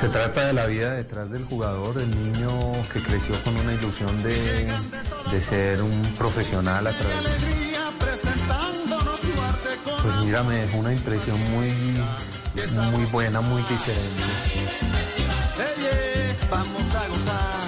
Se trata de la vida detrás del jugador, el niño que creció con una ilusión de, de ser un profesional a través de... Pues mira, me dejó una impresión muy, muy buena, muy diferente. Eye, vamos a gozar.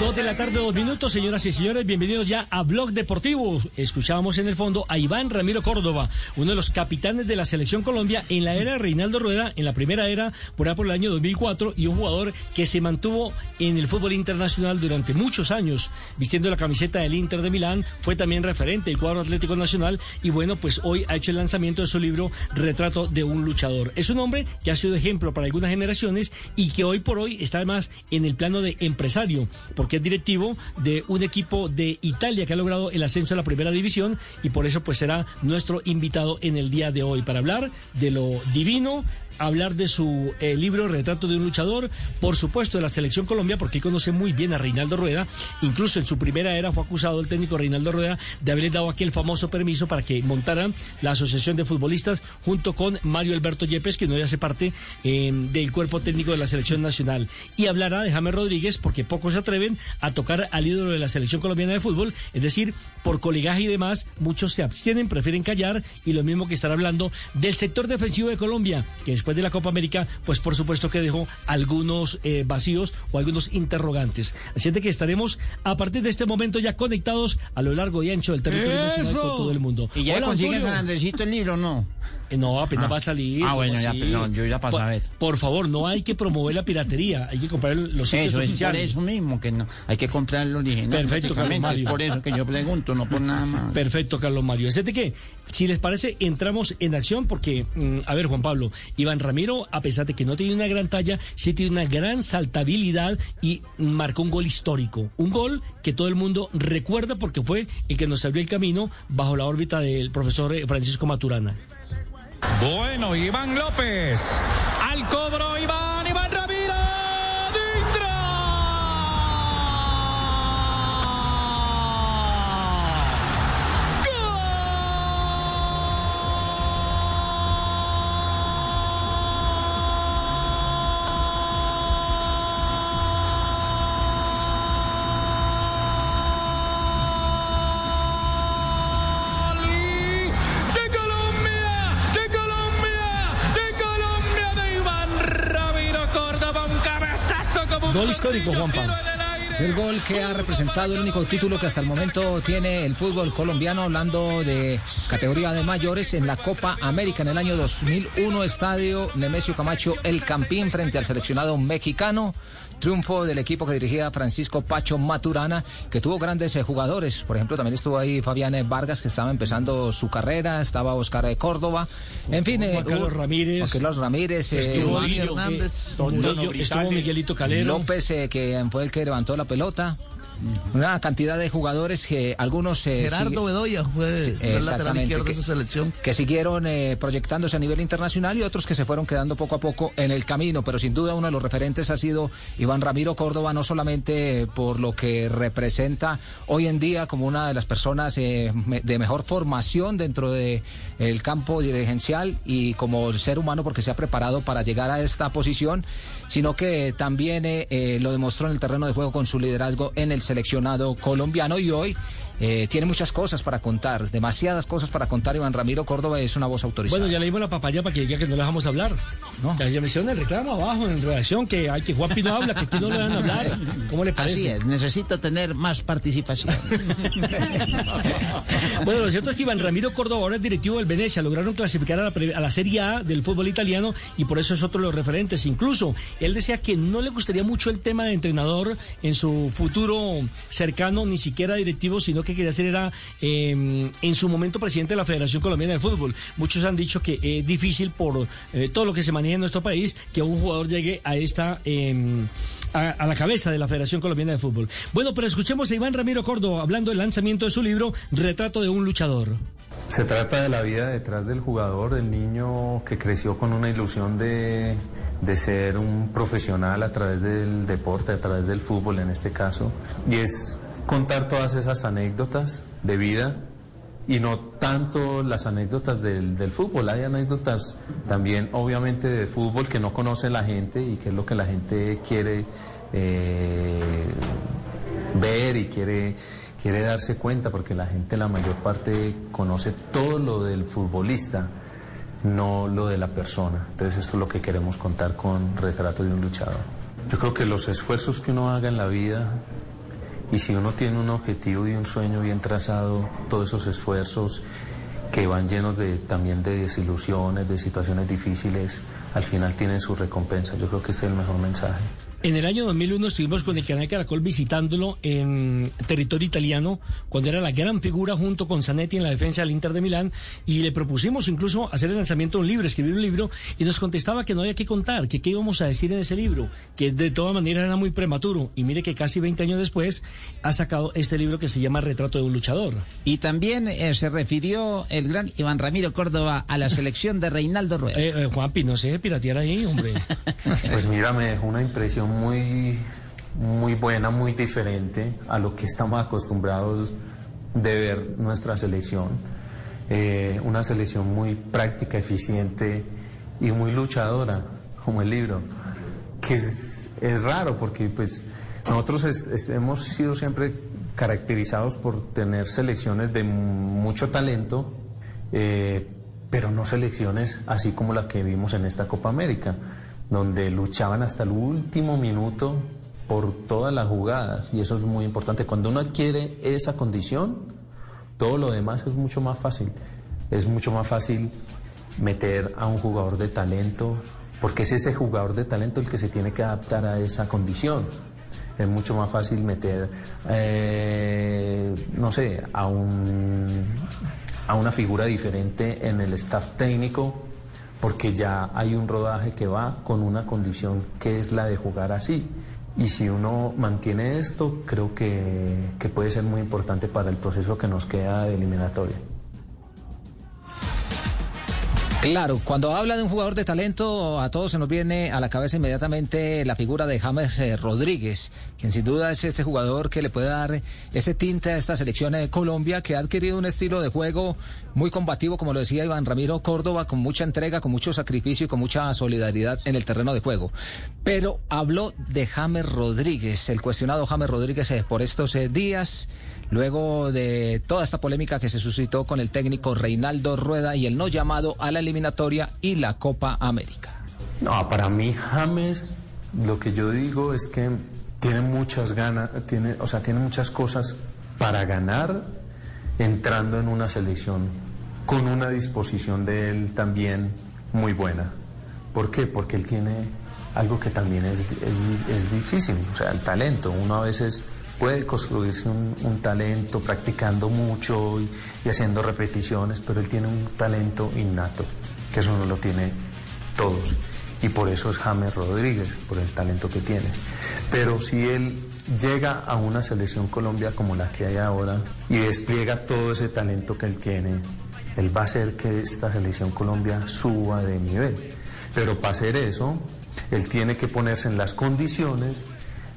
Dos de la tarde, dos minutos, señoras y señores, bienvenidos ya a Blog Deportivo. Escuchábamos en el fondo a Iván Ramiro Córdoba, uno de los capitanes de la Selección Colombia en la era Reinaldo Rueda, en la primera era, por allá por el año 2004, y un jugador que se mantuvo en el fútbol internacional durante muchos años, vistiendo la camiseta del Inter de Milán, fue también referente del cuadro Atlético Nacional, y bueno, pues hoy ha hecho el lanzamiento de su libro Retrato de un luchador. Es un hombre que ha sido ejemplo para algunas generaciones y que hoy por hoy está además en el plano de empresario, es directivo de un equipo de Italia que ha logrado el ascenso a la primera división y por eso pues será nuestro invitado en el día de hoy para hablar de lo divino hablar de su eh, libro Retrato de un luchador, por supuesto de la selección Colombia, porque conoce muy bien a Reinaldo Rueda, incluso en su primera era fue acusado el técnico Reinaldo Rueda de haberle dado aquel famoso permiso para que montaran la Asociación de Futbolistas junto con Mario Alberto Yepes, que no ya hace parte eh, del cuerpo técnico de la selección nacional. Y hablará de James Rodríguez, porque pocos se atreven a tocar al ídolo de la selección colombiana de fútbol, es decir, por colegaje y demás, muchos se abstienen, prefieren callar, y lo mismo que estar hablando del sector defensivo de Colombia, que después de la Copa América, pues por supuesto que dejó algunos eh, vacíos o algunos interrogantes. Así es de que estaremos a partir de este momento ya conectados a lo largo y ancho del territorio nacional con todo el mundo. ¿Y ya Hola, consiguen Antonio. San Andresito el libro no? Eh, No, apenas Ah. va a salir. Ah, bueno, ya, no, yo ya para por, saber. Por favor, no hay que promover la piratería, hay que comprar los sitios Eso es por eso mismo, que no, hay que comprar el original. Perfecto, Carlos Es Mario. por eso que yo pregunto, no por nada más. Perfecto, Carlos Mario. De que, si les parece, entramos en acción porque, mm, a ver, Juan Pablo, Iván Ramiro, a pesar de que no tiene una gran talla, sí tiene una gran saltabilidad y marcó un gol histórico. Un gol que todo el mundo recuerda porque fue el que nos abrió el camino bajo la órbita del profesor eh, Francisco Maturana. Bueno, Iván López. Al cobro, Iván, Iván. Histórico, Juanpa. Es el gol que ha representado el único título que hasta el momento tiene el fútbol colombiano, hablando de categoría de mayores en la Copa América en el año 2001, estadio Nemesio Camacho El Campín frente al seleccionado mexicano. Triunfo del equipo que dirigía Francisco Pacho Maturana, que tuvo grandes eh, jugadores. Por ejemplo, también estuvo ahí Fabián eh, Vargas, que estaba empezando su carrera. Estaba Oscar eh, Córdoba. En fin, eh, Juan Carlos Ramírez. Carlos Ramírez. eh, Estuvo, Hernández. Murillo, estuvo Miguelito Calero. López, eh, que fue el que levantó la pelota. Una cantidad de jugadores que algunos... eh, Gerardo Bedoya fue Sí, el lateral de esa selección. que siguieron eh, proyectándose a nivel internacional y otros que se fueron quedando poco a poco en el camino, pero sin duda uno de los referentes ha sido Iván Ramiro Córdoba, no solamente por lo que representa hoy en día como una de las personas eh, de mejor formación dentro del campo dirigencial y como ser humano porque se ha preparado para llegar a esta posición, sino que también eh, eh, lo demostró en el terreno de juego con su liderazgo en el seleccionado colombiano. Y hoy eh, tiene muchas cosas para contar, demasiadas cosas para contar. Iván Ramiro Córdoba es una voz autorizada. Bueno, ya le dimos la papaya para que diga que no le dejamos hablar. Ya, ya me hicieron el reclamo abajo en redacción que, ay, que Juanpi no habla, que aquí no le dan hablar. ¿Cómo le parece? Así es, necesito tener más participación. Bueno, lo cierto es que Iván Ramiro Córdoba ahora es directivo del Venecia. Lograron clasificar a la, pre- a la Serie A del fútbol italiano y por eso es otro de los referentes. Incluso él decía que no le gustaría mucho el tema de entrenador en su futuro cercano, ni siquiera directivo, sino que quería ser era eh, en su momento presidente de la Federación Colombiana de Fútbol. Muchos han dicho que es difícil por eh, todo lo que se maneja en nuestro país que un jugador llegue a esta eh, a, a la cabeza de la Federación Colombiana de Fútbol. Bueno, pero escuchemos a Iván Ramiro Córdoba hablando del lanzamiento de su libro Retrato de un luchador. Se trata de la vida detrás del jugador, del niño que creció con una ilusión de, de ser un profesional a través del deporte, a través del fútbol en este caso. Y es contar todas esas anécdotas de vida y no tanto las anécdotas del, del fútbol. Hay anécdotas también, obviamente, de fútbol que no conoce la gente y que es lo que la gente quiere eh, ver y quiere, quiere darse cuenta, porque la gente, la mayor parte, conoce todo lo del futbolista, no lo de la persona. Entonces, esto es lo que queremos contar con Retrato de un luchador. Yo creo que los esfuerzos que uno haga en la vida y si uno tiene un objetivo y un sueño bien trazado, todos esos esfuerzos que van llenos de, también de desilusiones, de situaciones difíciles, al final tienen su recompensa. Yo creo que este es el mejor mensaje. En el año 2001 estuvimos con el canal Caracol visitándolo en territorio italiano, cuando era la gran figura junto con Zanetti en la defensa del Inter de Milán, y le propusimos incluso hacer el lanzamiento de un libro, escribir un libro, y nos contestaba que no había que contar, que qué íbamos a decir en ese libro, que de todas maneras era muy prematuro. Y mire que casi 20 años después ha sacado este libro que se llama Retrato de un luchador. Y también eh, se refirió el gran Iván Ramiro Córdoba a la selección de Reinaldo Rueda. Eh, eh, Juanpi, no sé, piratear ahí, hombre. Pues mira, me dejó una impresión muy, muy buena, muy diferente a lo que estamos acostumbrados de ver nuestra selección. Eh, una selección muy práctica, eficiente y muy luchadora, como el libro. Que es, raro porque pues nosotros hemos sido siempre caracterizados por tener selecciones de mucho talento, eh, pero no selecciones así como la que vimos en esta Copa América, donde luchaban hasta el último minuto por todas las jugadas, y eso es muy importante. Cuando uno adquiere esa condición, todo lo demás es mucho más fácil. Es mucho más fácil meter a un jugador de talento, porque es ese jugador de talento el que se tiene que adaptar a esa condición. Es mucho más fácil meter, eh, no sé, a, un, a una figura diferente en el staff técnico, porque ya hay un rodaje que va con una condición que es la de jugar así. Y si uno mantiene esto, creo que, que puede ser muy importante para el proceso que nos queda de eliminatoria. Claro, cuando habla de un jugador de talento, a todos se nos viene a la cabeza inmediatamente la figura de James eh, Rodríguez, quien sin duda es ese jugador que le puede dar ese tinte a esta selección de Colombia, que ha adquirido un estilo de juego muy combativo, como lo decía Iván Ramiro Córdoba, con mucha entrega, con mucho sacrificio y con mucha solidaridad en el terreno de juego. Pero habló de James Rodríguez, el cuestionado James Rodríguez eh, por estos eh, días. Luego de toda esta polémica que se suscitó con el técnico Reinaldo Rueda y el no llamado a la eliminatoria y la Copa América. No, para mí James, lo que yo digo es que tiene muchas ganas, tiene, o sea, tiene muchas cosas para ganar entrando en una selección con una disposición de él también muy buena. ¿Por qué? Porque él tiene algo que también es, es- es difícil, o sea, el talento. Uno a veces puede construirse un, talento practicando mucho y, y haciendo repeticiones, pero él tiene un talento innato, que eso no lo tiene todos. Y por eso es James Rodríguez, por el talento que tiene. Pero si él llega a una selección Colombia como la que hay ahora y despliega todo ese talento que él tiene, él va a hacer que esta selección Colombia suba de nivel. Pero para hacer eso, él tiene que ponerse en las condiciones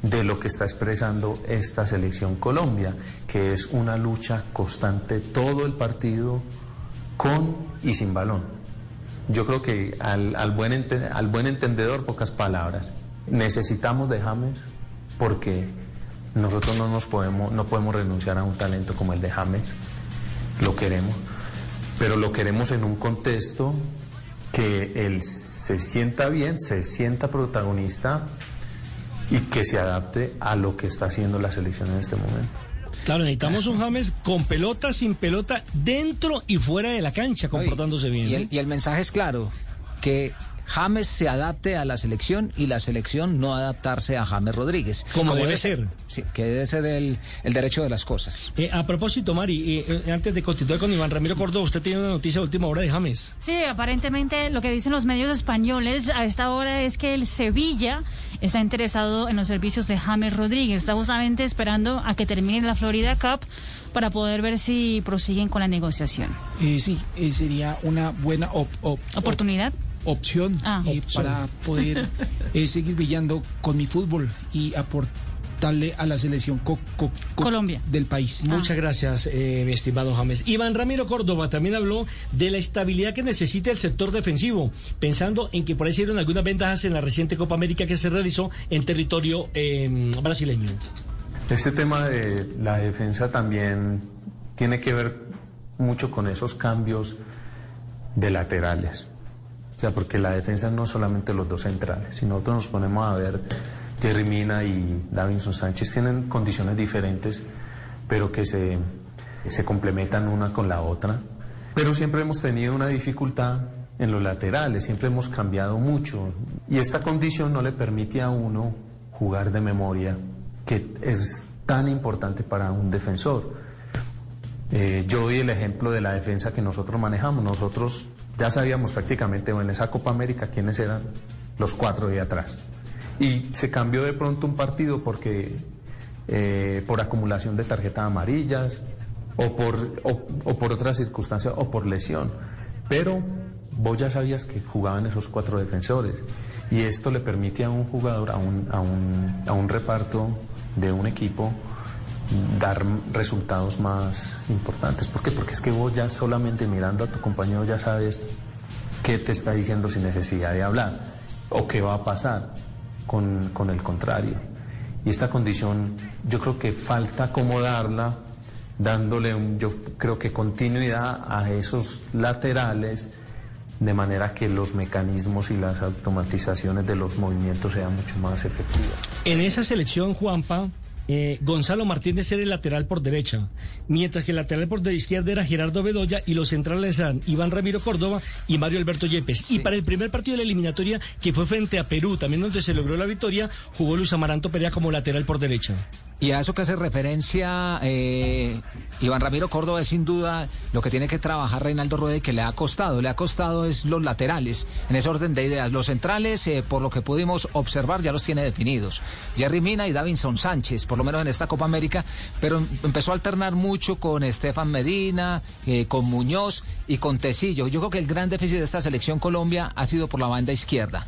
de lo que está expresando esta selección Colombia, que es una lucha constante todo el partido con y sin balón. Yo creo que al, al buen, al buen entendedor, pocas palabras. Necesitamos de James porque nosotros no, nos podemos, no podemos renunciar a un talento como el de James. Lo queremos. Pero lo queremos en un contexto que él se sienta bien, se sienta protagonista y que se adapte a lo que está haciendo la selección en este momento. Claro, necesitamos un James con pelota, sin pelota, dentro y fuera de la cancha, comportándose bien. Y ¿eh? el, y el mensaje es claro, que James se adapte a la selección y la selección no adaptarse a James Rodríguez. Como debe ser. Sí, que debe ser el, el derecho de las cosas. Eh, a propósito, Mari, eh, eh, antes de continuar con Iván Ramiro Córdoba, usted tiene una noticia de última hora de James. Sí, aparentemente lo que dicen los medios españoles a esta hora es que el Sevilla está interesado en los servicios de James Rodríguez. Está justamente esperando a que termine la Florida Cup para poder ver si prosiguen con la negociación. Eh, sí, eh, sería una buena op- op- ¿Oportunidad? Opción Ah. eh, Opción. para poder eh, seguir brillando con mi fútbol y aportarle a la selección co- co- co- Colombia. del país. Muchas gracias, eh, mi estimado James. Iván Ramiro Córdoba también habló de la estabilidad que necesita el sector defensivo, pensando en que por ahí se dieron algunas ventajas en la reciente Copa América que se realizó en territorio eh, brasileño. Este tema de la defensa también tiene que ver mucho con esos cambios de laterales. Sea, porque la defensa no solamente los dos centrales. Si nosotros nos ponemos a ver, Jerry Mina y Davinson Sánchez tienen condiciones diferentes, pero que se, se complementan una con la otra. Pero siempre hemos tenido una dificultad en los laterales, siempre hemos cambiado mucho. Y esta condición no le permite a uno jugar de memoria, que es tan importante para un defensor. Eh, yo doy el ejemplo de la defensa que nosotros manejamos. Nosotros ya sabíamos prácticamente en esa Copa América quiénes eran los cuatro de atrás. Y se cambió de pronto un partido porque eh, por acumulación de tarjetas amarillas o por, o, o por otras circunstancias o por lesión. Pero vos ya sabías que jugaban esos cuatro defensores y esto le permite a un jugador, a un, a un, a un reparto de un equipo dar resultados más importantes. ¿Por qué? Porque es que vos ya solamente mirando a tu compañero ya sabes qué te está diciendo sin necesidad de hablar o qué va a pasar con, con el contrario. Y esta condición yo creo que falta acomodarla dándole, un, yo creo que continuidad a esos laterales de manera que los mecanismos y las automatizaciones de los movimientos sean mucho más efectivas. En esa selección, Juanpa, eh, Gonzalo Martínez era el lateral por derecha, mientras que el lateral por de izquierda era Gerardo Bedoya y los centrales eran Iván Ramiro Córdoba y Mario Alberto Yepes. Y para el primer partido de la eliminatoria, que fue frente a Perú, también donde se logró la victoria, jugó Luis Amaranto Perea como lateral por derecha. Y a eso que hace referencia eh, Iván Ramiro Córdoba es sin duda lo que tiene que trabajar Reinaldo Rueda y que le ha costado. Le ha costado es los laterales, en ese orden de ideas. Los centrales, eh, por lo que pudimos observar, ya los tiene definidos. Jerry Mina y Davinson Sánchez, por lo menos en esta Copa América, pero empezó a alternar mucho con Estefan Medina, eh, con Muñoz y con Tecillo. Yo creo que el gran déficit de esta selección Colombia ha sido por la banda izquierda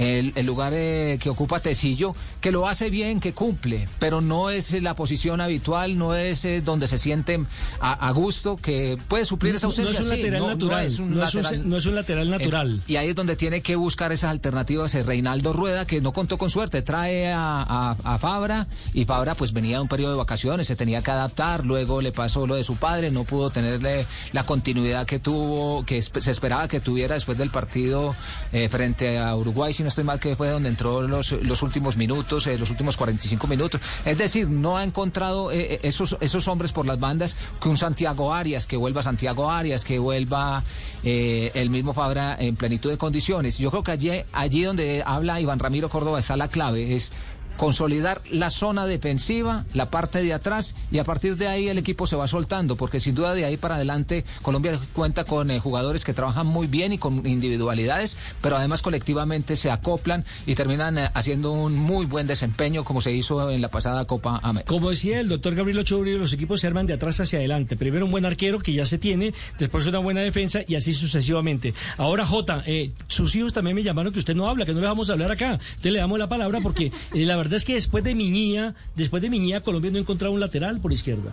el, el lugar eh, que ocupa Tecillo, que lo hace bien, que cumple, pero no es eh, la posición habitual, no es eh, donde se sienten a, a gusto, que puede suplir esa No- no ausencia. es un sí, lateral no- no natural, es un no es un lateral- ce- no es un lateral natural. Eh, y ahí es donde tiene que buscar esas alternativas eh, Reinaldo Rueda, que no contó con suerte, trae a, a- a Fabra, y Fabra pues venía de un periodo de vacaciones, se tenía que adaptar, luego le pasó lo de su padre, no pudo tenerle la continuidad que tuvo, que se esperaba que tuviera después del partido eh, frente a Uruguay, si no estoy mal, que fue donde entró los, los últimos minutos, eh, los últimos 45 minutos. Es decir, no ha encontrado eh, eh, esos, esos hombres por las bandas que un Santiago Arias, que vuelva Santiago Arias, que vuelva eh, el mismo Fabra en plenitud de condiciones. Yo creo que allí, allí donde habla Iván Ramiro Córdoba está la clave, es consolidar la zona defensiva, la parte de atrás, y a partir de ahí el equipo se va soltando, porque sin duda de ahí para adelante Colombia cuenta con eh, jugadores que trabajan muy bien y con individualidades, pero además colectivamente se acoplan y terminan eh, haciendo un muy buen desempeño como se hizo en la pasada Copa América. Como decía el doctor Gabriel Ochoa los equipos se arman de atrás hacia adelante. Primero un buen arquero que ya se tiene, después una buena defensa y así sucesivamente. Ahora, Jota, eh, sus hijos también me llamaron que usted no habla, que no le vamos a hablar acá. Entonces le damos la palabra porque eh, la verdad es que después de Miñía, después de Miñía, Colombia no ha encontrado un lateral por izquierda.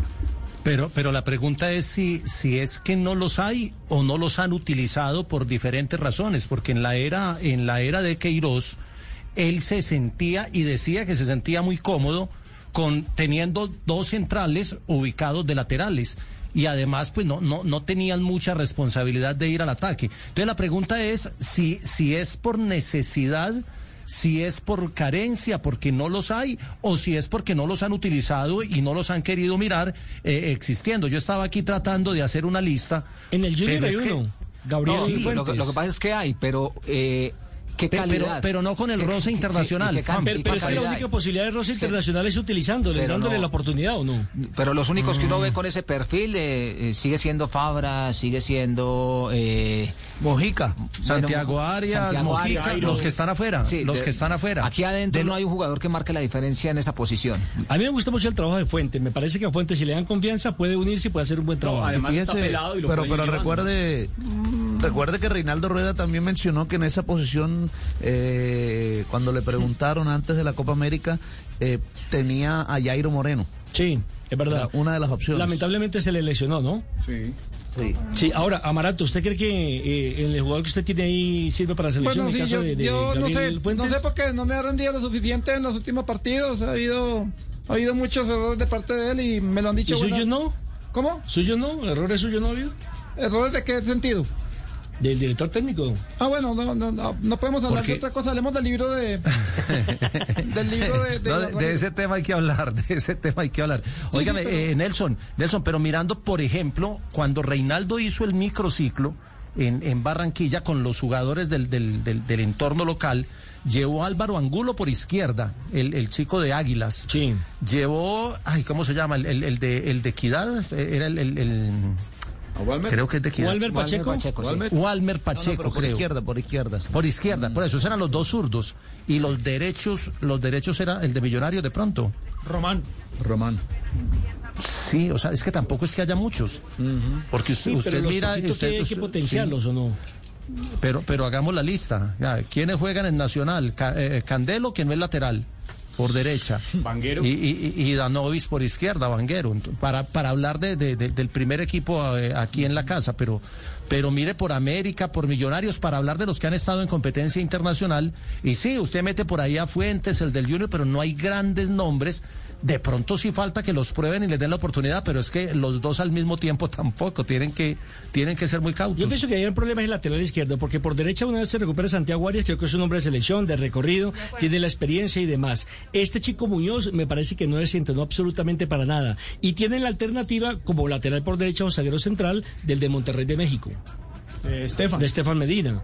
Pero, pero la pregunta es si, si es que no los hay o no los han utilizado por diferentes razones, porque en la era, en la era de Queiroz, él se sentía y decía que se sentía muy cómodo con teniendo dos centrales ubicados de laterales y además pues no, no, no tenían mucha responsabilidad de ir al ataque. Entonces la pregunta es si, si es por necesidad, si es por carencia, porque no los hay, o si es porque no los han utilizado y no los han querido mirar eh, existiendo. Yo estaba aquí tratando de hacer una lista. En el Junior hay uno, Gabriel No, sí, lo, lo que pasa es que hay, pero eh, qué Pe- pero- calidad. pero no con el roce sí, internacional, Juan. can- Pero, pero es que la calidad. única posibilidad de que- Internacional es utilizándole, Pero dándole no. la oportunidad o no. Pero los únicos que Mm. uno ve con ese perfil eh, eh, sigue siendo Fabra, sigue siendo eh, Mojica. Santiago Arias, Santiago Mojica, Arias. los que están afuera, Sí, los de- que están afuera. Aquí adentro De no lo- hay un jugador que marque la diferencia en esa posición. A mí me gusta mucho el trabajo de Fuente. Me parece que a Fuente, si le dan confianza, puede unirse y puede hacer un buen trabajo. Y fíjese, pero, pero recuerde, recuerde que Reinaldo Rueda también mencionó que en esa posición, eh, cuando le preguntaron antes de la Copa América, eh, tenía a Jairo Moreno. Sí, es verdad. Era una de las opciones. Lamentablemente se le lesionó, ¿no? Sí. Sí. Sí, ahora, Amaranto, ¿usted cree que eh, el jugador que usted tiene ahí sirve para la selección Bueno, en sí, caso yo, de, de yo no sé, no sé por qué no me ha rendido lo suficiente en los últimos partidos. Ha habido, ha habido muchos errores de parte de él y me lo han dicho. ¿Y suyos no? ¿Cómo? ¿Suyos no? ¿Errores suyos no ha habido? ¿Errores de qué sentido? Del director técnico. Ah, bueno, no, no, no, no podemos hablar de otra cosa. Hablemos del libro de. del libro de. de No, la- de, de ese tema hay que hablar, de ese tema hay que hablar. Óigame, sí, pero- eh, Nelson, Nelson, pero mirando, por ejemplo, cuando Reinaldo hizo el microciclo en, en Barranquilla con los jugadores del, del, del, del entorno local, llevó a Álvaro Angulo por izquierda, el, el chico de Águilas. Sí. Llevó, ay, ¿cómo se llama? El, el, el de, el de Equidad, eh, era el... el- Creo que es de Equidad. Walmer Pacheco. Pacheco, sí. Walmer, Walmer No, no, Pacheco, por creo. izquierda, por izquierda. Por izquierda, por eso, esos eran los dos zurdos. Y los derechos, los derechos era el de Millonario de pronto. Román. Román. Sí, o sea, es que tampoco es que haya muchos. Porque usted, Sí, usted pero mira. Usted, que hay que potenciarlos sí, o no. pero, pero hagamos la lista. Ya, ¿Quiénes juegan en Nacional? Ca- eh, Candelo, que no es lateral, por derecha. Vanguero. Y, y, y Danovis por izquierda, Vanguero. Para, para hablar de, de- de- del primer equipo eh, aquí en la casa, pero, pero mire por América, por Millonarios, para hablar de los que han estado en competencia internacional. Y sí, usted mete por ahí a Fuentes, el del Junior, pero no hay grandes nombres. De pronto sí falta que los prueben y les den la oportunidad, pero es que los dos al mismo tiempo tampoco. Tienen que, tienen que ser muy cautos. Yo pienso que ahí el problema es el lateral izquierdo, porque por derecha una vez se recupera Santiago Arias, creo que es un hombre de selección, de recorrido, tiene la experiencia y demás. Este chico Muñoz me parece que no desentonó absolutamente para nada. Y tiene la alternativa como lateral por derecha o zaguero central del de Monterrey de México. Eh, Estefan. De Estefan Medina.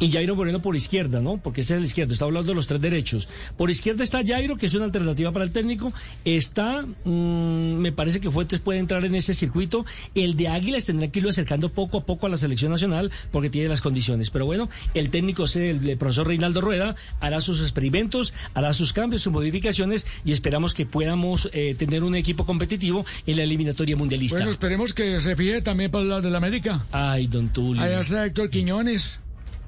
Y Jairo Moreno por izquierda, ¿no? Porque ese es el izquierdo, está hablando de los tres derechos. Por izquierda está Jairo, que es una alternativa para el técnico. Está, mm, me parece que Fuentes puede entrar en ese circuito. El de Águilas tendrá que irlo acercando poco a poco a la selección nacional porque tiene las condiciones. Pero bueno, el técnico el profesor Reinaldo Rueda, hará sus experimentos, hará sus cambios, sus modificaciones y esperamos que podamos eh, tener un equipo competitivo en la eliminatoria mundialista. Bueno, esperemos que se fije también para hablar de la América. Ay, don Tulio. Allá está Héctor Quiñones.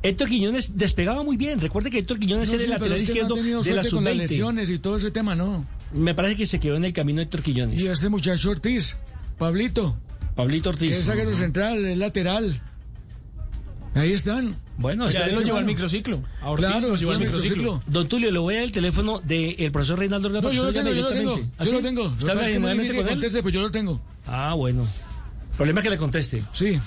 Héctor Quiñones despegaba muy bien. Recuerde que Héctor Quiñones No, era sí, el lateral no izquierdo ha tenido de la suerte con las sub-20. lesiones y todo ese tema, ¿no? Me parece que se quedó en el camino Héctor Quiñones. Y este muchacho Ortiz, Pablito, Pablito que Ortiz. es zaguero central, es lateral. Ahí están. Bueno, Ya está él lo bien, llevó al microciclo. A Ortiz Claro, lo llevó al el microciclo. microciclo. Don Tulio, le voy a dar el teléfono del profesor Reinaldo Rueda No, yo lo tengo, yo lo tengo. ¿Ah, Yo lo tengo. Lo conteste, pues yo lo tengo. Ah, bueno. Problema es que le conteste. Sí.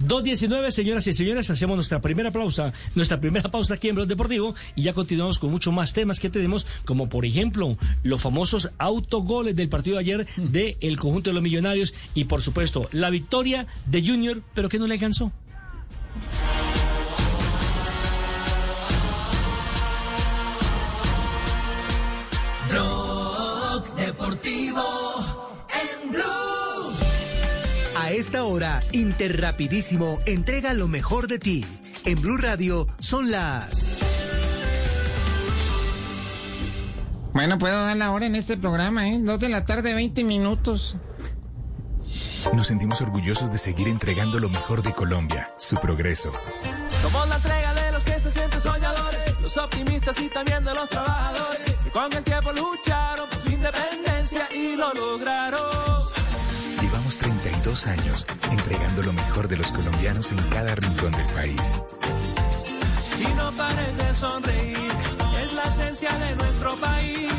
2.19, señoras y señores, hacemos nuestra primera pausa, nuestra primera pausa aquí en Blog Deportivo y ya continuamos con muchos más temas que tenemos, como por ejemplo los famosos autogoles del partido de ayer del el conjunto de los millonarios y por supuesto la victoria de Junior, pero que no le alcanzó. Esta hora, Interrapidísimo entrega lo mejor de ti. En Blue Radio son las... Bueno, puedo dar la hora en este programa, ¿eh? Dos de la tarde, 20 minutos. Nos sentimos orgullosos de seguir entregando lo mejor de Colombia, su progreso. Somos la entrega de los que se sienten soñadores, los optimistas y también de los trabajadores, que con el tiempo lucharon por su independencia y lo lograron. Llevamos 32 años entregando lo mejor de los colombianos en cada rincón del país. Y no pares de sonreír, es la esencia de nuestro país.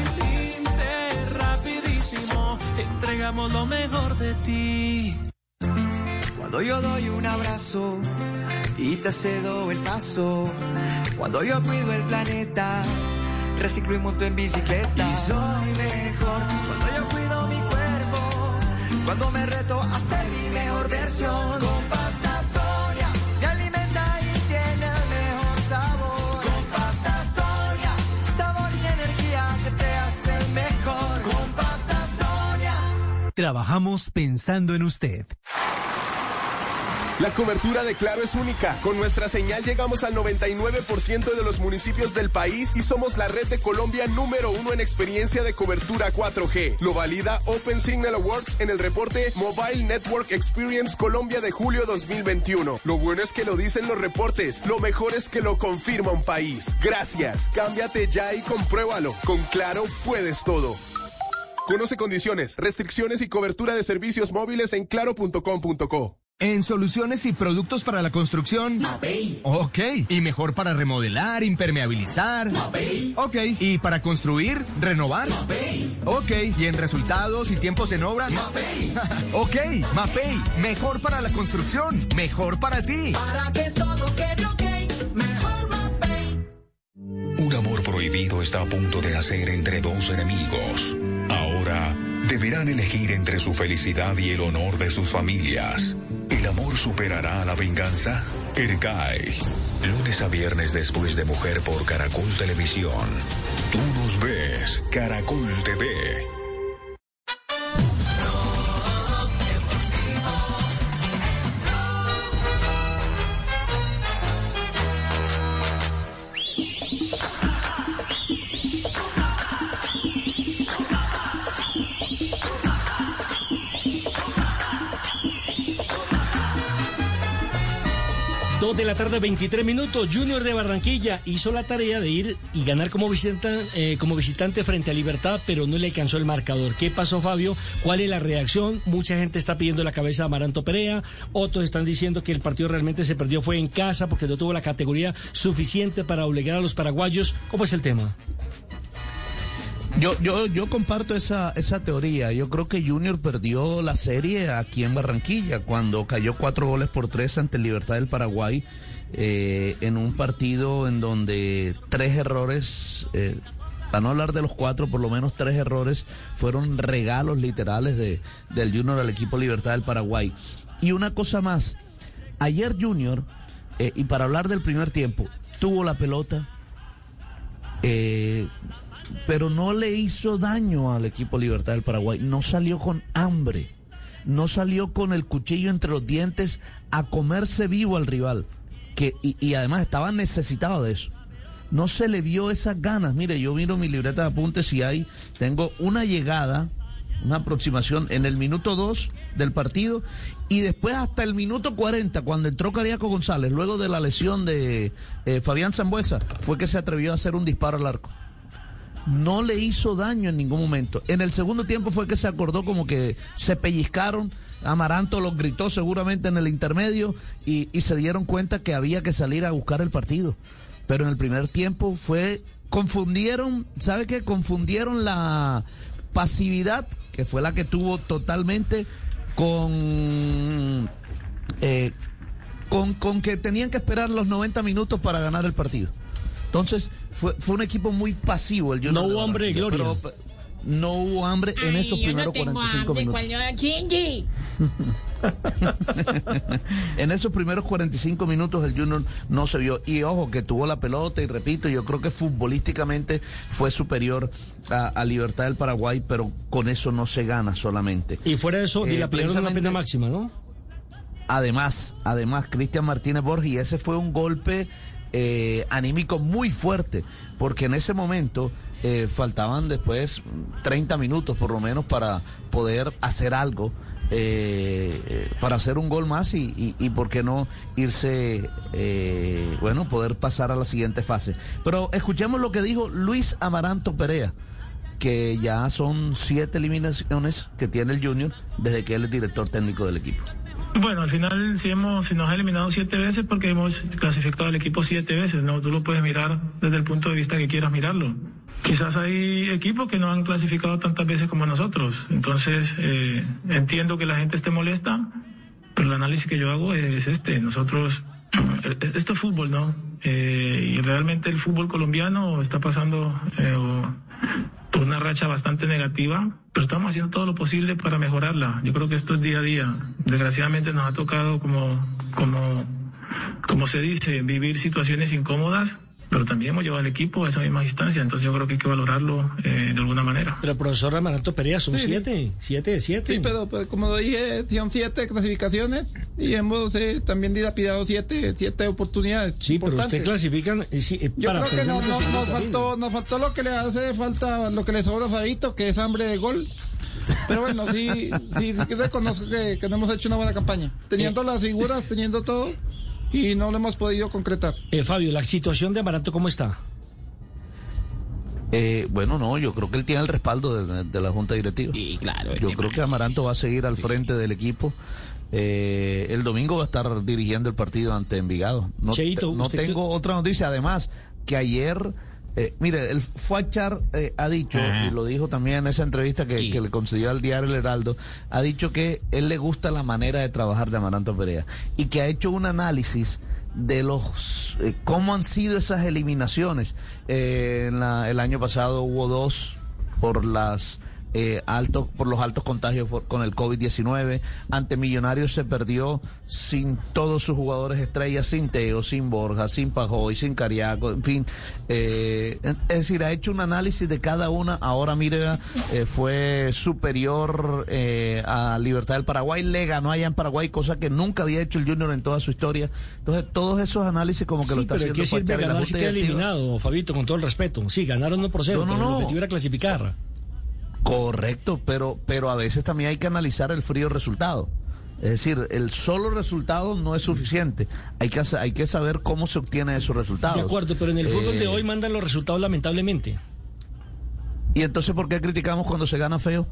Inter, rapidísimo, entregamos lo mejor de ti. Cuando yo doy un abrazo y te cedo el paso. Cuando yo cuido el planeta, reciclo y monto en bicicleta. Y soy mejor cuando yo. Cuando me reto a ser mi mejor versión. Con pasta soya me alimenta y tiene el mejor sabor. Con pasta soya, sabor y energía que te hacen mejor. Con pasta soya. Trabajamos pensando en usted. La cobertura de Claro es única. Con nuestra señal llegamos al 99% de los municipios del país y somos la red de Colombia número uno en experiencia de cobertura 4G. Lo valida Open Signal Awards en el reporte Mobile Network Experience Colombia de julio 2021. Lo bueno es que lo dicen los reportes. Lo mejor es que lo confirma un país. Gracias. Cámbiate ya y compruébalo. Con Claro puedes todo. Conoce condiciones, restricciones y cobertura de servicios móviles en claro.com.co. En soluciones y productos para la construcción. Mapei. Ok. Y mejor para remodelar, impermeabilizar. Mapei. Ok. Y para construir, renovar. Mapei. Ok. Y en resultados y tiempos en obra. Mapei. ok. Mapei. Mejor para la construcción. Mejor para ti. Para que todo quede ok. Mejor Mapei. Un amor prohibido está a punto de nacer entre dos enemigos. Ahora deberán elegir entre su felicidad y el honor de sus familias. ¿El amor superará a la venganza? Ercai. Lunes a viernes después de Mujer por Caracol Televisión. Tú nos ves, Caracol TV. La tarde, 23 minutos. Junior de Barranquilla hizo la tarea de ir y ganar como, visita, eh, como visitante frente a Libertad, pero no le alcanzó el marcador. ¿Qué pasó, Fabio? ¿Cuál es la reacción? Mucha gente está pidiendo la cabeza de Amaranto Perea. Otros están diciendo que el partido realmente se perdió fue en casa porque no tuvo la categoría suficiente para obligar a los paraguayos. ¿Cómo es el tema? Yo, yo, yo comparto esa, esa teoría. Yo creo que Junior perdió la serie aquí en Barranquilla cuando cayó cuatro goles por tres ante Libertad del Paraguay eh, en un partido en donde tres errores, eh, para no hablar de los cuatro, por lo menos tres errores fueron regalos literales de, del Junior al equipo Libertad del Paraguay. Y una cosa más, ayer Junior, eh, y para hablar del primer tiempo, tuvo la pelota. Eh, pero no le hizo daño al equipo Libertad del Paraguay. No salió con hambre. No salió con el cuchillo entre los dientes a comerse vivo al rival. Que, y, además estaba necesitado de eso. No se le vio esas ganas. Mire, yo miro mi libreta de apuntes y ahí tengo una llegada, una aproximación en el minuto 2 del partido y después hasta el minuto 40, cuando entró Cariaco González, luego de la lesión de eh, Fabián Zambuesa, fue que se atrevió a hacer un disparo al arco no le hizo daño en ningún momento. En el segundo tiempo fue que se acordó como que se pellizcaron, Amaranto los gritó seguramente en el intermedio y, se dieron cuenta que había que salir a buscar el partido. Pero en el primer tiempo fue, confundieron, ¿sabe qué? Confundieron la pasividad, que fue la que tuvo totalmente, con, eh, con, con que tenían que esperar los 90 minutos para ganar el partido. Entonces, fue, fue un equipo muy pasivo el Junior No hubo hambre de gloria. Pero, no hubo hambre en Ay, esos yo primeros no tengo 45 hambre, minutos. en esos primeros 45 minutos el Junior no se vio. Y ojo, que tuvo la pelota, y repito, yo creo que futbolísticamente fue superior a, a Libertad del Paraguay, pero con eso no se gana solamente. Y fuera de eso, Eh, dilapidaron precisamente- pena máxima, ¿no? además, además, Cristian Martínez Borges, y ese fue un golpe eh, anímico muy fuerte, porque en ese momento eh, faltaban después 30 minutos por lo menos para poder hacer algo. eh, eh, para hacer un gol más y, y, y por qué no irse, eh, bueno, poder pasar a la siguiente fase. Pero escuchemos lo que dijo Luis Amaranto Perea, que ya son siete eliminaciones que tiene el Junior desde que él es director técnico del equipo. Bueno, al final sí hemos, si nos ha eliminado siete veces porque hemos clasificado al equipo siete veces, ¿no? Tú lo puedes mirar desde el punto de vista que quieras mirarlo. Quizás hay equipos que no han clasificado tantas veces como nosotros. Entonces, eh, entiendo que la gente esté molesta, pero el análisis que yo hago es este. Nosotros, esto es fútbol, ¿no? Eh, y realmente el fútbol colombiano está pasando eh, por una racha bastante negativa, pero estamos haciendo todo lo posible para mejorarla. Yo creo que esto es día a día. Desgraciadamente nos ha tocado, como, como, como se dice, vivir situaciones incómodas, pero también hemos llevado al equipo a esa misma instancia, entonces yo creo que hay que valorarlo eh, de alguna manera. Pero profesor Amaranto Perea, son Sí, siete, siete de siete. Sí, pero, pero como lo dije, son siete clasificaciones y hemos eh, también dilapidado siete, siete oportunidades. Sí, pero usted clasifican. eh, sí, eh, Yo para creo que no, no- nos, faltó, nos faltó lo que le hace falta, lo que le sobra a Fabito, que es hambre de gol. Pero bueno, sí, sí, sí reconozco que, que no hemos hecho una buena campaña. Teniendo las figuras, teniendo todo, y no lo hemos podido concretar. Eh, Fabio, la situación de Amaranto, ¿cómo está? Eh, bueno, no, yo creo que él tiene el respaldo de, de la Junta Directiva. Y claro. Yo creo que Amaranto va a seguir al frente del equipo. Eh, el domingo va a estar dirigiendo el partido ante Envigado. No, Cheito, te- no usted- tengo otra noticia. Además, que ayer, eh, mire, el Fuachar eh, ha dicho, y lo dijo también en esa entrevista que, que le concedió al diario El Heraldo, ha dicho que él le gusta la manera de trabajar de Amaranto Perea y que ha hecho un análisis de los eh, cómo han sido esas eliminaciones. Eh, en la- el año pasado hubo dos por las eh, altos por los altos contagios por- con el COVID-19. Ante Millonarios se perdió sin todos sus jugadores estrellas, sin Teo, sin Borja, sin Pajoy, sin Cariaco, en fin. Eh, es decir, ha hecho un análisis de cada una. Ahora Mírega eh, fue superior eh, a Libertad del Paraguay, le ganó allá en Paraguay, cosa que nunca había hecho el Junior en toda su historia. Entonces, todos esos análisis como que lo está pero ¿qué haciendo sirve ganar si queda Directiva. eliminado, Fabito, con todo el respeto? Sí, ganaron no por cero, No, no, pero no. clasificar. Correcto, pero, pero a veces también hay que analizar el frío resultado. Es decir, el solo resultado no es suficiente. Hay que, hacer- hay que saber cómo se obtiene esos resultados. De acuerdo, pero en el fútbol Eh, de hoy mandan los resultados lamentablemente. ¿Y entonces por qué criticamos cuando se gana feo?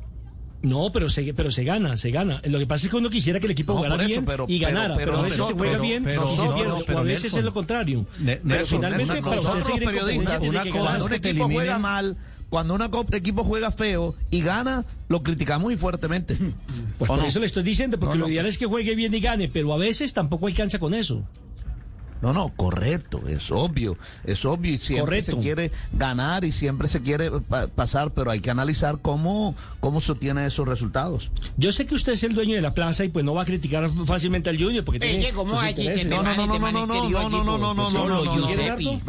No, pero se, pero se gana, se gana. Lo que pasa es que uno quisiera que el equipo No, jugara eso, bien pero- y ganara, pero, pero a veces se juega pero- bien pero- y se no, pierde, no, o pero a veces Nelson, es lo contrario. Ne- pero finalmente, Nelson, para usted nosotros seguir en periodistas, una que cosa, ganar. un equipo juega mal, cuando una co- equipo juega feo y gana, lo criticamos muy fuertemente. Pues ¿O por no? eso le estoy diciendo, porque No, lo ideal es que juegue bien y gane, pero a veces tampoco alcanza con eso. No, no, correcto, es obvio, es obvio y siempre Correcto. se quiere ganar y siempre se quiere pa- pasar, pero hay que analizar cómo, cómo se obtienen esos resultados. Yo sé que usted es el dueño de la plaza y pues no va a criticar fácilmente al Junior porque tiene ¿cómo sus hay intereses. chiste, No, no, no, no, no, no, no, no, no, no, no, no,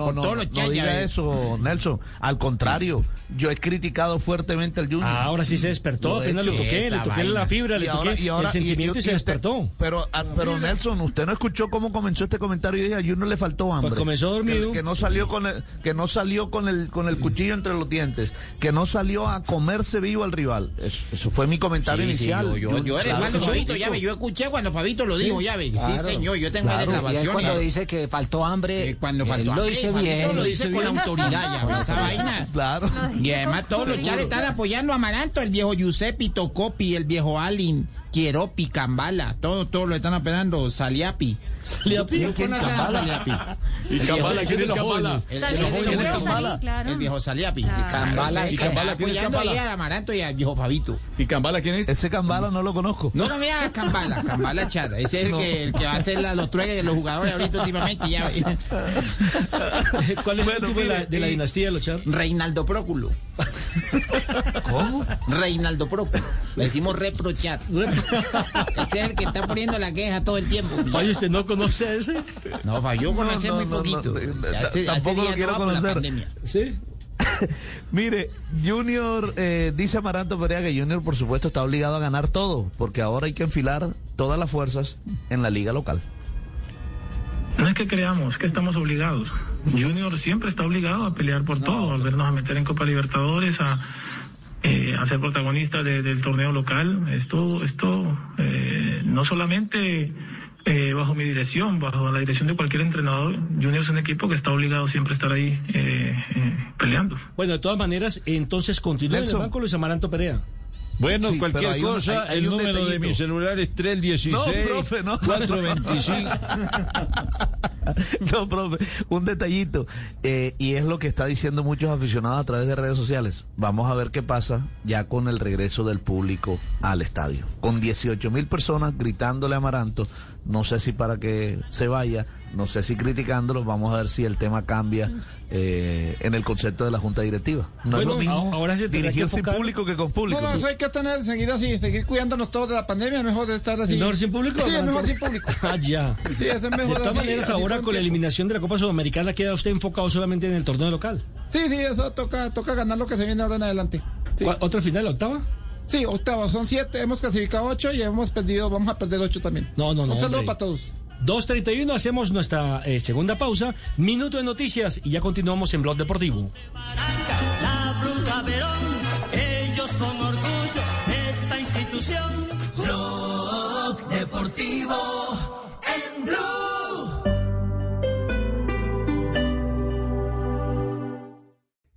no, no, no, diga eso, Nelson. Al contrario, yo he criticado fuertemente al Junior. Ah, ahora sí se despertó, apenas hecho. toqué, le toqué la fibra, Y le ahora- toqué y ahora- el sentimiento y, y- se y despertó. Pero, ah, pero Nelson, usted no escuchó cómo comenzó este comentario. Yo dije, Junior le faltó hambre. Pues comenzó dormido. Que, que no salió con el, que no salió con el, con el cuchillo entre los dientes, que no salió a comerse vivo al rival. Eso, eso fue mi comentario Sí, sí, inicial. yo, yo, yo eres claro malo, que sí, Fabito, chico. ya ve, yo escuché cuando Fabito lo Sí, dijo, ya ve, sí señor, yo tengo Claro, y grabación. cuando ya. dice que faltó hambre, Eh, cuando él faltó lo hambre, dice Fabito bien. lo dice con la autoridad, ya, esa vaina. Claro. Y además todos los chales están apoyando a Amaranto, el viejo Giuseppe, Tocopi, el viejo Alin, Quieropi, Cambala, todos, todos lo están apoyando, Saliapi. Saliapi. ¿Tú ¿Quién, conoces a Cambala? Saliapi? ¿Y viejo- ¿Quién es Cambala? El, el viejo claro. El viejo Saliapi. Claro. ¿y está Cambala? ¿Quién es apoyando Cambala? ahí al Amaranto y al viejo Fabito. ¿Y Cambala quién es? Ese Cambala no lo conozco. No, no me hagas Cambala, Cambala Chata. Ese es el, No. que, el que va a hacer la- los trueques de los jugadores ahorita últimamente. Ya, ¿Cuál es Bueno, el último de la, mire, de la y- dinastía de los Char? Reinaldo Próculo. ¿Cómo? Reinaldo Próculo. Le decimos reprochar. Ese es el que está poniendo la queja todo el tiempo. Fabio, ¿usted no conoce ese? No, yo conocí No, muy poquito. hace- tampoco lo quiero conocer. Sí. Mire, Junior, eh, dice Amaranto Perea que Junior por supuesto está obligado a ganar todo, porque ahora hay que enfilar todas las fuerzas en la liga local. No es que creamos, es que estamos obligados. Junior siempre está obligado a pelear por todo, a vernos a meter en Copa Libertadores, a, eh, a ser protagonista de- del torneo local. Esto, esto eh, no solamente eh, bajo mi dirección, bajo la dirección de cualquier entrenador, Junior es un equipo que está obligado siempre a estar ahí eh, eh, peleando. Bueno, de todas maneras, entonces continúa en el banco Luis Amaranto Perea. Bueno, Sí, cualquier hay un- cosa, hay- hay el número de mi celular es 316 No, profe, no. 425. No, profe, un detallito. eh, y es lo que está diciendo muchos aficionados a través de redes sociales. Vamos a ver qué pasa ya con el regreso del público al estadio. Con 18 mil personas gritándole a Amaranto. No sé si para que se vaya, no sé si criticándolo. Vamos a ver si el tema cambia eh, en el concepto de la junta directiva. No Bueno, es lo mismo ahora que dirigir sin enfocar- público que con público. No, no, eso hay que tener, seguir así, seguir cuidándonos todos de la pandemia, es mejor estar así. ¿Es mejor sin público? Sí, es mejor sin público. Ah, ya. Sí, eso es mejor De todas así, maneras, así ahora con la eliminación de la Copa Sudamericana queda usted enfocado solamente en el torneo local. Sí, sí, eso toca, toca ganar lo que se viene ahora en adelante. Sí. ¿Cuál- ¿Otra final, la octava? Sí, octava, son siete, hemos clasificado ocho y hemos perdido, vamos a perder ocho también. No, no, no. Un saludo hombre. para todos. 2.31, hacemos nuestra eh, segunda pausa, minuto de noticias y ya continuamos en Blog Deportivo. La Bruja Verón, ellos son orgullo de esta institución. Blog Deportivo en Blue.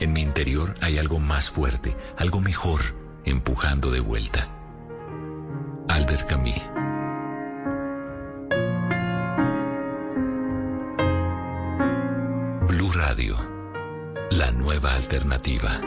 en mi interior hay algo más fuerte, algo mejor, empujando de vuelta. Albert Camus. Blue Radio, la nueva alternativa.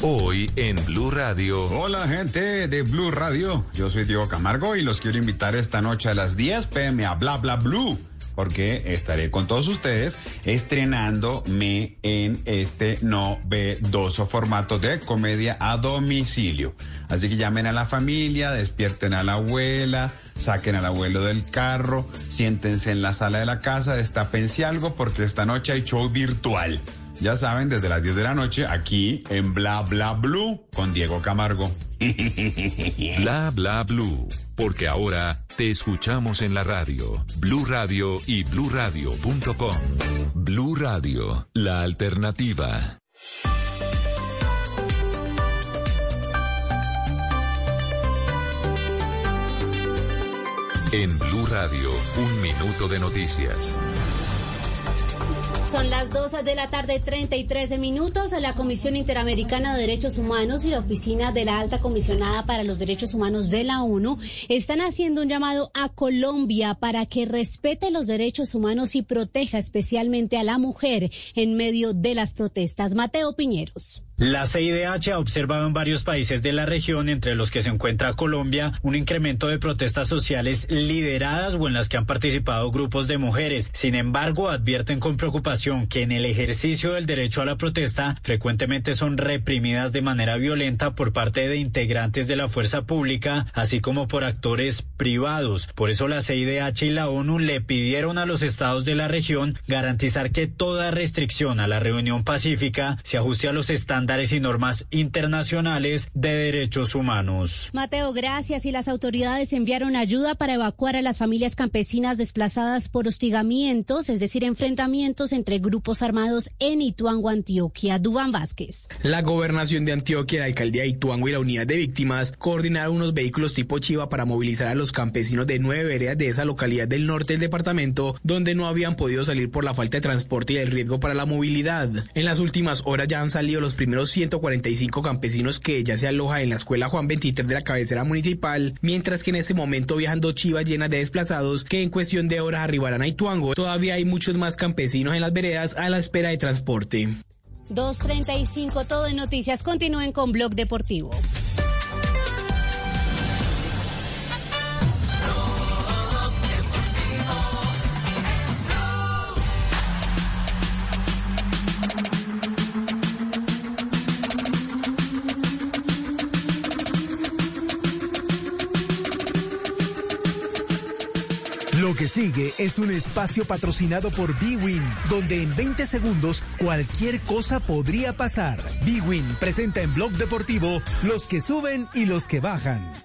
Hoy en Blue Radio. Hola gente de Blue Radio, yo soy Diego Camargo y los quiero invitar esta noche a las 10 pm a Bla Bla Blue. Porque estaré con todos ustedes estrenándome en este novedoso formato de comedia a domicilio. Así que llamen a la familia, despierten a la abuela, saquen al abuelo del carro, siéntense en la sala de la casa, destapense algo porque esta noche hay show virtual. Ya saben, desde las 10 de la noche aquí en Bla Bla Blue con Diego Camargo. Bla bla blue, porque ahora te escuchamos en la radio, Blue Radio y bluradio.com. Blue Radio, la alternativa. En Blue Radio, un minuto de noticias. Son las 12 de la tarde, 33 minutos. La Comisión Interamericana de Derechos Humanos y la Oficina de la Alta Comisionada para los Derechos Humanos de la ONU están haciendo un llamado a Colombia para que respete los derechos humanos y proteja especialmente a la mujer en medio de las protestas. Mateo Piñeros. La CIDH ha observado en varios países de la región, entre los que se encuentra Colombia, un incremento de protestas sociales lideradas o en las que han participado grupos de mujeres. Sin embargo, advierten con preocupación que en el ejercicio del derecho a la protesta frecuentemente son reprimidas de manera violenta por parte de integrantes de la fuerza pública, así como por actores privados. Por eso la CIDH y la ONU le pidieron a los estados de la región garantizar que toda restricción a la reunión pacífica se ajuste a los estándares y normas internacionales de derechos humanos. Mateo, gracias. Y las autoridades enviaron ayuda para evacuar a las familias campesinas desplazadas por hostigamientos, es decir, enfrentamientos entre grupos armados en Ituango, Antioquia. Dubán Vázquez. La gobernación de Antioquia, la alcaldía de Ituango y la unidad de víctimas coordinaron unos vehículos tipo Chiva para movilizar a los campesinos de nueve veredas de esa localidad del norte del departamento, donde no habían podido salir por la falta de transporte y el riesgo para la movilidad. En las últimas horas ya han salido los primeros 145 campesinos que ya se alojan en la escuela Juan 23 de la cabecera municipal, mientras que en este momento viajan dos chivas llenas de desplazados que en cuestión de horas arribarán a Ituango. Todavía hay muchos más campesinos en las veredas a la espera de transporte. 2.35, todo en noticias. Continúen con Blog Deportivo. Sigue es un espacio patrocinado por B-Win, donde en 20 segundos cualquier cosa podría pasar. B-Win presenta en Blog Deportivo los que suben y los que bajan.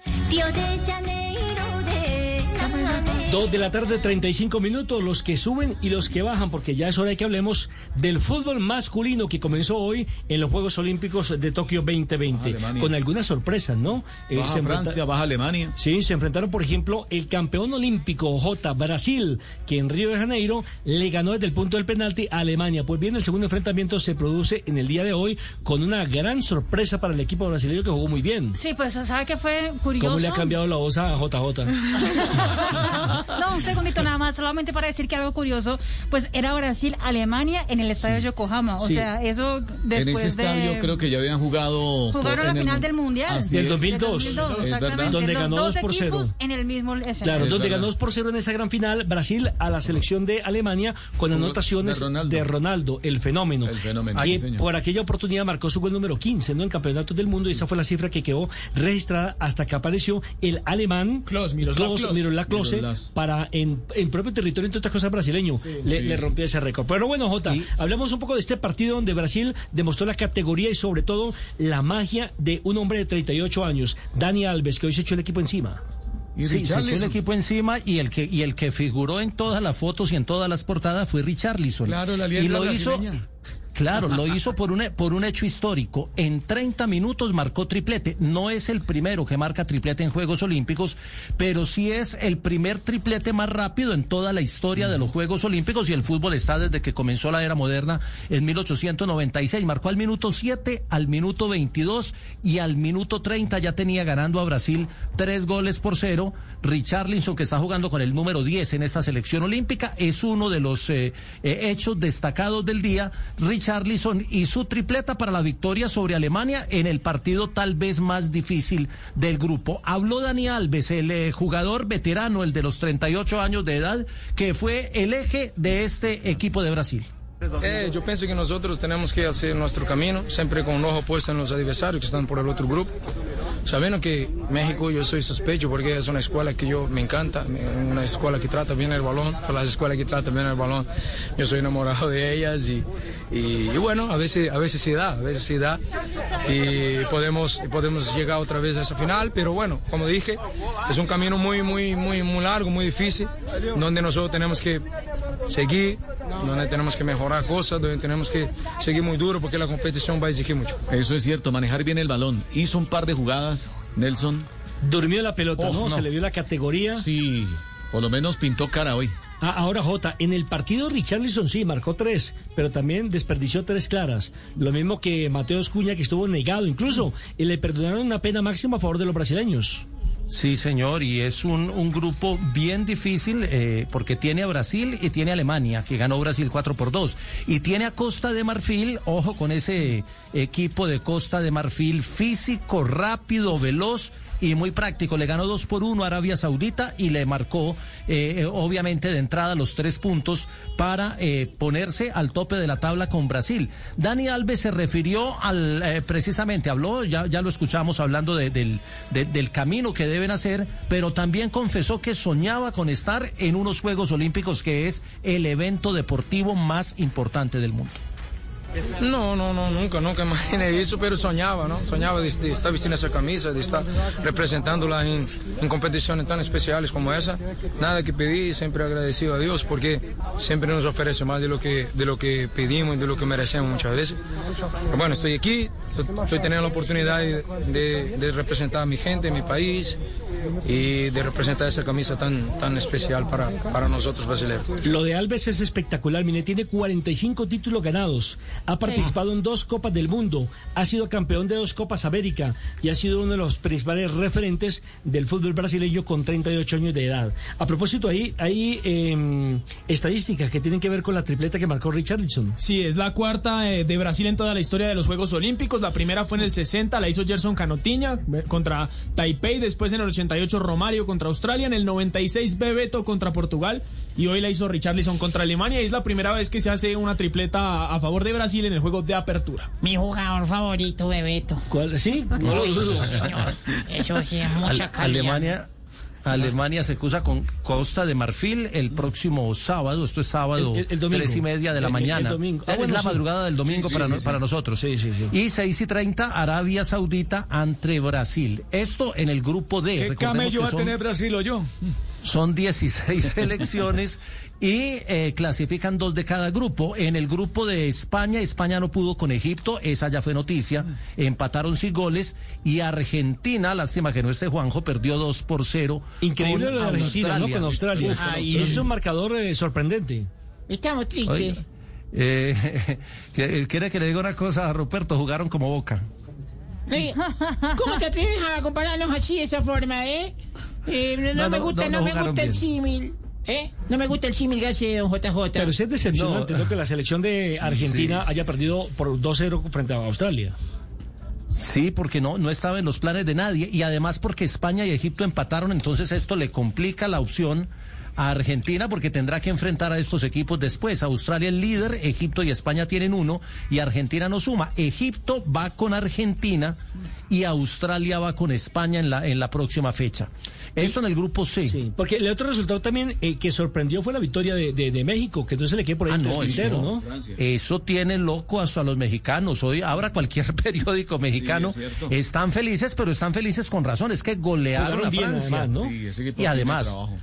Dos de la tarde, 35 minutos, los que suben y los que bajan, porque ya es hora de que hablemos del fútbol masculino que comenzó hoy en los Juegos Olímpicos de Tokio 2020, Alemania. con algunas sorpresas, ¿no? Eh, Baja se Francia, baja Alemania. Sí, se enfrentaron, por ejemplo, el campeón olímpico J, Brasil, que en Río de Janeiro le ganó desde el punto del penalti a Alemania. Pues bien, el segundo enfrentamiento se produce en el día de hoy con una gran sorpresa para el equipo brasileño que jugó muy bien. Sí, pues sabe que fue curioso. ¿Cómo le ha cambiado la voz a JJ? no, un segundito nada más, solamente para decir que algo curioso, pues era Brasil, Alemania en el estadio sí. Yokohama. O sea, eso después de En ese estadio creo que ya habían jugado. Jugaron la final del Mundial. Así del 2002. Del 2002 exactamente. Donde ganó 2 por 0. En el mismo. Claro, donde ganó 2 por 0 en esa gran final Brasil a la selección de Alemania con anotaciones de Ronaldo. el fenómeno. El fenómeno. Por aquella oportunidad marcó su gol número 15 ¿no? en Campeonatos del Mundo y esa fue la cifra que quedó registrada hasta que apareció el alemán Klaus Miroslav Klaus para en, en, propio territorio, entre otras cosas, brasileño. Le, sí. rompió ese récord. Pero bueno, Jota, y... hablamos un poco de este partido donde Brasil demostró la categoría y sobre todo la magia de un hombre de 38 años, Dani Alves, que hoy se echó el equipo encima. Sí, se echó el equipo encima y el que y el que figuró en todas las fotos y en todas las portadas fue Richarlison. Claro, la y lo hizo Claro, lo hizo por un, por un hecho histórico. En 30 minutos marcó triplete. No es el primero que marca triplete en Juegos Olímpicos, pero sí es el primer triplete más rápido en toda la historia de los Juegos Olímpicos y el fútbol está desde que comenzó la era moderna en 1896. Marcó al minuto 7, al minuto 22 y al minuto 30 ya tenía ganando a Brasil tres goles por cero. Richarlison, que está jugando con el número 10 en esta selección olímpica, es uno de los eh, eh, hechos destacados del día. Richarlison y su tripleta para la victoria sobre Alemania en el partido tal vez más difícil del grupo. Habló Dani Alves, el eh, jugador veterano, el de los 38 años de edad, que fue el eje de este equipo de Brasil. Eh, yo pienso que nosotros tenemos que hacer nuestro camino, siempre con un ojo puesto en los adversarios que están por el otro grupo. Sabiendo que México yo soy sospecho porque es una escuela que yo me encanta, una escuela que trata bien el balón, las escuelas que tratan bien el balón, yo soy enamorado de ellas y, y, y bueno, a veces, a veces sí da, a veces sí da y podemos, podemos llegar otra vez a esa final, pero bueno, como dije, es un camino muy, muy, muy, muy largo, muy difícil, donde nosotros tenemos que seguir, donde tenemos que mejorar cosas, donde tenemos que seguir muy duro porque la competición va a exigir mucho. Eso es cierto, manejar bien el balón. Hizo un par de jugadas, Nelson. Durmió la pelota, Oh, ¿no? no. Se le vio la categoría. Sí, por lo menos pintó cara hoy. Ah, ahora Jota, en el partido Richarlison sí marcó tres, pero también desperdició tres claras. Lo mismo que Mateo Escuña, que estuvo negado incluso, y le perdonaron una pena máxima a favor de los brasileños. Sí, señor, y es un, un grupo bien difícil eh, porque tiene a Brasil y tiene a Alemania, que ganó Brasil 4 por 2. Y tiene a Costa de Marfil, ojo con ese equipo de Costa de Marfil, físico, rápido, veloz y muy práctico. Le ganó 2 por 1 a Arabia Saudita y le marcó, eh, eh, obviamente, de entrada los tres puntos para eh, ponerse al tope de la tabla con Brasil. Dani Alves se refirió al, precisamente, habló, ya, ya lo escuchamos hablando de- del, de- del camino que deben hacer, pero también confesó que soñaba con estar en unos Juegos Olímpicos que es el evento deportivo más importante del mundo. No, no, no, nunca, nunca imaginé eso, pero soñaba, ¿no? Soñaba de, de estar vestindo esa camisa, de estar representándola en, en competiciones tan especiales como esa. Nada que pedí, siempre agradecido a Dios porque siempre nos ofrece más de lo que, de lo que pedimos y de lo que merecemos muchas veces. Pero bueno, estoy aquí, estoy, estoy teniendo la oportunidad de, de- de representar a mi gente, mi país y de representar esa camisa tan, tan especial para, para nosotros brasileños. Lo de Alves es espectacular, mire, tiene 45 títulos ganados, ha participado en dos Copas del Mundo, ha sido campeón de dos Copas América y ha sido uno de los principales referentes del fútbol brasileño con 38 años de edad. A propósito, ahí hay eh, estadísticas que tienen que ver con la tripleta que marcó Richardson. Sí, es la cuarta eh, de Brasil en toda la historia de los Juegos Olímpicos. La primera fue en el 60, la hizo Gerson Canotiña eh, contra Taipei. Después en el 88 Romario contra Australia. En el 96 Bebeto contra Portugal. Y hoy la hizo Richarlison contra Alemania. Y es la primera vez que se hace una tripleta a, a favor de Brasil en el juego de apertura. Mi jugador favorito, Bebeto. ¿Cuál? ¿Sí? No lo dudo. señor. Eso sí, es mucha calidad. Alemania. Alemania se cruza con Costa de Marfil el próximo sábado. Esto es sábado, El- el- el domingo. tres y media de la El- el- el mañana. domingo. Ah, es la sí. madrugada del domingo Sí, sí, para, sí, no- sí. para nosotros. Sí, sí, sí. Y 6 y 30, Arabia Saudita ante Brasil. Esto en el grupo D. ¿Qué camello que va a son- tener Brasil o yo? Son 16 selecciones y eh, clasifican dos de cada grupo. En el grupo de España, España no pudo con Egipto, esa ya fue noticia. Empataron sin goles y Argentina, lástima que no esté Juanjo, perdió 2 por 0. Increíble con lo de Argentina, ¿no? Con Australia. Uf, Ay, es un marcador eh, sorprendente. Estamos tristes. Oiga, eh, que- ¿Quiere que le diga una cosa a Ruperto? Jugaron como boca. ¿Cómo te atreves a compararnos así de esa forma, eh? Eh, no, No, me gusta, no, me gusta el símil. ¿Eh? No me gusta el símil que hace don JJ. Pero sí es decepcionante, ¿no? Que la selección de Argentina sí, haya perdido por 2-0 frente a Australia. Sí, porque no, no estaba en los planes de nadie y además porque España y Egipto empataron, entonces esto le complica la opción a Argentina porque tendrá que enfrentar a estos equipos después. Australia es líder, Egipto y España tienen uno y Argentina no suma. Egipto va con Argentina y Australia va con España en la, en la próxima fecha. Esto en el grupo C. Sí, porque el otro resultado también eh, que sorprendió fue la victoria de, de- de México, que entonces le quedó por ahí Ah, no, Quintero, eso, ¿no? eso tiene loco hasta a los mexicanos. Hoy abra cualquier periódico mexicano. es están felices, pero están felices con razón. Es que golearon a Francia. además, ¿no? Sí, Y además, trabajo.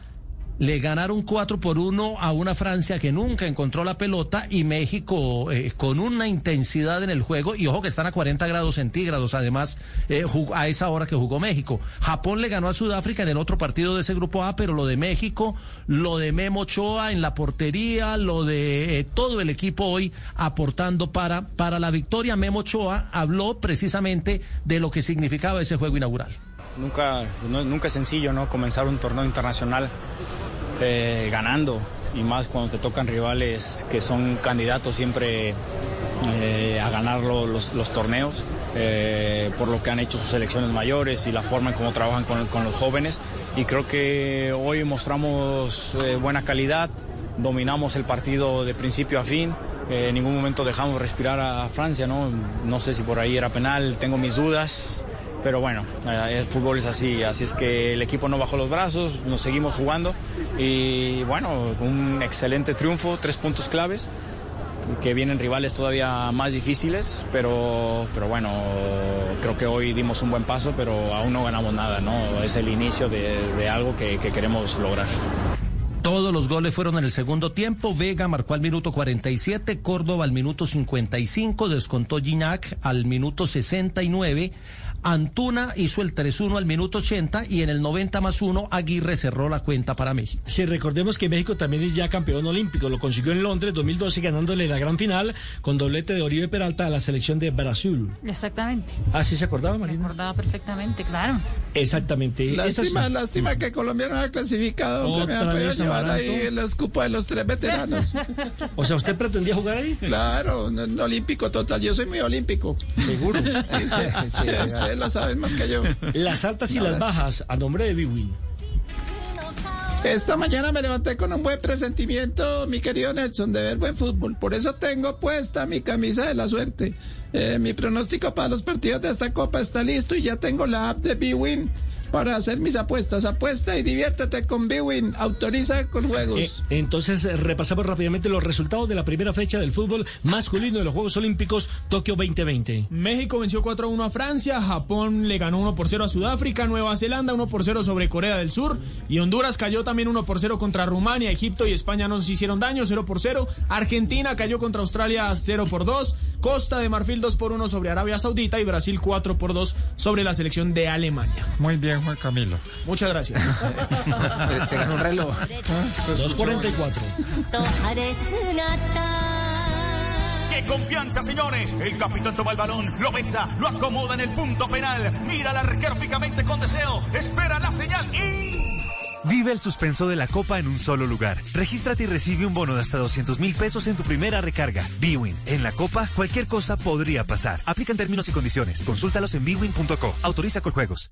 Le ganaron 4 por 1 a una Francia que nunca encontró la pelota y México eh, con una intensidad en el juego. Y ojo que están a 40 grados centígrados, además, eh, a esa hora que jugó México. Japón le ganó a Sudáfrica en el otro partido de ese grupo A, pero lo de México, lo de Memo Ochoa en la portería, lo de eh, todo el equipo hoy aportando para, para la victoria. Memo Ochoa habló precisamente de lo que significaba ese juego inaugural. Nunca, nunca es sencillo, ¿no? Comenzar un torneo internacional eh, ganando y más cuando te tocan rivales que son candidatos siempre eh, a ganar lo- los, los torneos eh, por lo que han hecho sus selecciones mayores y la forma en cómo trabajan con, con los jóvenes. Y creo que hoy mostramos eh, buena calidad, dominamos el partido de principio a fin. eh, en ningún momento dejamos respirar a Francia, ¿no? No sé si por ahí era penal, tengo mis dudas. Pero bueno, eh, el fútbol es así, así es que el equipo no bajó los brazos, nos seguimos jugando y bueno, un excelente triunfo, tres puntos claves, que vienen rivales todavía más difíciles, pero, pero bueno, creo que hoy dimos un buen paso, pero aún no ganamos nada, ¿no? Es el inicio de, algo que, que queremos lograr. Todos los goles fueron en el segundo tiempo. Vega marcó al minuto 47, Córdoba al minuto 55, descontó Ginac al minuto 69. Antuna hizo el 3-1 al minuto 80 y en el 90 más 1 Aguirre cerró la cuenta para México. Sí, recordemos que México también es ya campeón olímpico. Lo consiguió en Londres 2012 ganándole la gran final con doblete de Oribe Peralta a la selección de Brasil. Exactamente. ¿Ah, sí se acordaba, Marina? Recordaba perfectamente, claro. Exactamente. Lástima, Estas- lástima que Colombia no ha clasificado. me Otra podido vez llevar ahí el escupo de los tres veteranos. O sea, ¿usted pretendía jugar ahí? Claro, no- no olímpico total. Yo soy muy olímpico. Seguro. Sí, sí, sí, ustedes lo saben más que yo. Las altas y No, las- bajas a nombre de Biwin. Esta mañana me levanté con un buen presentimiento, mi querido Nelson, de ver buen fútbol. Por eso tengo puesta mi camisa de la suerte. Eh, mi pronóstico para los partidos de esta copa está listo y ya tengo la app de BWin para hacer mis apuestas. Apuesta y diviértete con BWin. Autoriza con juegos. Eh, entonces, eh, repasamos rápidamente los resultados de la primera fecha del fútbol masculino de los Juegos Olímpicos Tokio 2020. México venció 4 a 1 a Francia, Japón le ganó 1 por 0 a Sudáfrica, Nueva Zelanda 1 por 0 sobre Corea del Sur y Honduras cayó también 1 por 0 contra Rumania, Egipto y España no se hicieron daño 0 por 0, Argentina cayó contra Australia 0 por 2, Costa de Marfil 2 por 1 sobre Arabia Saudita y Brasil 4 por 2 sobre la selección de Alemania. Muy bien, Juan Camilo. Muchas gracias. Se ganó un reloj. 2.44. ¡Qué confianza, señores! El capitán toma el balón, lo besa, lo acomoda en el punto penal. Mira al arquero fijamente con deseo. Espera la señal y... Vive el suspenso de la Copa en un solo lugar. Regístrate y recibe un bono de hasta 200 mil pesos en tu primera recarga. Bwin. En la Copa, cualquier cosa podría pasar. Aplican términos y condiciones. Consúltalos en bwin.co. Autoriza con juegos.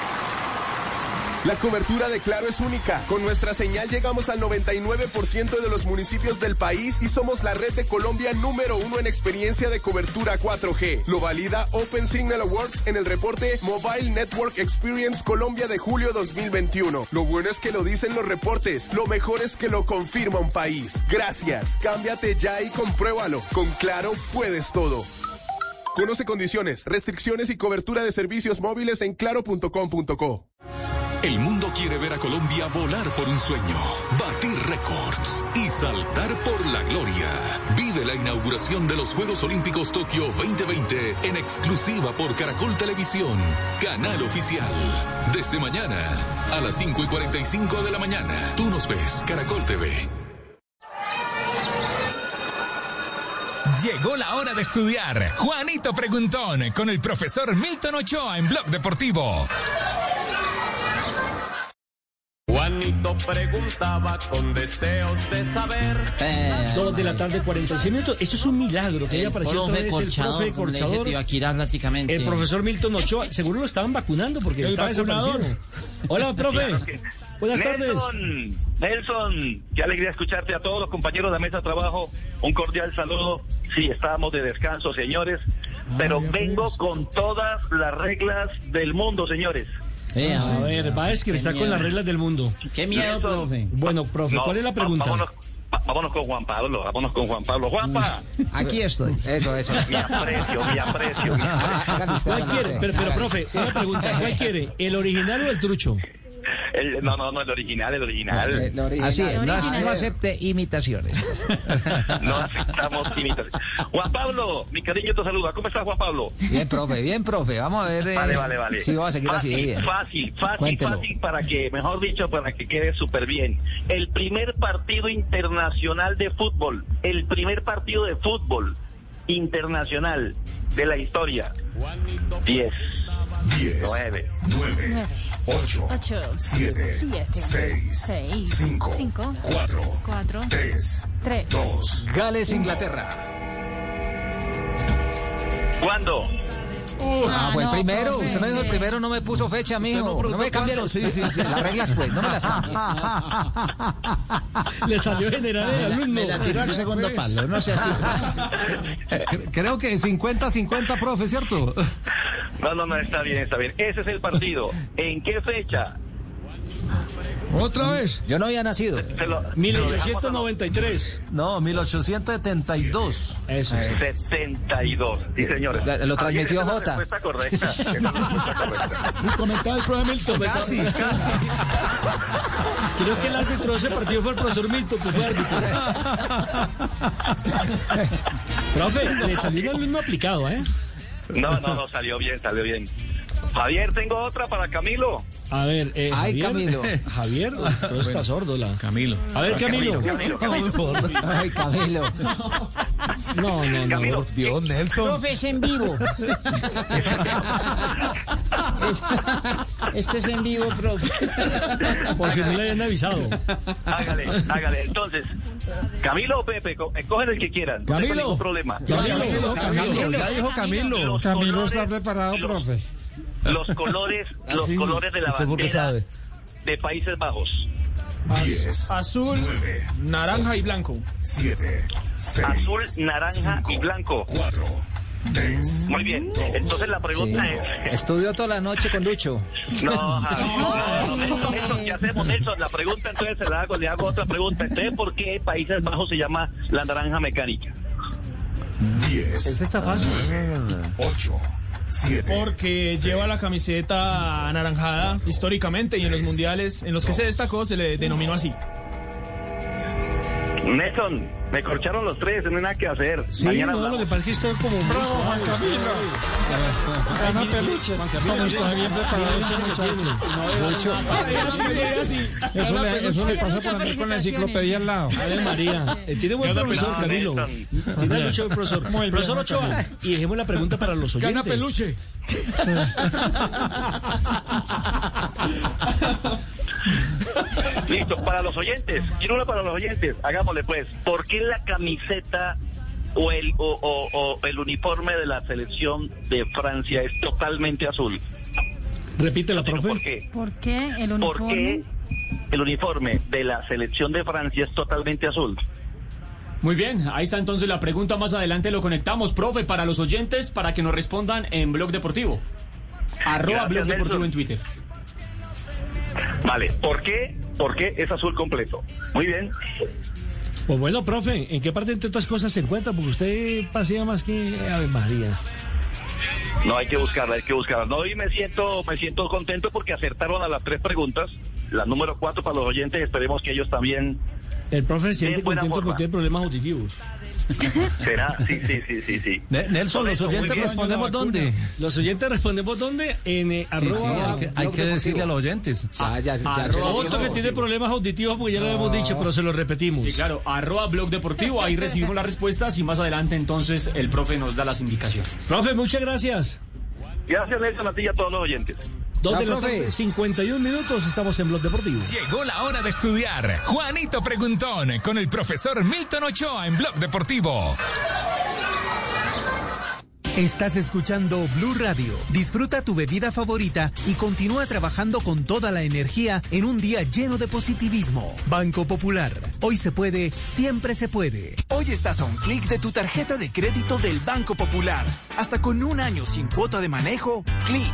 La cobertura de Claro es única. Con nuestra señal llegamos al 99% de los municipios del país y somos la red de Colombia número uno en experiencia de cobertura 4G. Lo valida Open Signal Awards en el reporte Mobile Network Experience Colombia de julio 2021. Lo bueno es que lo dicen los reportes. Lo mejor es que lo confirma un país. Gracias. Cámbiate ya y compruébalo. Con Claro puedes todo. Conoce condiciones, restricciones y cobertura de servicios móviles en claro.com.co. El mundo quiere ver a Colombia volar por un sueño, batir récords y saltar por la gloria. Vive la inauguración de los Juegos Olímpicos Tokio 2020 en exclusiva por Caracol Televisión, canal oficial. Desde mañana a las 5 y 45 de la mañana, tú nos ves, Caracol TV. Llegó la hora de estudiar. Juanito Preguntón con el profesor Milton Ochoa en Blog Deportivo. Juanito preguntaba con deseos de saber. Dos de la tarde, 46 minutos. Esto es un milagro que haya aparecido otra profe vez Corchador, el profe Corchador. Prácticamente. El profesor Milton Ochoa, seguro lo estaban vacunando porque El estaba vacunador. desaparecido. Hola, profe. Buenas tardes. Nelson, qué alegría escucharte a todos los compañeros de la mesa de trabajo. Un cordial saludo. Sí, estábamos de descanso, señores, pero vengo con todas las reglas del mundo, señores. Eh, a ver, va a está con las reglas del mundo. Qué miedo, profe. Bueno, profe, No, ¿cuál es la pregunta? Vámonos, con Juan Pablo, vámonos con Juan Pablo. Juanpa, Aquí estoy. Eso, eso. mi aprecio, mi aprecio. mi aprecio. ¿Cuál quiere? Pero, pero, profe, una pregunta. ¿Cuál quiere? ¿El original o el trucho? El- no, no, no, el original, el original. Así es, no, no acepte imitaciones. No aceptamos imitaciones. Juan Pablo, mi cariño te saluda. ¿Cómo estás, Juan Pablo? Bien, profe, bien, profe. Vamos a ver eh, Vale, vale, vale. si vamos a seguir así. fácil, Bien. Fácil, fácil, Cuéntelo. fácil para que, mejor dicho, para que quede súper bien. El primer partido internacional de fútbol, el primer partido de fútbol internacional de la historia. 10, 9, 9, 8, 8, 7, 6, 5, 4, 4, 3, 3. 2. Gales, Inglaterra. ¿Cuándo? Ah, Ah, pues no, primero. profe. Usted me dijo el primero, no me puso fecha, mijo. No me cambie los- Sí, sí, sí. las reglas, pues. No me las cambie. Le salió general el alumno. Me la tiró al segundo palo, no sé así. Cre- Creo que 50-50, profe, ¿cierto? No, no, no, está bien, está bien. Ese es el partido. ¿En qué fecha? ¿Otra vez? Yo no había nacido. Se lo- 1893. No, 1872. Eso. 72. Sí, señor. Lo- lo transmitió es Jota. respuesta correcta. Esa es la respuesta correcta. Y comentaba el Milton. Casi, casi. Creo que el árbitro de ese partido fue el profesor Milton, que fue árbitro. profe, le salió un alumno aplicado, ¿eh? No, no, no, salió bien, salió bien. Javier, tengo otra para Camilo. A ver, eh, Ay, Javier, Camilo. Javier, todo está sordo la. Camilo. A ver, Camilo. Camilo, Camilo. Ay, Camilo. No, no, no. Camilo. Dios, Nelson. Profe, es en vivo. Es- Esto es en vivo, profe. Por si no le habían avisado. Hágale, hágale. Entonces, Camilo o Pepe, co- escogen el que quieran. No tengo Camilo. ningún problema. Camilo, Camilo, ya dijo Camilo. Camilo colores- está preparado, los- profe. Los colores, los sí. colores de la ¿Usted por qué bandera de Países Bajos. Az- Azul, naranja y blanco. 7, Azul, naranja y blanco. 4, 3. Muy bien. Entonces la pregunta es... Estudió toda la noche con Lucho. No, Javi, no, Nelson, Nelson, ¿qué hacemos, Nelson? La pregunta entonces se la hago, le hago otra pregunta. Entonces, ¿por qué Países Bajos se llama la naranja mecánica? 10. Eso está fácil. 8, 7. Porque lleva la camiseta anaranjada históricamente y en los mundiales en los que se destacó se le denominó así. Nelson, me corcharon los tres, no hay nada que hacer. Sí, Mañana no, lo hablamos. que pasa es que estoy como muy suave. Gana peluche. Como está bien preparado este. Eso le, eso le pasa por andar con la enciclopedia al lado. Ave María. Eh, tiene buen profesor, Camilo. Tiene mucho buen profesor. Profesor Juan Ochoa, Camilo. y dejemos la pregunta para los oyentes. Gana peluche. Listo, para los oyentes, quiero una para los oyentes, hagámosle pues, ¿por qué la camiseta o el, o, o- o el uniforme de la selección de Francia es totalmente azul? Repítelo, Digo, profe. ¿Por qué? ¿Por qué el ¿Por uniforme? qué el uniforme de la selección de Francia es totalmente azul? Muy bien, ahí está entonces la pregunta. Más adelante lo conectamos, profe, para los oyentes, para que nos respondan en Blog Deportivo. Arroba Gracias, Blog Deportivo Nelson. en Twitter. Vale, ¿por qué? ¿Por qué es azul completo? Muy bien. Pues bueno, profe, ¿en qué parte entre otras cosas se encuentra? Porque usted pasea más que Ave María. No hay que buscarla, hay que buscarla. No, y me siento, me siento contento porque acertaron a las tres preguntas. La número cuatro para los oyentes, esperemos que ellos también El profe se siente contento porque tiene problemas auditivos. será. Sí, sí, sí, sí, sí. Ne- Nelson, los oyentes bien. respondemos dónde. Los oyentes respondemos dónde? En eh, Sí, sí, arroba... hay que, hay que decirle a los oyentes. Ya, ya, ya, ya, Arroba Otro que tiene problemas auditivos porque ya lo hemos dicho, pero se lo repetimos. Sí, claro, arroba Blog Deportivo, ahí recibimos las respuestas y más adelante entonces el profe nos da las indicaciones. Profe, muchas gracias. Gracias, Nelson, a ti y a todos los oyentes. Dos de la profe. tarde, 51 minutos, estamos en Blog Deportivo. Llegó la hora de estudiar. Juanito Preguntón con el profesor Milton Ochoa en Blog Deportivo. Estás escuchando Blue Radio. Disfruta tu bebida favorita y continúa trabajando con toda la energía en un día lleno de positivismo. Banco Popular. Hoy se puede, siempre se puede. Hoy estás a un clic de tu tarjeta de crédito del Banco Popular. Hasta con un año sin cuota de manejo, clic.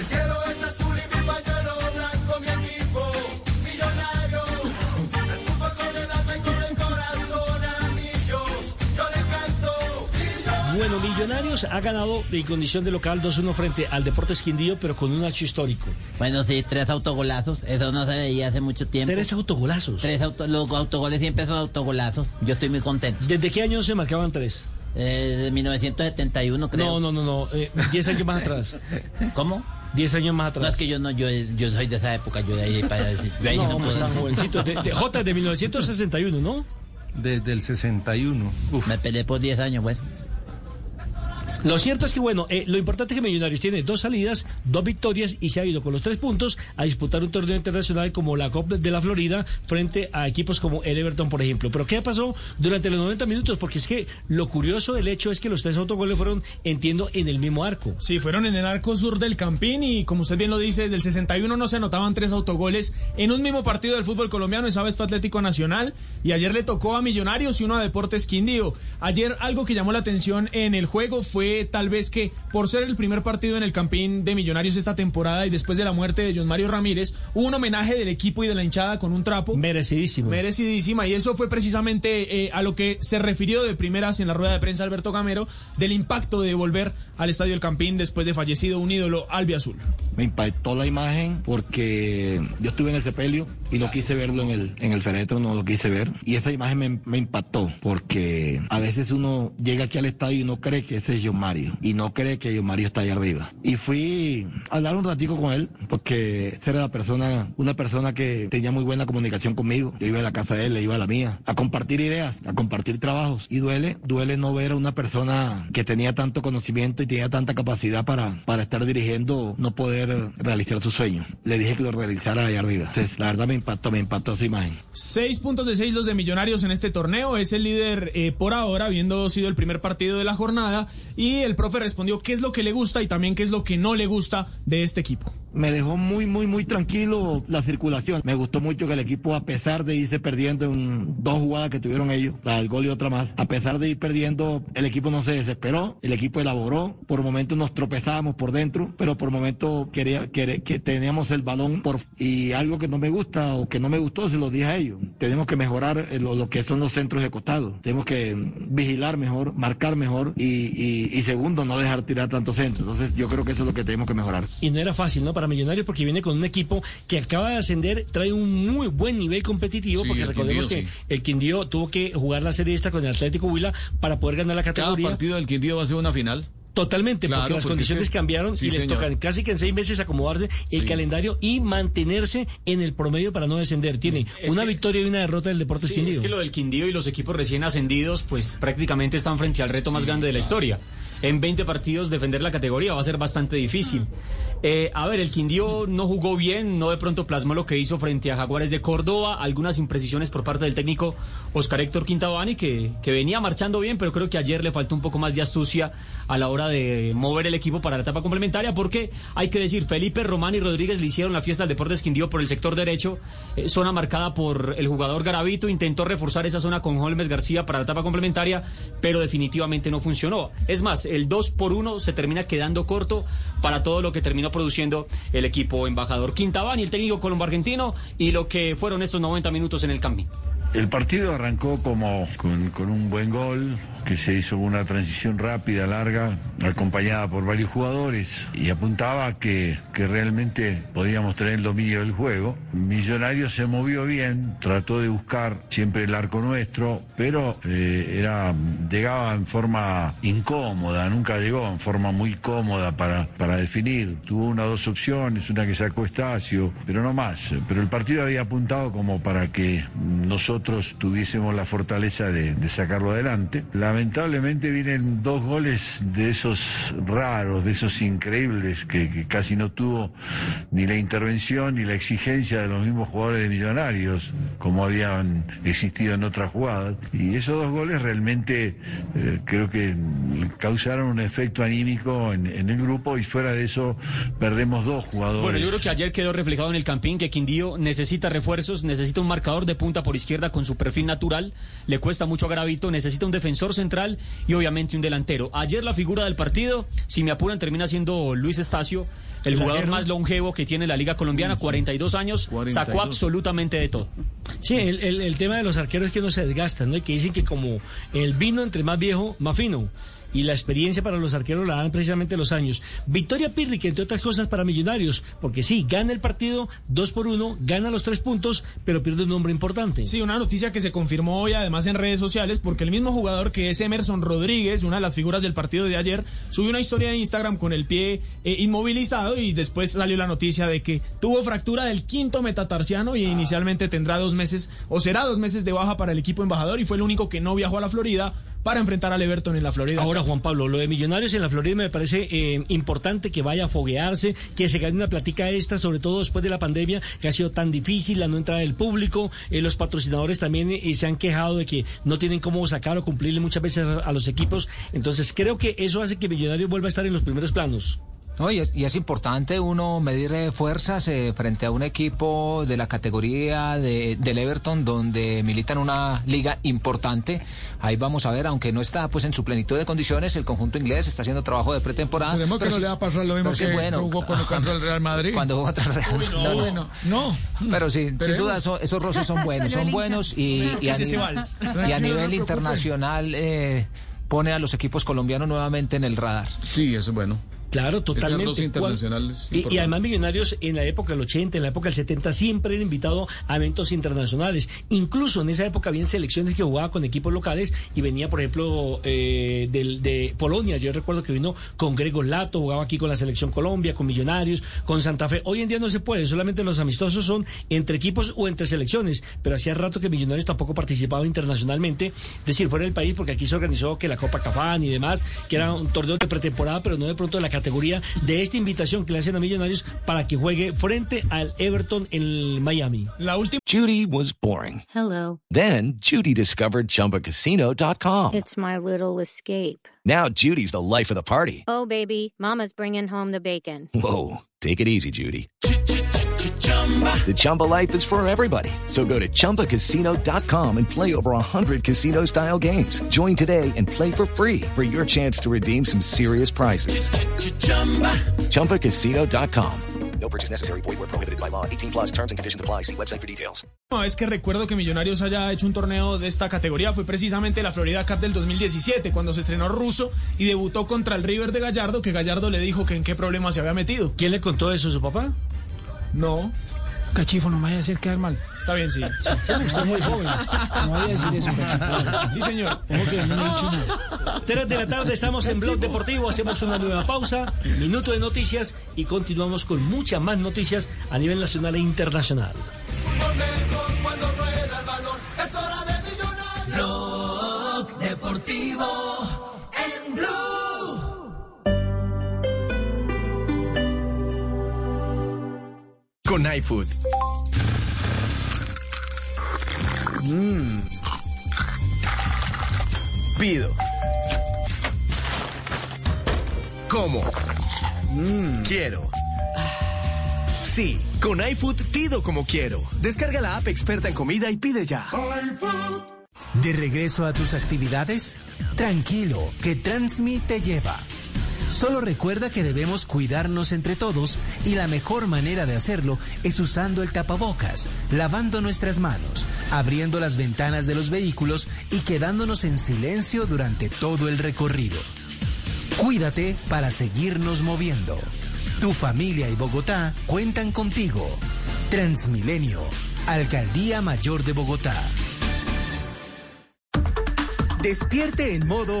El cielo es azul y mi pañuelo blanco, mi equipo, millonarios. El fútbol con el alma y con el corazón a millos. Yo le canto. Bueno, Millonarios ha ganado en condición de local 2-1 frente al Deportes Quindío, pero con un hecho histórico. Bueno, sí, tres autogolazos. Eso no se veía hace mucho tiempo. Tres autogolazos. Tres auto, los autogoles siempre son autogolazos. Yo estoy muy contento. ¿Desde qué año se marcaban tres? Eh, de 1971, creo. No, no, no, no. eh, diez años más atrás. ¿Cómo? Diez años más atrás. No, es que yo no, yo, yo soy de esa época, yo de ahí para yo ahí no, no pues tan jovencito. De, de- J, de 1961, ¿no? Desde el 61. Uf. Me peleé por 10 años, pues. Lo cierto es que, bueno, eh, lo importante es que Millonarios tiene dos salidas, dos victorias y se ha ido con los tres puntos a disputar un torneo internacional como la Copa de la Florida frente a equipos como el Everton, por ejemplo. Pero ¿qué pasó durante los 90 minutos? Porque es que lo curioso del hecho es que los tres autogoles fueron, entiendo, en el mismo arco. Sí, fueron en el arco sur del Campín y como usted bien lo dice, desde el 61 no se anotaban tres autogoles en un mismo partido del fútbol colombiano, esa vez Atlético Nacional y ayer le tocó a Millonarios y uno a Deportes Quindío. Ayer algo que llamó la atención en el juego fue tal vez que por ser el primer partido en el Campín de Millonarios esta temporada y después de la muerte de John Mario Ramírez, hubo un homenaje del equipo y de la hinchada con un trapo. Merecidísimo. Merecidísima. Y eso fue precisamente eh, a lo que se refirió de primeras en la rueda de prensa Alberto Gamero del impacto de volver al Estadio El Campín después de fallecido un ídolo albiazul. Me impactó la imagen porque yo estuve en el sepelio y no quise verlo en el, en el féretro, no lo quise ver. Y esa imagen me, me impactó porque a veces uno llega aquí al estadio y no cree que ese es John Mario y no cree que John Mario está ahí arriba. Y fui a hablar un ratico con él porque era la persona, una persona que tenía muy buena comunicación conmigo. Yo iba a la casa de él, le iba a la mía, a compartir ideas, a compartir trabajos. Y duele, duele no ver a una persona que tenía tanto conocimiento y tenía tanta capacidad para, para estar dirigiendo, no poder realizar su sueño. Le dije que lo realizara allá arriba. Entonces, la verdad me impactó, me impactó esa imagen. Seis puntos de seis los de Millonarios en este torneo. Es el líder eh, por ahora, habiendo sido el primer partido de la jornada. Y el profe respondió qué es lo que le gusta y también qué es lo que no le gusta de este equipo. Me dejó muy, muy, muy tranquilo la circulación. Me gustó mucho que el equipo, a pesar de irse perdiendo en dos jugadas que tuvieron ellos, la del gol y otra más, a pesar de ir perdiendo, el equipo no se desesperó, el equipo elaboró. Por momentos nos tropezábamos por dentro, pero por momentos quería, que, teníamos el balón por y algo que no me gusta o que no me gustó, se lo dije a ellos. Tenemos que mejorar eh, lo, lo que son los centros de costado. Tenemos que vigilar mejor, marcar mejor y, y, y segundo, no dejar tirar tantos centros. Entonces yo creo que eso es lo que tenemos que mejorar. Y no era fácil, ¿no? Para Millonarios porque viene con un equipo que acaba de ascender, trae un muy buen nivel competitivo, Sí, porque recordemos Quindío, que sí. el Quindío tuvo que jugar la serie esta con el Atlético Huila para poder ganar la Cada categoría. partido del Quindío va a ser una final. Totalmente, Claro, porque las porque condiciones cambiaron sí, y les señor. tocan casi que en seis meses acomodarse el Sí. calendario y mantenerse en el promedio para no descender. Tiene Es una que- victoria y una derrota del Deportes Sí, Quindío. es que lo del Quindío y los equipos recién ascendidos, pues prácticamente están frente al reto más grande de la historia. En 20 partidos defender la categoría va a ser bastante difícil. Eh, a ver, el Quindío no jugó bien, no de pronto plasmó lo que hizo frente a Jaguares de Córdoba, algunas imprecisiones por parte del técnico Oscar Héctor Quintabani, que, que venía marchando bien, pero creo que ayer le faltó un poco más de astucia a la hora de mover el equipo para la etapa complementaria, porque hay que decir, Felipe Román y Rodríguez le hicieron la fiesta al Deportes Quindío por el sector derecho, eh, zona marcada por el jugador Garavito, intentó reforzar esa zona con Holmes García para la etapa complementaria, pero definitivamente no funcionó. Es más, el 2 por 1 se termina quedando corto para todo lo que terminó produciendo el equipo embajador Quintabani, el técnico colombo-argentino, y lo que fueron estos 90 minutos en el camping. El partido arrancó como con, con un buen gol, que se hizo una transición rápida, larga, acompañada por varios jugadores, y apuntaba que, que realmente podíamos tener el dominio del juego. Millonario se movió bien, trató de buscar siempre el arco nuestro, pero eh, era, llegaba en forma incómoda, nunca llegó en forma muy cómoda para, para definir. Tuvo una o dos opciones, una que sacó Estacio, pero no más. Pero el partido había apuntado como para que nosotros tuviésemos la fortaleza de, sacarlo adelante. Lamentablemente vienen dos goles de esos raros, de esos increíbles, que, que casi no tuvo ni la intervención ni la exigencia de los mismos jugadores de Millonarios, como habían existido en otras jugadas. Y esos dos goles realmente eh, creo que causaron un efecto anímico en, en el grupo y fuera de eso perdemos dos jugadores. Bueno, yo creo que ayer quedó reflejado en el campín que Quindío necesita refuerzos, necesita un marcador de punta por izquierda con su perfil natural, le cuesta mucho a Garavito, necesita un defensor central y obviamente un delantero. Ayer la figura del partido, si me apuran, termina siendo Luis Estacio, el, El jugador más longevo que tiene la Liga Colombiana, 42 años, sacó 42. absolutamente de todo. Sí, el, el- el tema de los arqueros es que no se desgastan, ¿no? Y que dicen que como el vino entre más viejo, más fino. Y la experiencia para los arqueros la dan precisamente los años. Victoria Pirri, que entre otras cosas para Millonarios, porque sí, gana el partido dos por uno, gana los tres puntos, pero pierde un nombre importante. Sí, una noticia que se confirmó hoy además en redes sociales porque el mismo jugador que es Emerson Rodríguez, una de las figuras del partido de ayer, subió una historia de Instagram con el pie eh, inmovilizado y después salió la noticia de que tuvo fractura del quinto metatarsiano y inicialmente tendrá dos meses o será dos meses de baja para el equipo embajador y fue el único que no viajó a la Florida para enfrentar al Everton en la Florida. Ahora, Juan Pablo, lo de Millonarios en la Florida me parece eh, importante que vaya a foguearse, que se gane una platica extra, sobre todo después de la pandemia, que ha sido tan difícil la no entrada del público. Eh, los patrocinadores también eh, se han quejado de que no tienen cómo sacar o cumplirle muchas veces a los equipos. Entonces, creo que eso hace que Millonarios vuelva a estar en los primeros planos. No, y, es, y es importante uno medir eh, fuerzas eh, frente a un equipo de la categoría de, del Everton donde milita en una liga importante. Ahí vamos a ver, aunque no está pues en su plenitud de condiciones, el conjunto inglés está haciendo trabajo de pretemporada. Esperemos que no sí- le va a pasar lo mismo que bueno, jugó con- contra el Real Madrid. Cuando jugó contra el Real Madrid. no, bueno, no. Pero sí, sin duda eso- esos roces son buenos, son buenos y, a, nivel- y a no nivel internacional eh, pone a los equipos colombianos nuevamente en el radar. Sí, eso es bueno. Claro, totalmente. internacionales Y- además Millonarios en la época del 80, en la época del 70 siempre era invitado a eventos internacionales. Incluso en esa época habían selecciones que jugaba con equipos locales y venía, por ejemplo, eh, del- de Polonia. Yo recuerdo que vino con Grego Lato, jugaba aquí con la selección Colombia, con Millonarios, con Santa Fe. Hoy en día no se puede, solamente los amistosos son entre equipos o entre selecciones. Pero hacía rato que Millonarios tampoco participaba internacionalmente, es decir, fuera del país, porque aquí se organizó que la Copa Cafán y demás, que era un torneo de pretemporada, pero no de pronto de la categoría de esta invitación que le hacen a Millonarios para que juegue frente al Everton en Miami. La última. Judy was boring. Hello. Then Judy discovered ChumbaCasino.com. It's my little escape. Now Judy's the life of the party. Oh, baby, Mama's bringing home the bacon. Whoa, take it easy, Judy. The Chumba life is for everybody. So go to ChumbaCasino.com and play over 100 casino-style games. Join today and play for free for your chance to redeem some serious prizes. ChumbaCasino.com. No purchase necessary. Void where prohibited by law. 18 plus terms and conditions apply. See website for details. última vez que recuerdo que Millonarios haya hecho un torneo de esta categoría fue precisamente la Florida Cup del 2017, cuando se estrenó Russo y debutó contra el River de Gallardo, que Gallardo le dijo que en qué problema se había metido. ¿Quién le contó eso, su papá? No. Cachifo, no me vaya a hacer quedar mal. Está bien, sí. Usted es muy joven. No vaya a decir eso, Cachifo. Sí, señor. Que no me he dicho nada. Tres de la tarde estamos en Blog Deportivo, hacemos una nueva pausa, minuto de noticias y continuamos con muchas más noticias a nivel nacional e internacional. Cuando rueda el balón, es hora de millonario. Blog Deportivo en Blue. Con iFood. Mm. Pido. Como. Mm, quiero. Sí, con iFood pido como quiero. Descarga la app experta en comida y pide ya. ¿De regreso a tus actividades? Tranquilo, que Transmi te lleva. Solo recuerda que debemos cuidarnos entre todos y la mejor manera de hacerlo es usando el tapabocas, lavando nuestras manos, abriendo las ventanas de los vehículos y quedándonos en silencio durante todo el recorrido. Cuídate para seguirnos moviendo. Tu familia y Bogotá cuentan contigo. Transmilenio, Alcaldía Mayor de Bogotá. Despierte en modo.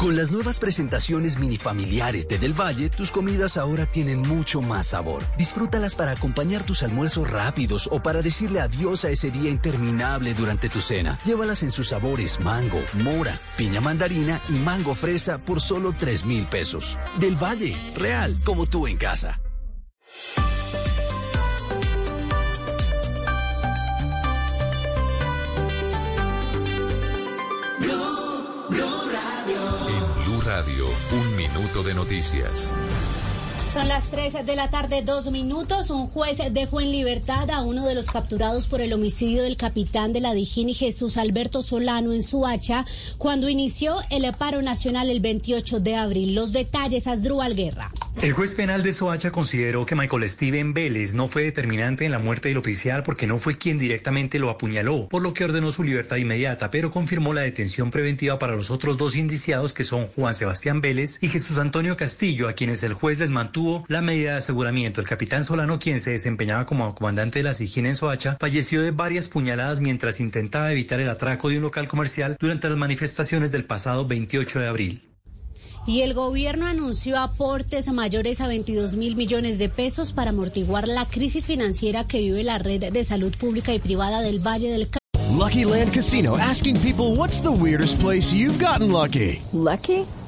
Con las nuevas presentaciones minifamiliares de Del Valle, tus comidas ahora tienen mucho más sabor. Disfrútalas para acompañar tus almuerzos rápidos o para decirle adiós a ese día interminable durante tu cena. Llévalas en sus sabores mango, mora, piña mandarina y mango fresa por solo 3 mil pesos. Del Valle, real, como tú en casa. Un minuto de noticias. Son las 3 de la tarde, dos minutos. Un juez dejó en libertad a uno de los capturados por el homicidio del capitán de la Dijini, Jesús Alberto Solano, en Suacha, cuando inició el paro nacional el 28 de abril. Los detalles, Asdrúbal Guerra. El juez penal de Soacha consideró que Michael Steven Vélez no fue determinante en la muerte del oficial porque no fue quien directamente lo apuñaló, por lo que ordenó su libertad inmediata, pero confirmó la detención preventiva para los otros dos indiciados que son Juan Sebastián Vélez y Jesús Antonio Castillo, a quienes el juez les mantuvo la medida de aseguramiento. El capitán Solano, quien se desempeñaba como comandante de la SIGIN en Soacha, falleció de varias puñaladas mientras intentaba evitar el atraco de un local comercial durante las manifestaciones del pasado 28 de abril. Y el gobierno anunció aportes mayores a 22 mil millones de pesos para amortiguar la crisis financiera que vive la red de salud pública y privada del Valle del Cauca. Lucky Land Casino asking people what's the weirdest place you've gotten lucky? Lucky?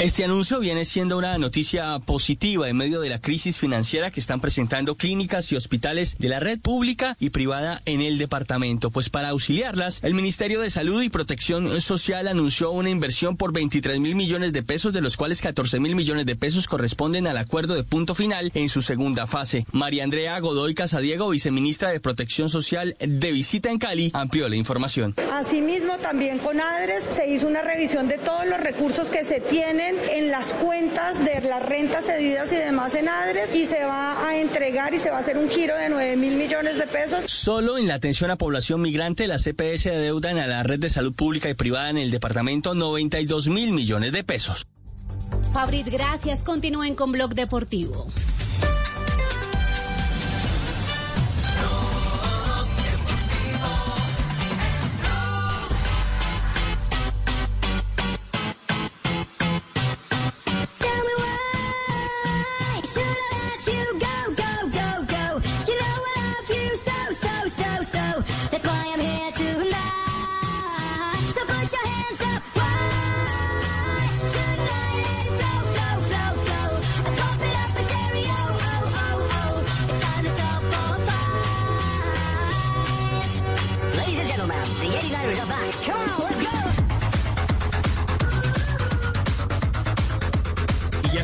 Este anuncio viene siendo una noticia positiva en medio de la crisis financiera que están presentando clínicas y hospitales de la red pública y privada en el departamento. Pues para auxiliarlas, el Ministerio de Salud y Protección Social anunció una inversión por 23 mil millones de pesos, de los cuales 14 mil millones de pesos corresponden al acuerdo de punto final en su segunda fase. María Andrea Godoy Casadiego, viceministra de Protección Social de visita en Cali, amplió la información. Asimismo, también con ADRES se hizo una revisión de todos los recursos que se tienen en las cuentas de las rentas cedidas y demás en ADRES y se va a entregar y se va a hacer un giro de 9 mil millones de pesos. Solo en la atención a población migrante, la CPS adeudan a la red de salud pública y privada en el departamento 92 mil millones de pesos. Fabrit, gracias. Continúen con Blog Deportivo.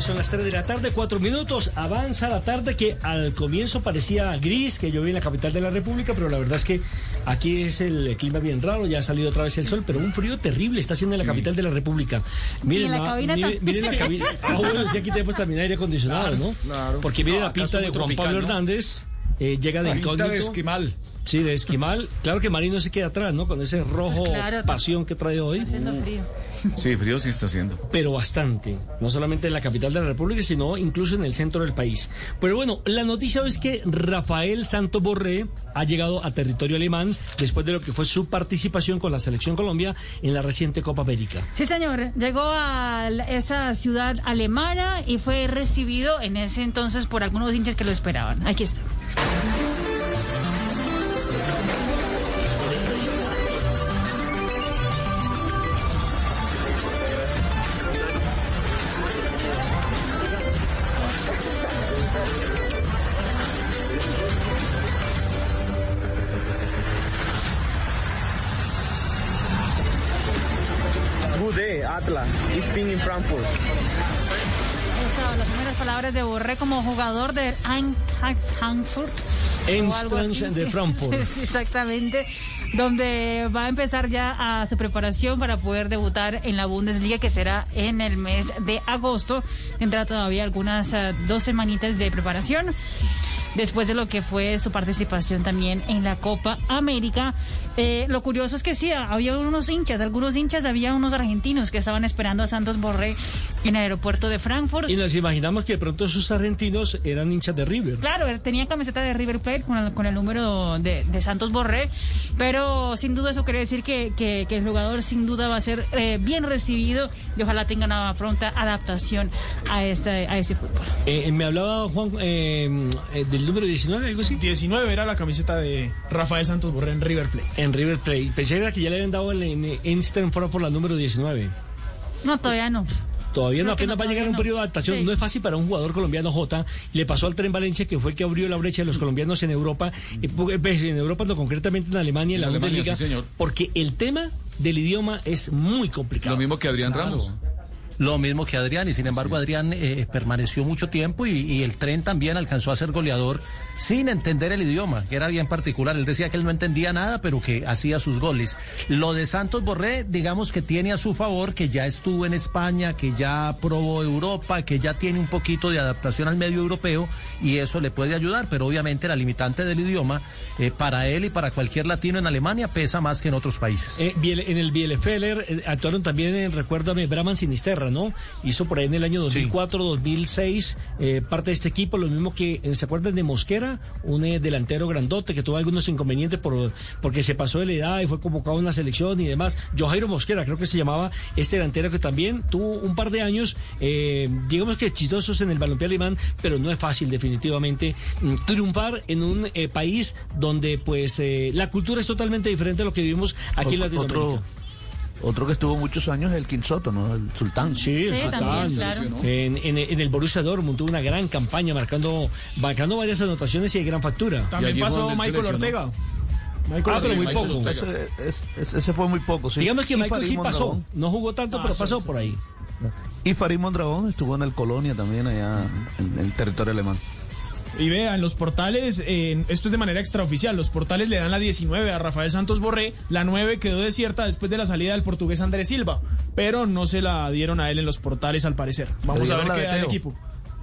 Son las 3 de la tarde, 4 minutos. Avanza la tarde que al comienzo parecía gris, que llovía en la capital de la República, pero la verdad es que aquí es el clima bien raro, ya ha salido otra vez el sol, pero un frío terrible está haciendo en la capital de la República. Miren, Y en la cabina miren la cabina. Ah, bueno, sí, aquí tenemos también aire acondicionado, ¿no? Porque miren No, la acá pinta de Juan tropical, Pablo ¿no? Hernández, eh, llega de La pinta incógnito. de esquimal. Sí, de esquimal. Claro que Marino se queda atrás, ¿no? Con ese rojo Pues claro. pasión que trae hoy. Haciendo frío. Sí, frío sí está haciendo. pero bastante. No solamente en la capital de la República, sino incluso en el centro del país. Pero bueno, la noticia es que Rafael Santos Borré ha llegado a territorio alemán después de lo que fue su participación con la selección Colombia en la reciente Copa América. Sí, señor. Llegó a esa ciudad alemana y fue recibido en ese entonces por algunos hinchas que lo esperaban. Aquí está. Atlas. It's been in Frankfurt. Las primeras palabras de Borré como jugador Eintracht Frankfurt. Einstein de Frankfurt. Sí, exactamente. Donde va a empezar ya a su preparación para poder debutar en la Bundesliga, que será en el mes de agosto. Tendrá todavía algunas eh, dos semanitas de preparación. Después de lo que fue su participación también en la Copa América. Eh, lo curioso es que sí, había unos hinchas, algunos hinchas, había unos argentinos que estaban esperando a Santos Borré en el aeropuerto de Frankfurt. Y nos imaginamos que de pronto esos argentinos eran hinchas de River. Claro, él tenía camiseta de River Plate con el, con el número de, de Santos Borré, pero sin duda eso quiere decir que, que- que el jugador sin duda va a ser eh, bien recibido y ojalá tenga una pronta adaptación a ese, a ese fútbol. Eh, me hablaba Juan eh, eh, del número 19, algo así. 19 era la camiseta de Rafael Santos Borré en River Plate. En River Plate. Pensé que ya le habían dado el en Einstein fuera por la número 19. No, todavía no. Todavía no, apenas no, va a llegar un periodo de adaptación. Sí. No es fácil para un jugador colombiano J. Le pasó al Tren Valencia, que fue el que abrió la brecha de los colombianos en Europa. y pu- pues, en Europa, no, concretamente en Alemania, en la Alemania, Bundesliga. sí, señor. Porque el tema del idioma es muy complicado. Lo mismo que Adrián Claro. Ramos. Lo mismo que Adrián, y sin embargo Adrián eh, permaneció mucho tiempo y, y el tren también alcanzó a ser goleador sin entender el idioma, que era bien particular. Él decía que él no entendía nada, pero que hacía sus goles. Lo de Santos Borré, digamos que tiene a su favor que ya estuvo en España, que ya probó Europa, que ya tiene un poquito de adaptación al medio europeo y eso le puede ayudar, pero obviamente la limitante del idioma eh, para él y para cualquier latino en Alemania pesa más que en otros países. Eh, en el Bielefeller eh, actuaron también, en, recuérdame, Braman Sinisterra, ¿no? Hizo por ahí en el año 2004, 2006 eh, parte de este equipo, lo mismo que, eh, ¿se acuerdan de Mosquera? Un eh, delantero grandote que tuvo algunos inconvenientes por, porque se pasó de la edad y fue convocado a una selección y demás. Johairo Mosquera, creo que se llamaba este delantero que también tuvo un par de años, eh, digamos que chistosos en el balompié alemán, pero no es fácil definitivamente mm, triunfar en un eh, país donde pues eh, la cultura es totalmente diferente a lo que vivimos aquí en Latinoamérica. Otro, Otro que estuvo muchos años es el Quinsoto, ¿no? El Sultán. Sí, el Sí, Sultán. también, claro. En, en- en el Borussia Dortmund tuvo una gran campaña marcando, marcando varias anotaciones y de gran factura. También pasó Michael Ortega. Michael Ah, pero muy poco. Ese, ese- ese- fue muy poco, sí. Digamos que Y Michael Farid sí pasó. Mondragón. No jugó tanto, Ah, pero sí, pasó sí. por ahí. Y Farid Mondragón estuvo en el Colonia también, allá en, en territorio alemán. Y vea, en los portales, eh, esto es de manera extraoficial, los portales le dan la 19 a Rafael Santos Borré, la 9 quedó desierta después de la salida del portugués Andrés Silva, pero no se la dieron a él en los portales al parecer. Vamos a ver qué da el equipo.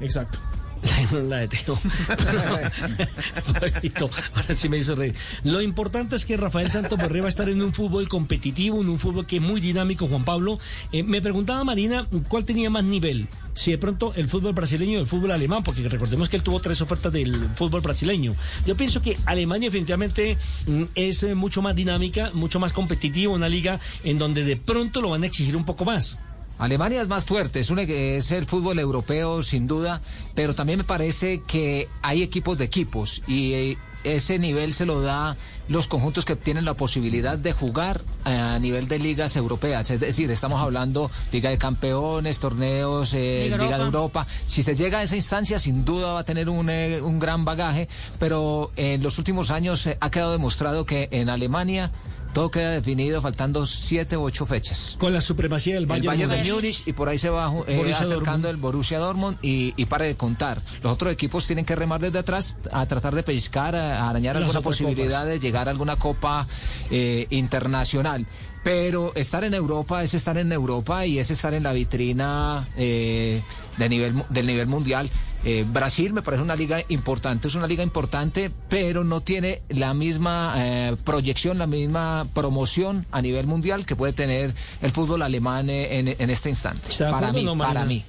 Exacto. la de Teo. Pobrecito, Ahora sí me hizo reír. Lo importante es que Rafael Santos Borré va a estar en un fútbol competitivo, en un fútbol que es muy dinámico, Juan Pablo. Eh, me preguntaba Marina, ¿cuál tenía más nivel? Si de pronto el fútbol brasileño o el fútbol alemán, porque recordemos que él tuvo tres ofertas del fútbol brasileño. Yo pienso que Alemania definitivamente mm, es eh, mucho más dinámica, mucho más competitiva, una liga en donde de pronto lo van a exigir un poco más. Alemania es más fuerte, es, un, es el fútbol europeo sin duda, pero también me parece que hay equipos de equipos y eh, ese nivel se lo da los conjuntos que tienen la posibilidad de jugar eh, a nivel de ligas europeas, es decir, estamos hablando Liga de Campeones, torneos, eh, Liga Liga, de Europa. Europa. Si se llega a esa instancia, sin duda va a tener un, eh, un gran bagaje, pero en los últimos años eh, ha quedado demostrado que en Alemania todo queda definido faltando siete u ocho fechas. Con la supremacía del El Bayern, Bayern de Múnich. Y por ahí se va eh, acercando Dortmund. el Borussia Dortmund y, y pare de contar. Los otros equipos tienen que remar desde atrás a tratar de pescar, a, arañar Las alguna posibilidad copas. de llegar a alguna copa eh, internacional. Pero estar en Europa es estar en Europa y es estar en la vitrina eh, de nivel, del nivel mundial. Eh, Brasil me parece una liga importante, es una liga importante, pero no tiene la misma eh, proyección, la misma promoción a nivel mundial que puede tener el fútbol alemán eh, en, en este instante. ¿Está de Para mí, no, para mí.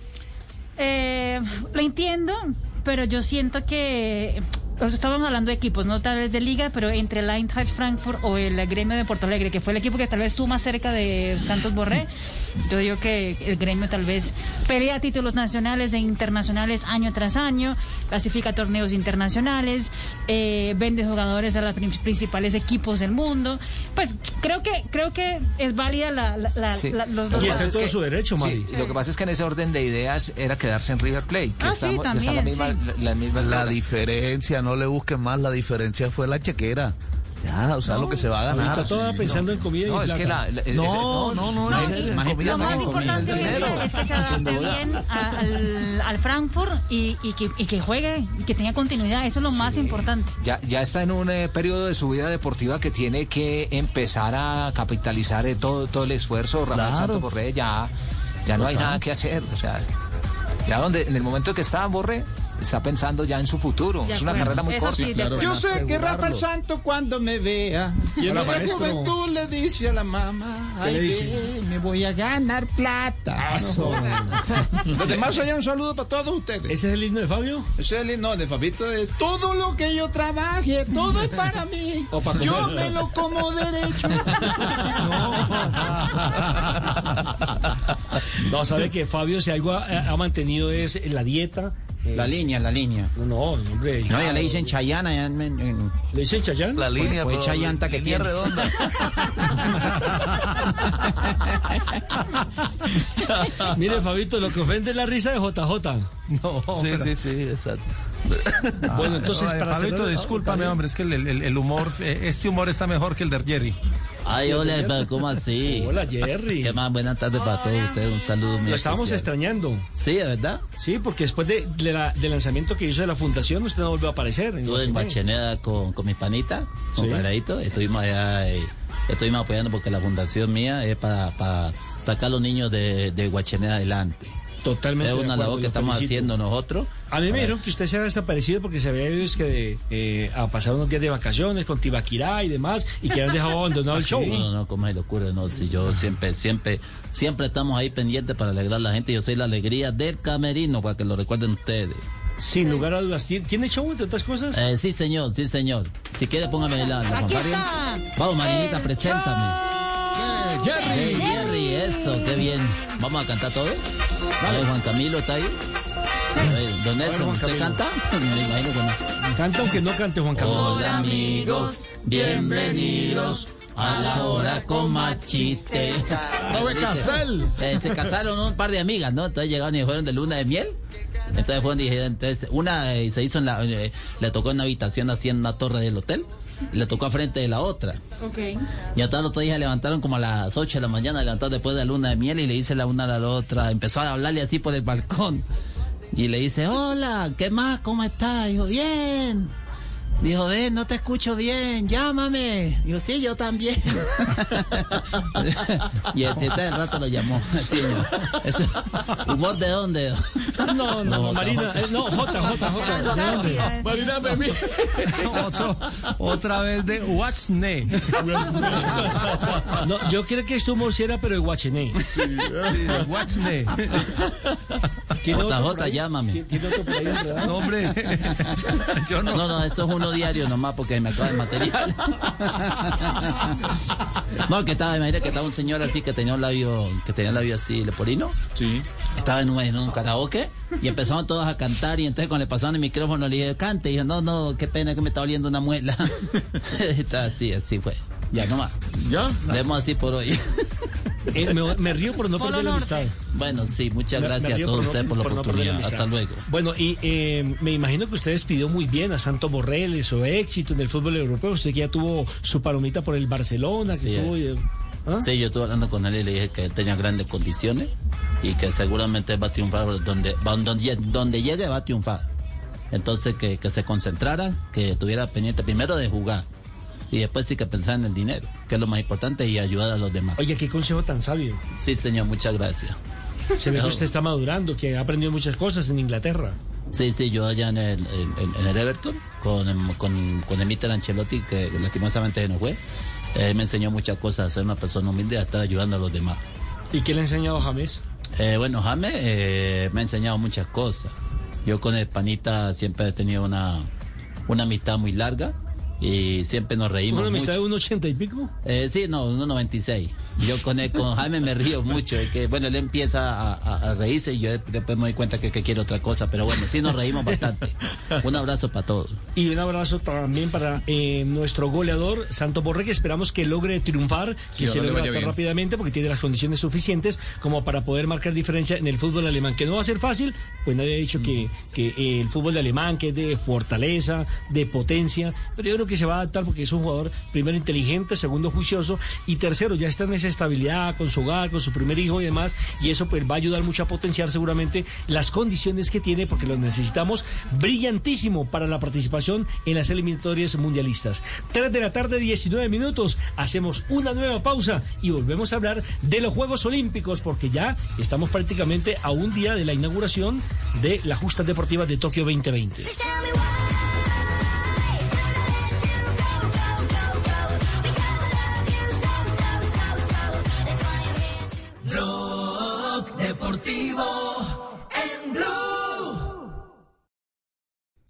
Eh, lo entiendo, pero yo siento que pues, estábamos hablando de equipos, no tal vez de liga, pero entre el Eintracht Frankfurt o el gremio de Porto Alegre, que fue el equipo que tal vez estuvo más cerca de Santos Borré, yo digo que el gremio tal vez pelea títulos nacionales e internacionales año tras año, clasifica torneos internacionales, eh, vende jugadores a los principales equipos del mundo. Pues creo que creo que es válida la, la- la- Sí. la- los Lo dos. que pasa es que- derecho, sí, lo que pasa es que en ese orden de ideas era quedarse en River Plate, que Ah, está, sí, está también, la misma, sí. la, la misma La diferencia, no le busquen más, la diferencia fue la chequera. Ya, o sea, lo que se va a ganar. Toda pensando en comida y No, es que la- la- No, no, no, en No, serio, y en comida lo más no, importante hoy día es que se adapte bien a- al, al Frankfurt y, y que, y que juegue y que tenga continuidad. Eso es lo más importante. Ya, ya está en un eh, periodo de su vida deportiva que tiene que empezar a capitalizar eh, todo, todo el esfuerzo. Rafael Claro. Santos Borré ya, ya no hay nada que hacer. O sea, ya donde, en el momento que está Borré, está pensando ya en su futuro. Es una carrera muy corta. sí. Yo sé que asegurarlo. Rafael Santo cuando me vea Hola, de maestro. juventud le dice a la mamá, ¿Qué le ay, me voy a ganar plata. Eso. Los demás allá un saludo para todos ustedes. ¿Ese es el himno de Fabio? Ese es el himno de Fabito es todo lo que yo trabaje, todo es para mí. Para Yo comer. me lo como derecho. No, sabe que Fabio si algo ha, ha mantenido es la dieta. Eh, La línea, la línea. No, no, hombre. No, ya le dicen Chayana. Ya en, en- ¿Le dicen Chayán? La línea, Fue esa llanta que línea tiene. redonda. Mire, Fabito, lo que ofende es la risa de JJ. No, sí, sí, sí, exacto. Bueno, entonces, Ay, para Fabito, discúlpame, hombre, es que el, el- el humor, eh, este humor está mejor que el de Jerry. Ay, hola, pero ¿cómo así? Hola, Jerry. ¿Qué más? Buenas tardes para todos ustedes. Un saludo muy Lo estábamos especial. extrañando. Sí, ¿de verdad? Sí, porque después de, de la- del lanzamiento que hizo de la fundación, usted no volvió a aparecer. Estuve en Guacheneda con, con mi panita, con Sí. Garadito. Estuvimos allá, eh, estuvimos apoyando porque la fundación mía es para, para sacar a los niños de, de Guacheneda adelante. Totalmente. Es de una labor que estamos felicito. haciendo nosotros. A mí me dijeron que usted se había desaparecido porque se había ido es que, eh, a pasar unos días de vacaciones con Tibaquirá y demás y que habían dejado abandonado el show. No, no, no, como es locura, no, si yo siempre, siempre, siempre estamos ahí pendientes para alegrar a la gente. Yo soy la alegría del camerino, para que lo recuerden ustedes. Sin lugar a dudas. ¿Tiene, show entre otras cosas? Eh, sí, señor, sí, señor. Si quiere, póngame la, la Aquí está. Vamos, Marinita, El preséntame. Jerry. Jerry, eso, qué bien. ¿Vamos a cantar todo? A ver, Juan Camilo está ahí. A ver, don Nelson, Juan ¿usted Camilo. canta? Me imagino que no. Canta aunque no cante Juan Camilo. Hola amigos, bienvenidos a la hora con más chistes. Nove Castel. Eh, se casaron un par de amigas, ¿no? Entonces llegaron y fueron de luna de miel. Entonces fueron y dijeron, entonces una eh, se hizo en la, eh, le tocó en una habitación así en una torre del hotel. Y Le tocó a frente de la otra. Ok. Y a todos los otros días levantaron como a las 8 de la mañana, levantaron después de la luna de miel y le dice la una a la otra, empezó a hablarle así por el balcón. Y le dice, hola, ¿qué más? ¿Cómo estás? Dijo, bien. Dijo, ven, no te escucho bien, llámame. Dijo, sí, yo también. y el rato lo llamó. Sí. Eso, ¿Humor de dónde? No, no, Jota, Marina, Jota. eh, no, J, J, J. ¿de dónde? Marina Memí. Otro- otra vez de Watchne. No, yo creo que este humor sí era, pero de Guachené. Sí, Watchne. ¿Tiene Jota, otro por Jota, ahí? llámame. No, hombre. Yo no. No, no, eso es uno diario nomás porque me acaba el material. No, que estaba, imagínate que estaba un señor así que tenía un labio, que tenía un labio así leporino. Sí. Estaba en un, en un karaoke y empezaron todos a cantar y entonces cuando le pasaron el micrófono le dije, cante. Y dijo, no, no, qué pena que me está oliendo una muela. Está así, así fue. Ya nomás. ¿Ya? Demos así por hoy. Eh, me, me río por no perder la amistad. Bueno, sí, muchas Me- gracias me a todos por no- ustedes por la por no perder la oportunidad. Hasta luego. Bueno, y eh, me imagino que usted despidió muy bien a Santo Borrell, su éxito en el fútbol europeo. Usted que ya tuvo su palomita por el Barcelona, que Sí, tuvo... eh, ¿ah? Sí, yo estuve hablando con él y le dije que él tenía grandes condiciones y que seguramente va a triunfar donde, donde, donde llegue va a triunfar. Entonces que, que se concentrara, que tuviera pendiente primero de jugar y después sí que pensara en el dinero, que es lo más importante y ayudar a los demás. Oye, qué consejo tan sabio. Sí, señor, muchas gracias. Se ve que usted está madurando, que ha aprendido muchas cosas en Inglaterra. Sí, sí, yo allá en el, en, en el Everton con, con, con el Mister Ancelotti, que lastimosamente no fue, eh, me enseñó muchas cosas, a ser una persona humilde a estar ayudando a los demás. ¿Y qué le ha enseñado James? Eh, bueno, James eh, me ha enseñado muchas cosas. Yo con el panita siempre he tenido una, una amistad muy larga y siempre nos reímos ¿Una amistad mucho. de un ochenta y pico? Eh, sí, no, 1.96. Yo con, él, con Jaime me río mucho. Es que, bueno, él empieza a, a- a reírse y yo después me doy cuenta que, que quiere otra cosa. Pero bueno, sí nos reímos bastante. Un abrazo para todos. Y un abrazo también para eh, nuestro goleador, Santo Borre, que esperamos que logre triunfar, Sí, que se logre adaptar bien. rápidamente, porque tiene las condiciones suficientes como para poder marcar diferencia en el fútbol alemán, que no va a ser fácil, pues nadie ha dicho que, que eh, el fútbol de alemán, que es de fortaleza, de potencia, pero yo creo que se va a adaptar porque es un jugador, primero, inteligente, segundo, juicioso, y tercero, ya está en esa estabilidad con su hogar, con su primer hijo y demás, y eso pues va a ayudar mucho a potenciar seguramente las condiciones que tiene, porque lo necesitamos brillantísimo para la participación en las eliminatorias mundialistas. 3 de la tarde, 19 minutos, hacemos una nueva pausa y volvemos a hablar de los Juegos Olímpicos, porque ya estamos prácticamente a un día de la inauguración de las justas deportivas de Tokio 2020. Deportivo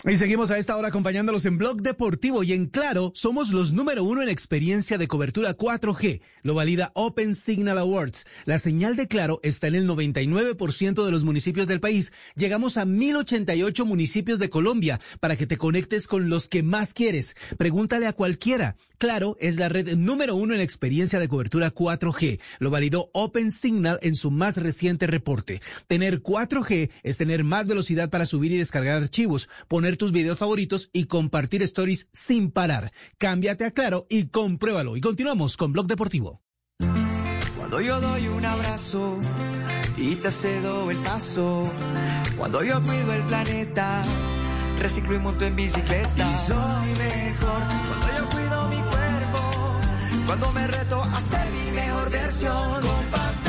Y seguimos a esta hora acompañándolos en Blog Deportivo y en Claro, somos los número uno en experiencia de cobertura 4G. Lo valida Open Signal Awards. La señal de Claro está en el 99% de los municipios del país. Llegamos a 1088 municipios de Colombia para que te conectes con los que más quieres. Pregúntale a cualquiera. Claro es la red número uno en experiencia de cobertura 4G. Lo validó Open Signal en su más reciente reporte. Tener 4G es tener más velocidad para subir y descargar archivos, poner tus videos favoritos y compartir stories sin parar. Cámbiate a Claro y compruébalo. Y continuamos con Blog Deportivo. Cuando yo doy un abrazo y te cedo el paso. Cuando yo cuido el planeta, reciclo y monto en bicicleta. Y soy mejor cuando yo cuido mi cuerpo. Cuando me reto a ser mi mejor versión. Con pasta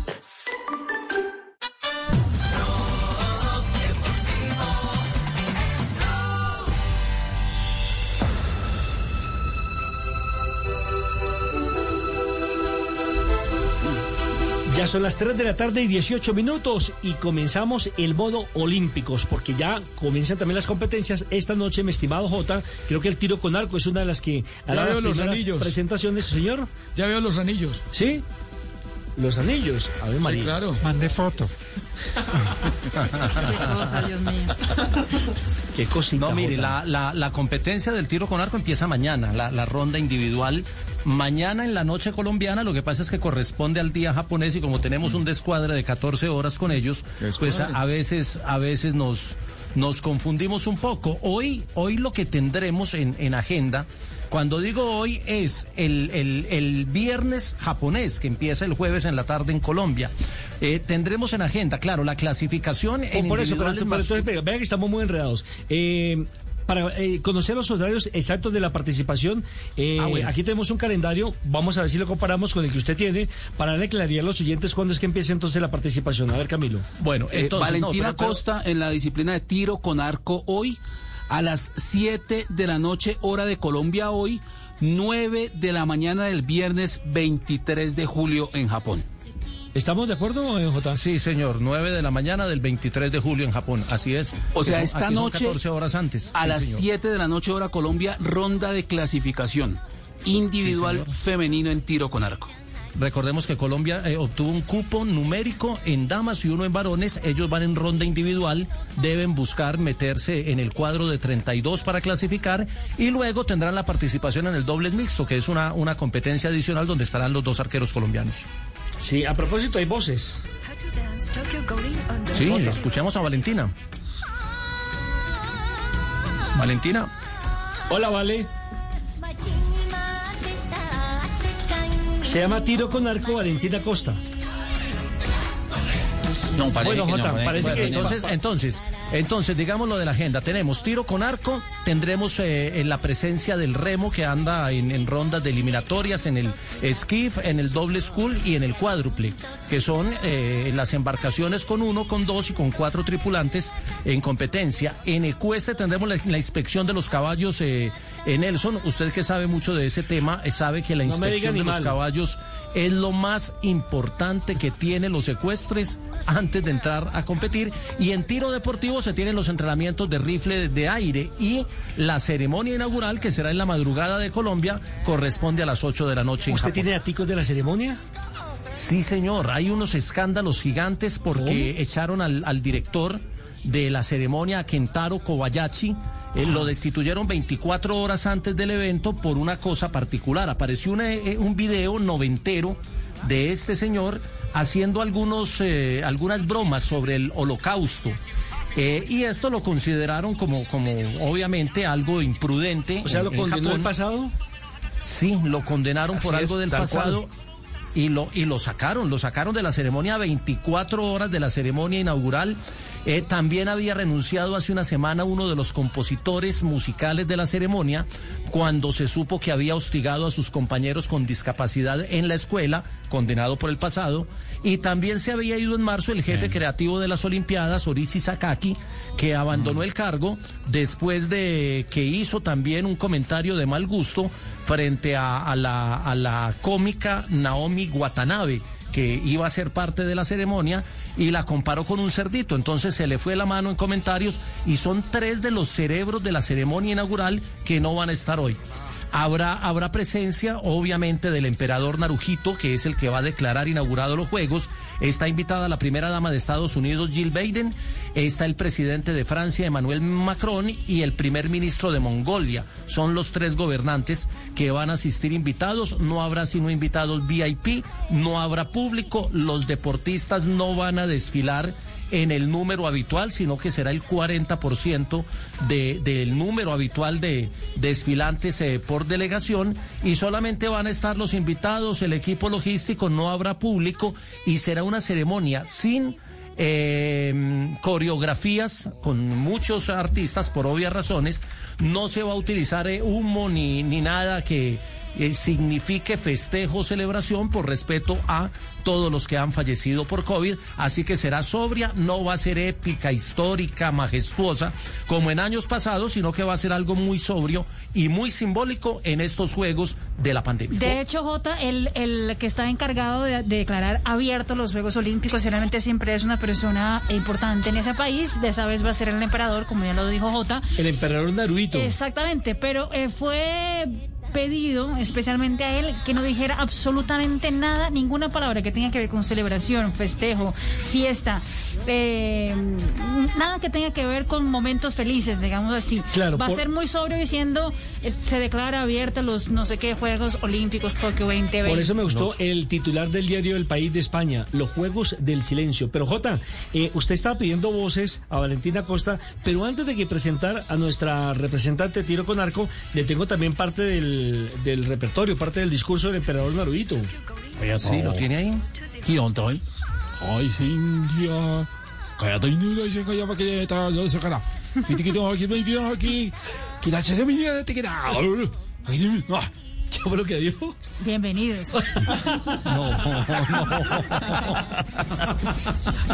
Ya son las 3 de la tarde y 18 minutos y comenzamos el modo olímpicos porque ya comienzan también las competencias. Esta noche, mi estimado Jota, creo que el tiro con arco es una de las que Ya hará veo las los anillos. presentaciones, señor. Ya veo los anillos. ¿Sí? Los anillos. A ver, María. claro. Mandé foto. Qué cosa, Dios mío. Qué cosita. No, mire, la, la, la competencia del tiro con arco empieza mañana, la, la ronda individual. Mañana en la noche colombiana, lo que pasa es que corresponde al día japonés y como tenemos un descuadre de 14 horas con ellos, pues a, veces, a veces nos, nos confundimos un poco. Hoy, hoy lo que tendremos en, en agenda, cuando digo hoy es el, el- el viernes japonés, que empieza el jueves en la tarde en Colombia. Eh, tendremos en agenda, claro, la clasificación en Oh, por eso, pero, pero entonces, vea, vea que estamos muy enredados. Eh, para eh, conocer los horarios exactos de la participación, eh, Ah, bueno. aquí tenemos un calendario, vamos a ver si lo comparamos con el que usted tiene, para darle claridad a los oyentes cuándo es que empieza entonces la participación. A ver, Camilo. Bueno, Eh, entonces, Valentina pero- Costa en la disciplina de tiro con arco hoy a las 7 de la noche hora de Colombia hoy, 9 de la mañana del viernes 23 de julio en Japón. ¿Estamos de acuerdo, eh, Jota? Sí, señor, 9 de la mañana del 23 de julio en Japón, así es. O sea, esta aquí noche 14 horas antes. a Sí, las señor. 7 de la noche hora Colombia, ronda de clasificación individual femenino en tiro con arco. Recordemos que Colombia eh, obtuvo un cupo numérico en damas y uno en varones. Ellos van en ronda individual, deben buscar meterse en el cuadro de 32 para clasificar y luego tendrán la participación en el dobles mixto, que es una, una competencia adicional donde estarán los dos arqueros colombianos. Sí, a propósito, hay voces. Sí, escuchemos a Valentina. Valentina. Hola, Vale. Se llama Tiro con Arco Valentina Costa. No, Bueno, Jota, parece Bueno, que... entonces, entonces, entonces, digamos lo de la agenda. Tenemos tiro con arco, tendremos eh, en la presencia del remo que anda en, en rondas de eliminatorias, en el skiff, en el doble school y en el cuádruple, que son eh, las embarcaciones con uno, con dos y con cuatro tripulantes en competencia. En Ecueste tendremos la, la inspección de los caballos. Eh, Nelson, usted que sabe mucho de ese tema, eh, sabe que la No inspección de los caballos es lo más importante que tienen los secuestres antes de entrar a competir. Y en tiro deportivo se tienen los entrenamientos de rifle de aire y la ceremonia inaugural, que será en la madrugada de Colombia, corresponde a las 8 de la noche en ¿Usted Japón. tiene daticos de la ceremonia? Sí, señor. Hay unos escándalos gigantes porque echaron al, al director de la ceremonia, a Kentaro Kobayashi. Eh, lo destituyeron 24 horas antes del evento por una cosa particular. Apareció una, eh, un video noventero de este señor haciendo algunos, eh, algunas bromas sobre el holocausto. Eh, y esto lo consideraron como, como obviamente algo imprudente. O sea, en- ¿lo en condenó el Japón. pasado? Sí, lo condenaron por algo es, del pasado cual. y lo, y lo sacaron, lo sacaron de la ceremonia a 24 horas de la ceremonia inaugural. Eh, también había renunciado hace una semana uno de los compositores musicales de la ceremonia cuando se supo que había hostigado a sus compañeros con discapacidad en la escuela, condenado por el pasado. Y también se había ido en marzo el jefe creativo de las Olimpiadas, Orishi Sakaki, que abandonó el cargo después de que hizo también un comentario de mal gusto frente a, a la, a la cómica Naomi Watanabe, que iba a ser parte de la ceremonia, y la comparó con un cerdito. Entonces se le fue la mano en comentarios y son tres de los cerebros de la ceremonia inaugural que no van a estar hoy. Habrá, habrá presencia, obviamente, del emperador Narujito, que es el que va a declarar inaugurado los Juegos. Está invitada la primera dama de Estados Unidos, Jill Biden. Está el presidente de Francia, Emmanuel Macron, y el primer ministro de Mongolia. Son los tres gobernantes que van a asistir invitados. No habrá sino invitados VIP, no habrá público. Los deportistas no van a desfilar en el número habitual, sino que será el 40% de, del número habitual de desfilantes eh, por delegación y solamente van a estar los invitados, el equipo logístico, no habrá público y será una ceremonia sin eh, coreografías con muchos artistas por obvias razones. No se va a utilizar eh, humo ni, ni nada que, eh, signifique festejo, celebración por respeto a todos los que han fallecido por COVID. Así que será sobria, no va a ser épica, histórica, majestuosa como en años pasados, sino que va a ser algo muy sobrio y muy simbólico en estos Juegos de la pandemia. De hecho, Jota, el, el que está encargado de, de declarar abiertos los Juegos Olímpicos, generalmente siempre es una persona importante en ese país. De esa vez va a ser el emperador, como ya lo dijo Jota. El emperador Naruhito. Exactamente, pero eh, fue pedido especialmente a él que no dijera absolutamente nada, ninguna palabra que tenga que ver con celebración, festejo, fiesta, eh, nada que tenga que ver con momentos felices, digamos así. Claro, Va a ser muy sobrio diciendo, eh, se declara abierta los no sé qué Juegos Olímpicos Tokio 2020. Por eso me gustó el titular del diario El País de España, los Juegos del Silencio. Pero Jota, eh, usted estaba pidiendo voces a Valentina Costa, pero antes de que presentar a nuestra representante tiro con arco, le tengo también parte del, del repertorio, parte del discurso del emperador Naruhito. Oye, sí, ¿lo tiene ahí? ¿Qué onda hoy? Ay, Cintia. Cállate y no dice que ya para que está no se cara. Viste que tengo aquí me aquí. La se me viene te queda. Ay, sí, ah. ¿Qué fue lo que dijo? Bienvenidos.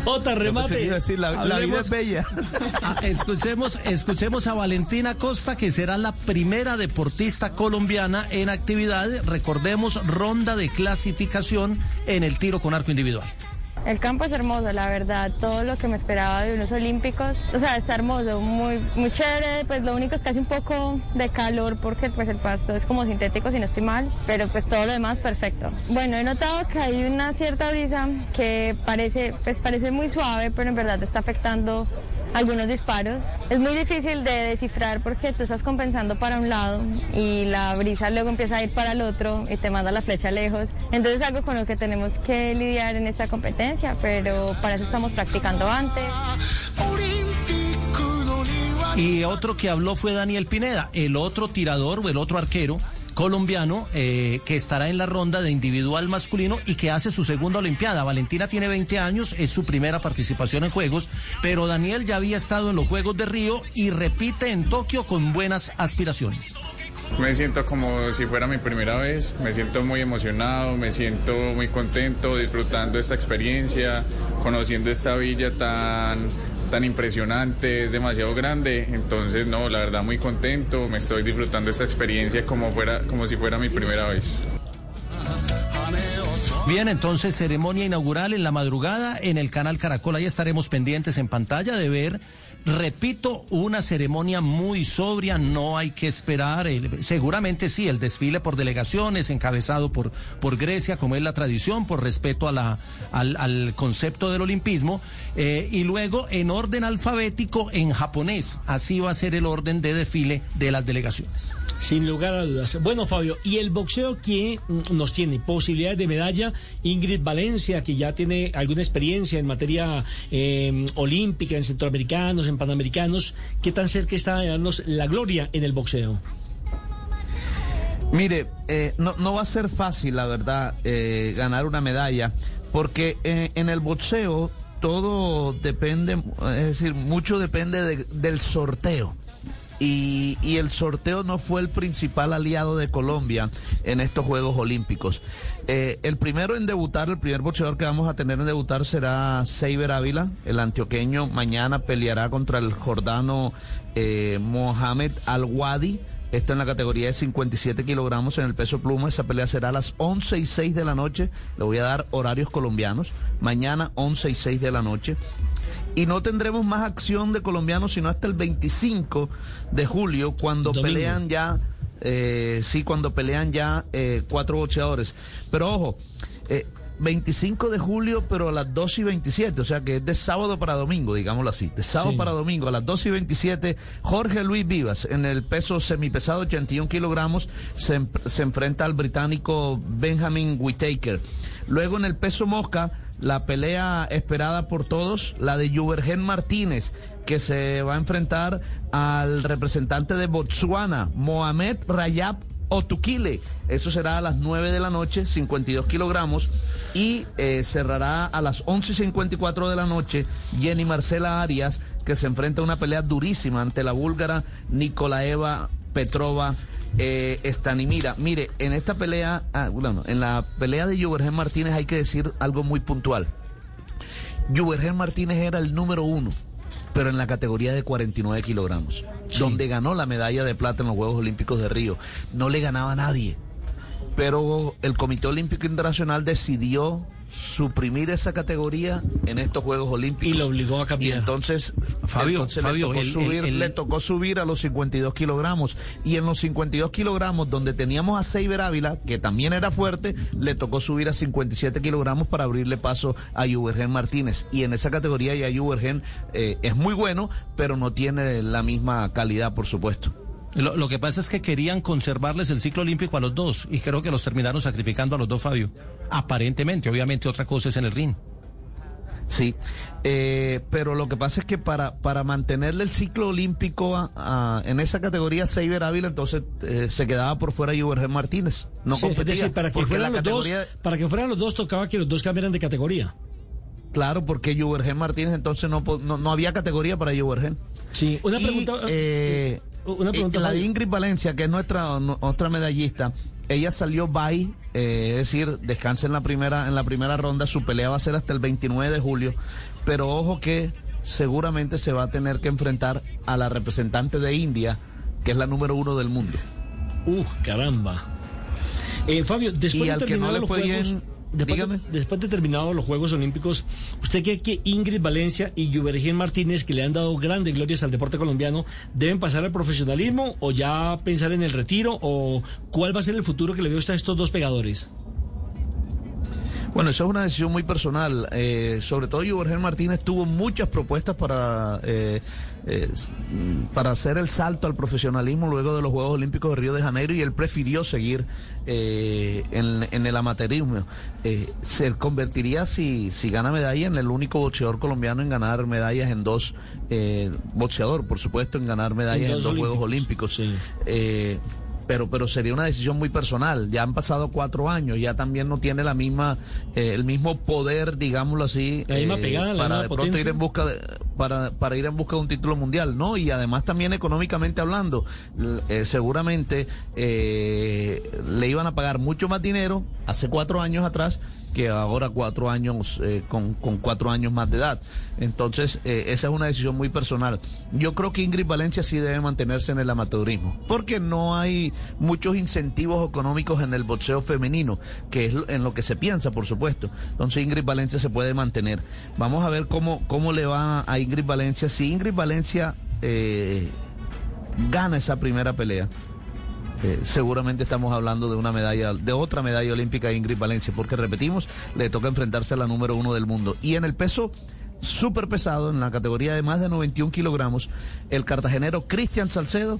Jota, remate. la vida es bella. escuchemos, escuchemos a Valentina Costa, que será la primera deportista colombiana en actividad. Recordemos, ronda de clasificación en el tiro con arco individual. El campo es hermoso, la verdad, todo lo que me esperaba de unos olímpicos, o sea, está hermoso, muy, muy chévere, pues lo único es que hace un poco de calor porque pues el pasto es como sintético si no estoy mal, pero pues todo lo demás perfecto. Bueno, he notado que hay una cierta brisa que parece, pues parece muy suave, pero en verdad está afectando algunos disparos. Es muy difícil de descifrar porque tú estás compensando para un lado y la brisa luego empieza a ir para el otro y te manda la flecha lejos. Entonces es algo con lo que tenemos que lidiar en esta pero para eso estamos practicando antes. Y otro que habló fue Daniel Pineda, el otro tirador o el otro arquero colombiano eh, que estará en la ronda de individual masculino y que hace su segunda Olimpiada. Valentina tiene 20 años, es su primera participación en Juegos, pero Daniel ya había estado en los Juegos de Río y repite en Tokio con buenas aspiraciones. Me siento como si fuera mi primera vez, me siento muy emocionado, me siento muy contento disfrutando esta experiencia, conociendo esta villa tan, tan impresionante, es demasiado grande, entonces no, la verdad muy contento, me estoy disfrutando esta experiencia como, fuera, como si fuera mi primera vez. Bien, entonces ceremonia inaugural en la madrugada en el canal Caracol. Ahí estaremos pendientes en pantalla de ver. Repito, una ceremonia muy sobria, no hay que esperar. el- seguramente sí, el desfile por delegaciones, encabezado por, por Grecia, como es la tradición, por respeto a la, al, al concepto del olimpismo. Eh, y luego en orden alfabético en japonés. Así va a ser el orden de desfile de las delegaciones. Sin lugar a dudas. Bueno, Fabio, ¿y el boxeo quién mm, nos tiene? Posibilidades de medalla. Ingrid Valencia, que ya tiene alguna experiencia en materia eh, olímpica, en centroamericanos, en panamericanos. ¿Qué tan cerca está de darnos la gloria en el boxeo? Mire, eh, no, no va a ser fácil, la verdad, eh, ganar una medalla, porque eh, en el boxeo todo depende, es decir, mucho depende de- del sorteo. Y, y el sorteo no fue el principal aliado de Colombia en estos Juegos Olímpicos. Eh, el primero en debutar, el primer boxeador que vamos a tener en debutar será Seiber Ávila, el antioqueño. Mañana peleará contra el jordano eh, Mohamed Al-Wadi. Esto en la categoría de 57 kilogramos en el peso pluma. Esa pelea será a las 11 y 6 de la noche. Le voy a dar horarios colombianos. Mañana 11 y 6 de la noche. Y no tendremos más acción de colombianos sino hasta el 25 de julio, cuando Domingo. pelean ya, eh, sí, cuando pelean ya eh, cuatro boxeadores. Pero ojo, eh, 25 de julio, pero a las 2 y 27, o sea que es de sábado para domingo, digámoslo así. De sábado Sí. para domingo, a las 2 y 27, Jorge Luis Vivas, en el peso semipesado 81 kilogramos, se, se enfrenta al británico Benjamin Whittaker. Luego en el peso mosca, la pelea esperada por todos, la de Juvergen Martínez, que se va a enfrentar al representante de Botswana, Mohamed Rayab Otukile. Eso será a las 9 de la noche, 52 kilogramos. Y eh, cerrará a las 11.54 de la noche Jenny Marcela Arias, que se enfrenta a una pelea durísima ante la búlgara Nikolaeva Petrova eh, Stanimira. Mire, en esta pelea, ah, bueno, en la pelea de Juvergen Martínez hay que decir algo muy puntual. Juvergen Martínez era el número uno, pero en la categoría de 49 kilogramos, donde ganó la medalla de plata en los Juegos Olímpicos de Río. No le ganaba a nadie, pero el Comité Olímpico Internacional decidió suprimir esa categoría en estos Juegos Olímpicos. Y lo obligó a cambiar. Y entonces, Fabio, entonces Fabio, le, tocó el- subir, el- el- le tocó subir a los 52 kilogramos. Y en los 52 kilogramos, donde teníamos a Seiber Ávila, que también era fuerte, le tocó subir a 57 kilogramos para abrirle paso a Juvergen Martínez. Y en esa categoría ya Juvergen eh, es muy bueno, pero no tiene la misma calidad, por supuesto. Lo, lo que pasa es que querían conservarles el ciclo olímpico a los dos y creo que los terminaron sacrificando a los dos, Fabio. Aparentemente, obviamente otra cosa es en el ring. Sí, eh, pero lo que pasa es que para, para mantenerle el ciclo olímpico a- a- en esa categoría Seiber Ávila, entonces eh, se quedaba por fuera Juvergen Martínez. No Sí, es competía. decir, para que, fueran la los dos, categoría, para que fueran los dos tocaba que los dos cambiaran de categoría. claro, porque Juvergen Martínez entonces no, no, no había categoría para Juvergen. Sí, una Y, pregunta. eh, una pregunta, la. Ingrid Valencia, que es nuestra otra medallista, ella salió bye, eh, es decir, descansa en la primera en la primera ronda. Su pelea va a ser hasta el 29 de julio, pero ojo que seguramente se va a tener que enfrentar a la representante de India, que es la número uno del mundo. Uh, caramba. Eh, Fabio, después Y de al que no le fue Juegos, bien, después, de, después de terminados los Juegos Olímpicos, ¿usted cree que Ingrid Valencia y Juvergen Martínez, que le han dado grandes glorias al deporte colombiano, deben pasar al profesionalismo o ya pensar en el retiro? ¿O cuál va a ser el futuro que le veo a estos dos pegadores? Bueno, eso es una decisión muy personal. Eh, sobre todo, Juvergen Martínez tuvo muchas propuestas para, eh, eh, para hacer el salto al profesionalismo luego de los Juegos Olímpicos de Río de Janeiro y él prefirió seguir eh, en, en el amateurismo. Eh, se convertiría, si, si gana medalla, en el único boxeador colombiano en ganar medallas en dos, eh, boxeador, por supuesto, en ganar medallas en dos dos, Juegos Olímpicos. Olímpicos. Eh, pero pero sería una decisión muy personal. Ya han pasado cuatro años, ya también no tiene la misma eh, el mismo poder, digámoslo así, La misma pegada, la para misma de pronto potencia. ir en busca de, para para ir en busca de un título mundial, no y además también económicamente hablando, eh, seguramente eh, le iban a pagar mucho más dinero hace cuatro años atrás que ahora cuatro años eh, con, con cuatro años más de edad. Entonces, esa es una decisión muy personal. Yo creo que Ingrid Valencia sí debe mantenerse en el amateurismo, porque no hay muchos incentivos económicos en el boxeo femenino, que es en lo que se piensa, por supuesto. Entonces, Ingrid Valencia se puede mantener. Vamos a ver cómo, cómo le va a Ingrid Valencia. Si Ingrid Valencia eh, gana esa primera pelea, eh, seguramente estamos hablando de una medalla, de otra medalla olímpica de Ingrid Valencia, porque repetimos, le toca enfrentarse a la número uno del mundo. Y en el peso súper pesado, en la categoría de más de 91 kilogramos, el cartagenero Cristian Salcedo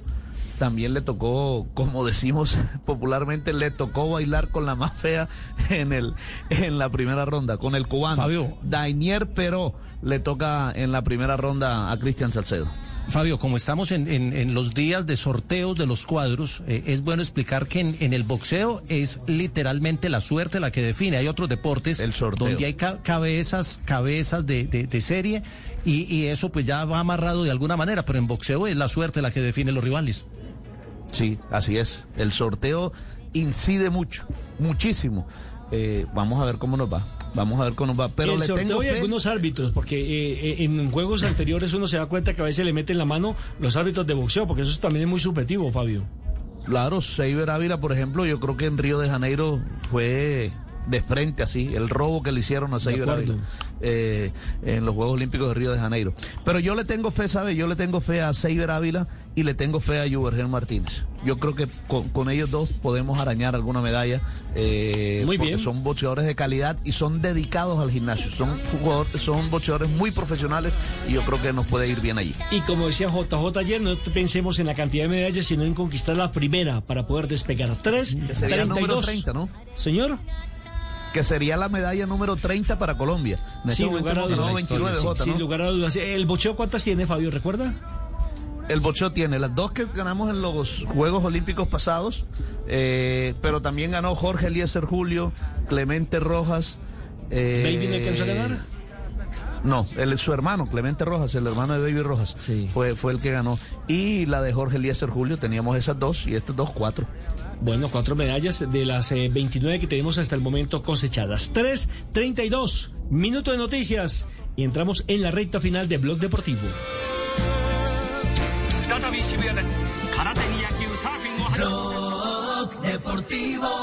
también le tocó, como decimos popularmente, le tocó bailar con la más fea en el en la primera ronda, con el cubano. Fabio. Dainier Pero le toca en la primera ronda a Cristian Salcedo. Fabio, como estamos en, en- en los días de sorteos de los cuadros, eh, es bueno explicar que en, en el boxeo es literalmente la suerte la que define. Hay otros deportes donde hay ca- cabezas, cabezas de, de- de serie y, y eso pues ya va amarrado de alguna manera, pero en boxeo es la suerte la que define los rivales. Sí, así es. El sorteo incide mucho, muchísimo. Eh, vamos a ver cómo nos va. Vamos a ver cómo nos va. Pero el le sorteo tengo y fe. algunos árbitros, porque eh, eh, en juegos anteriores uno se da cuenta que a veces le meten la mano los árbitros de boxeo, porque eso también es muy subjetivo, Fabio. Claro, Seiber Ávila, por ejemplo, yo creo que en Río de Janeiro fue de frente así, el robo que le hicieron a Seiber acuerdo. Ávila eh, en los Juegos Olímpicos de Río de Janeiro. Pero yo le tengo fe, ¿sabe? Yo le tengo fe a Seiber Ávila y le tengo fe a Juvergen Martínez. Yo creo que con, con ellos dos podemos arañar alguna medalla. eh, Muy porque bien. son boxeadores de calidad y son dedicados al gimnasio. Son jugadores, son boxeadores muy profesionales y yo creo que nos puede ir bien allí. Y como decía JJ ayer, no pensemos en la cantidad de medallas, sino en conquistar la primera para poder despegar. Tres, sería el número 32. 30, ¿no? Señor. Que sería la medalla número 30 para Colombia. En este Sin momento lugar a dudas. 29 Sin- J, sin ¿no? lugar a dudas. ¿El boxeo cuántas tiene, Fabio? ¿Recuerda? El boxeo tiene las dos que ganamos en los Juegos Olímpicos pasados, eh, pero también ganó Jorge Eliezer Julio, Clemente Rojas. Eh, ¿Baby no alcanzó a ganar? No, él, su hermano, Clemente Rojas, el hermano de Baby Rojas, fue, fue el que ganó. Y la de Jorge Eliezer Julio, teníamos esas dos y estas dos, cuatro. Bueno, cuatro medallas de las eh, 29 que tenemos hasta el momento cosechadas. 3.32, minuto de noticias. Y entramos en la recta final de Blog Blog Deportivo.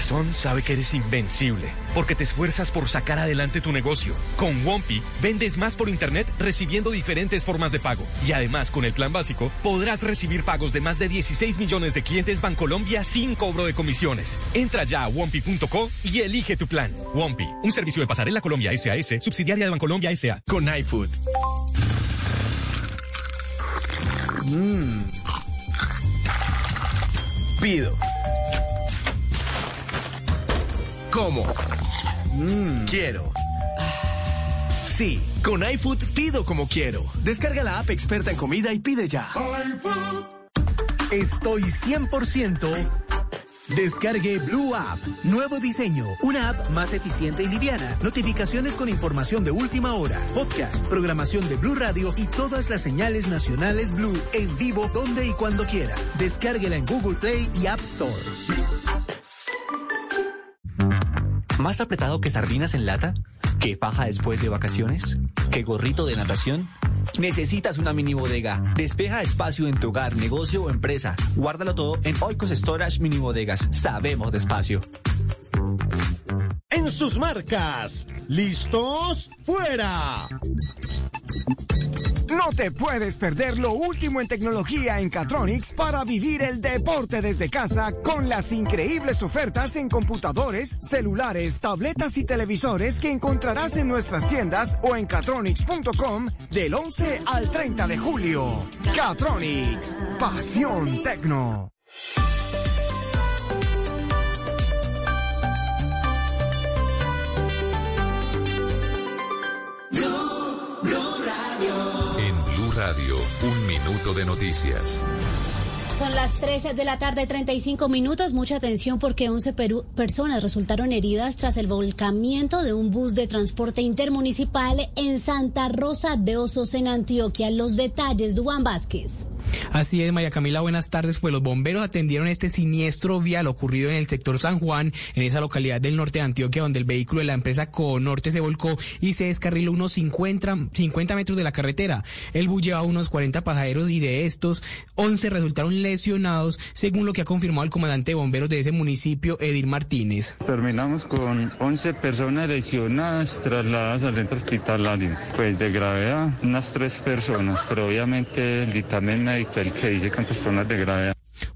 Corazón sabe que eres invencible porque te esfuerzas por sacar adelante tu negocio. Con Wompi vendes más por internet recibiendo diferentes formas de pago. Y además, con el plan básico, podrás recibir pagos de más de 16 millones de clientes Bancolombia sin cobro de comisiones. Entra ya a wompi.co y elige tu plan. Wompi, un servicio de pasarela Colombia SAS, subsidiaria de Bancolombia SA. Con iFood. Mm. Pido. Como. Quiero. Sí, con iFood pido como quiero. Descarga la app experta en comida y pide ya. Estoy 100%. Descargue Blue App. Nuevo diseño. Una app más eficiente y liviana. Notificaciones con información de última hora. Podcast, programación de Blue Radio y todas las señales nacionales Blue en vivo donde y cuando quiera. Descárguela en Google Play y App Store. ¿Más apretado que sardinas en lata? ¿Que faja después de vacaciones? ¿Que gorrito de natación? Necesitas una mini bodega. Despeja espacio en tu hogar, negocio o empresa. Guárdalo todo en Oikos Storage Mini Bodegas. Sabemos de espacio. En sus marcas. ¿Listos? ¡Fuera! No te puedes perder lo último en tecnología en Catronics para vivir el deporte desde casa con las increíbles ofertas en computadores, celulares, tabletas y televisores que encontrarás en nuestras tiendas o en catronics.com del 11 al 30 de julio. Catronics, pasión tecno. Un minuto de noticias. Son las 13 de la tarde, 35 minutos. Mucha atención porque 11 peru- personas resultaron heridas tras el volcamiento de un bus de transporte intermunicipal en Santa Rosa de Osos, en Antioquia. Los detalles, Duan Vázquez. Así es, María Camila, buenas tardes. Pues los bomberos atendieron este siniestro vial ocurrido en el sector San Juan, en esa localidad del norte de Antioquia, donde el vehículo de la empresa Conorte se volcó y se descarriló unos 50, 50 metros de la carretera. El bus llevaba unos 40 pasajeros y de estos, 11 resultaron lesionados, según lo que ha confirmado el comandante de bomberos de ese municipio, Edir Martínez. Terminamos con 11 personas lesionadas trasladadas al centro hospitalario. Pues de gravedad, unas tres personas, pero obviamente el dictamen médico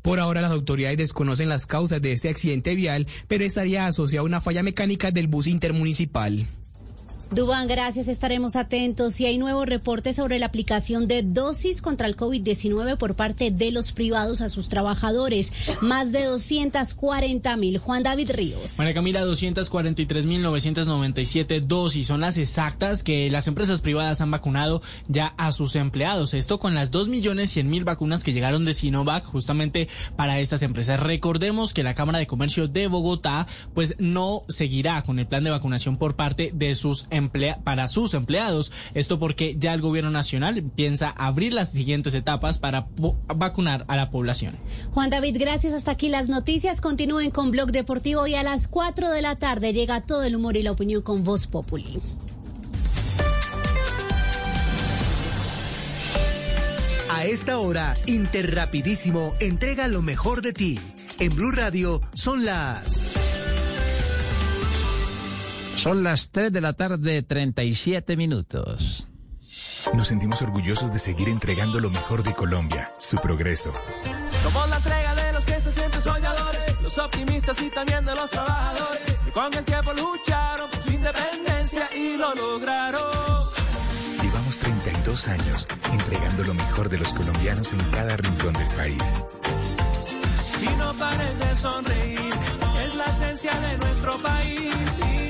Por ahora las autoridades desconocen las causas de este accidente vial, pero estaría asociado a una falla mecánica del bus intermunicipal. Dubán, gracias. Estaremos atentos. Y hay nuevos reportes sobre la aplicación de dosis contra el COVID-19 por parte de los privados a sus trabajadores. Más de 240 mil. Juan David Ríos. María Camila, 243.997 dosis son las exactas que las empresas privadas han vacunado ya a sus empleados. Esto con las 2.100.000 vacunas que llegaron de Sinovac justamente para estas empresas. Recordemos que la Cámara de Comercio de Bogotá pues no seguirá con el plan de vacunación por parte de sus emplea para sus empleados. Esto porque ya el gobierno nacional piensa abrir las siguientes etapas para vacunar a la población. Juan David, gracias. Hasta aquí las noticias. Continúen con Blog Deportivo y a las 4 de la tarde llega todo el humor y la opinión con Voz Populi. A esta hora, Interrapidísimo entrega lo mejor de ti. En Blue Radio son las... Son las 3 de la tarde, 37 minutos. Nos sentimos orgullosos de seguir entregando lo mejor de Colombia, su progreso. Somos la entrega de los que se sienten soñadores, los optimistas y también de los trabajadores, que con el tiempo lucharon por su independencia y lo lograron. Llevamos 32 años entregando lo mejor de los colombianos en cada rincón del país. Y no pares de sonreír, es la esencia de nuestro país.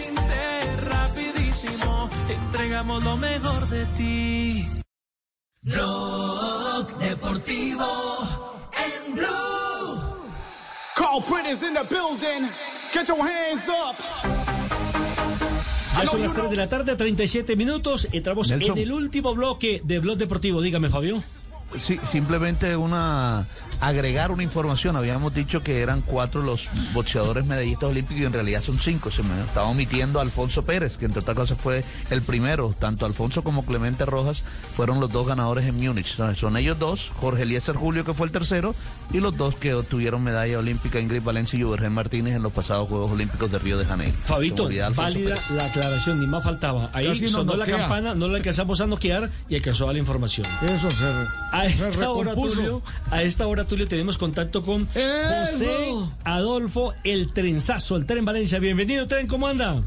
Inter rapidísimo, entregamos lo mejor de ti. Blog Deportivo en Blue. All pretties in the building. Get your hands up. Ya son las 3 de la tarde, 37 minutos. Entramos Nelson. en el último bloque de Blog Deportivo. Dígame, Fabio. Sí, simplemente una agregar una información. Habíamos dicho que eran cuatro los boxeadores medallistas olímpicos y en realidad son cinco. Se me estaba omitiendo a Alfonso Pérez, que entre otras cosas fue el primero. Tanto Alfonso como Clemente Rojas fueron los dos ganadores en Múnich. Son ellos dos, Jorge Eliezer Julio, que fue el tercero, y los dos que obtuvieron medalla olímpica, Ingrid Valencia y Ubergen Martínez en los pasados Juegos Olímpicos de Río de Janeiro. Fabito, válida Pérez. la aclaración, ni más faltaba. Ahí sonó la campana, no la alcanzamos a noquear y alcanzó a la información. Eso se, A se esta hora, recompuso. Tulio, a esta hora, Tulio, tenemos contacto con José Adolfo, el trenzazo, el tren Valencia. Bienvenido, tren, ¿cómo anda?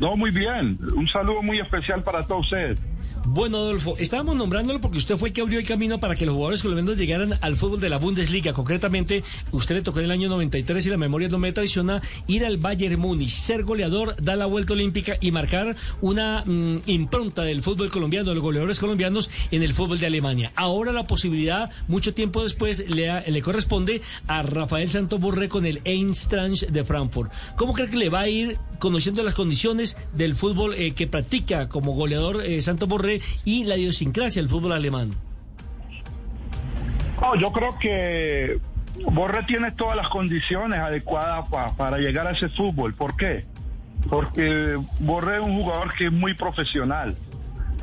No, muy bien. Un saludo muy especial para todos ustedes. Bueno, Adolfo, estábamos nombrándolo porque usted fue el que abrió el camino para que los jugadores colombianos llegaran al fútbol de la Bundesliga. Concretamente, usted le tocó en el año 93 y la memoria no me traiciona ir al Bayern Múnich, ser goleador, dar la vuelta olímpica y marcar una mm, impronta del fútbol colombiano, de los goleadores colombianos en el fútbol de Alemania. Ahora la posibilidad, mucho tiempo después, le, le corresponde a Rafael Santos Borré con el Eintracht de Frankfurt. ¿Cómo cree que le va a ir conociendo las condiciones del fútbol eh, que practica como goleador eh, Santos Borré y la idiosincrasia del fútbol alemán? Yo creo que Borré tiene todas las condiciones adecuadas pa- para llegar a ese fútbol. ¿Por qué? Porque Borré es un jugador que es muy profesional.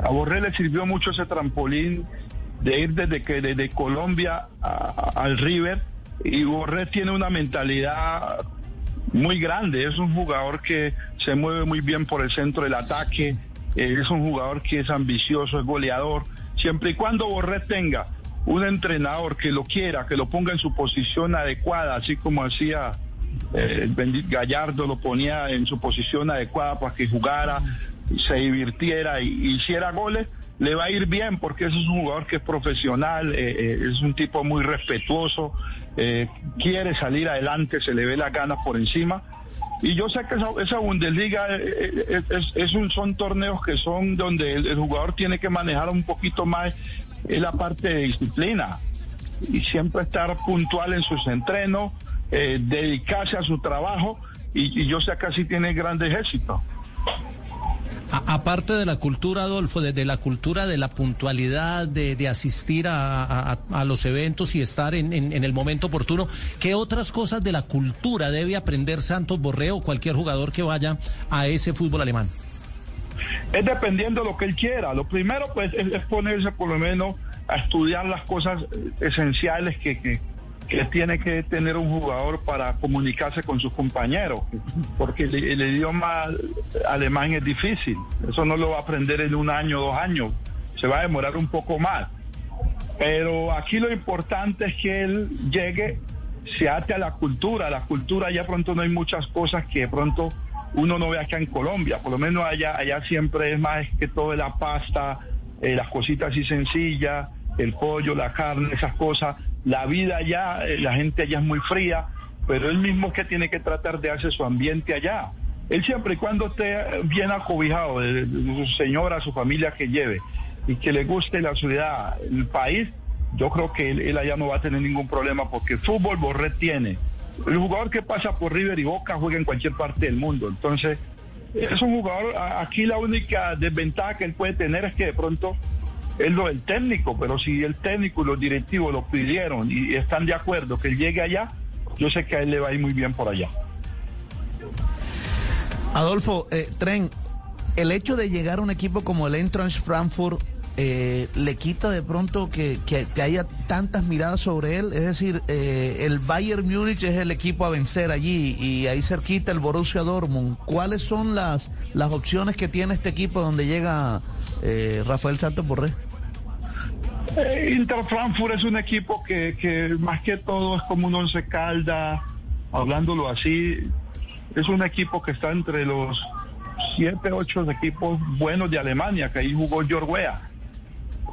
A Borré le sirvió mucho ese trampolín de ir desde que desde Colombia al River y Borré tiene una mentalidad muy grande. Es un jugador que se mueve muy bien por el centro del ataque. Es un jugador que es ambicioso, es goleador. Siempre y cuando Borré tenga un entrenador que lo quiera, que lo ponga en su posición adecuada, así como hacía eh, Gallardo, lo ponía en su posición adecuada para que jugara, se divirtiera y, y hiciera goles, le va a ir bien porque es un jugador que es profesional, eh, eh, es un tipo muy respetuoso, eh, quiere salir adelante, se le ve las ganas por encima. Y yo sé que esa, esa Bundesliga eh, eh, es, es son torneos que son donde el, jugador tiene que manejar un poquito más eh, la parte de disciplina y siempre estar puntual en sus entrenos, eh, dedicarse a su trabajo y, y yo sé que así tiene grandes éxitos. Aparte de la cultura, Adolfo, de, la cultura de la puntualidad, de, asistir a, los eventos y estar en, el momento oportuno, ¿qué otras cosas de la cultura debe aprender Santos Borreo o cualquier jugador que vaya a ese fútbol alemán? Es dependiendo de lo que él quiera. Lo primero, pues, es, es ponerse por lo menos a estudiar las cosas eh, esenciales que, que, que tiene que tener un jugador para comunicarse con sus compañeros. Porque el, idioma alemán es difícil. Eso no lo va a aprender en un año, dos años. Se va a demorar un poco más. Pero aquí lo importante es que él llegue, se ate a la cultura. La cultura ya pronto no hay muchas cosas que pronto uno no ve acá en Colombia. Por lo menos allá, allá siempre es más que todo la pasta, eh, las cositas así sencillas, el pollo, la carne, esas cosas. La vida allá, eh, la gente allá es muy fría, pero él mismo que tiene que tratar de hacer su ambiente allá. Él siempre y cuando esté bien acobijado de, su señora, su familia que lleve y que le guste la ciudad, el país, yo creo que él, allá no va a tener ningún problema porque el fútbol Borré tiene. El jugador que pasa por River y Boca juega en cualquier parte del mundo. Entonces, es un jugador, aquí la única desventaja que él puede tener es que de pronto es lo del técnico, pero si el técnico y los directivos lo pidieron y están de acuerdo que él llegue allá, yo sé que a él le va a ir muy bien por allá. Adolfo, eh, Tren, el hecho de llegar a un equipo como el Eintracht Frankfurt eh, le quita de pronto que, que- que haya tantas miradas sobre él. Es decir, eh, el Bayern Múnich es el equipo a vencer allí y ahí cerquita el Borussia Dortmund. ¿Cuáles son las, las opciones que tiene este equipo donde llega eh, Rafael Santos Borré? Inter Frankfurt es un equipo que, que más que todo es como un once calda, hablándolo así, es un equipo que está entre los siete, ocho equipos buenos de Alemania, que ahí jugó Georg Weah.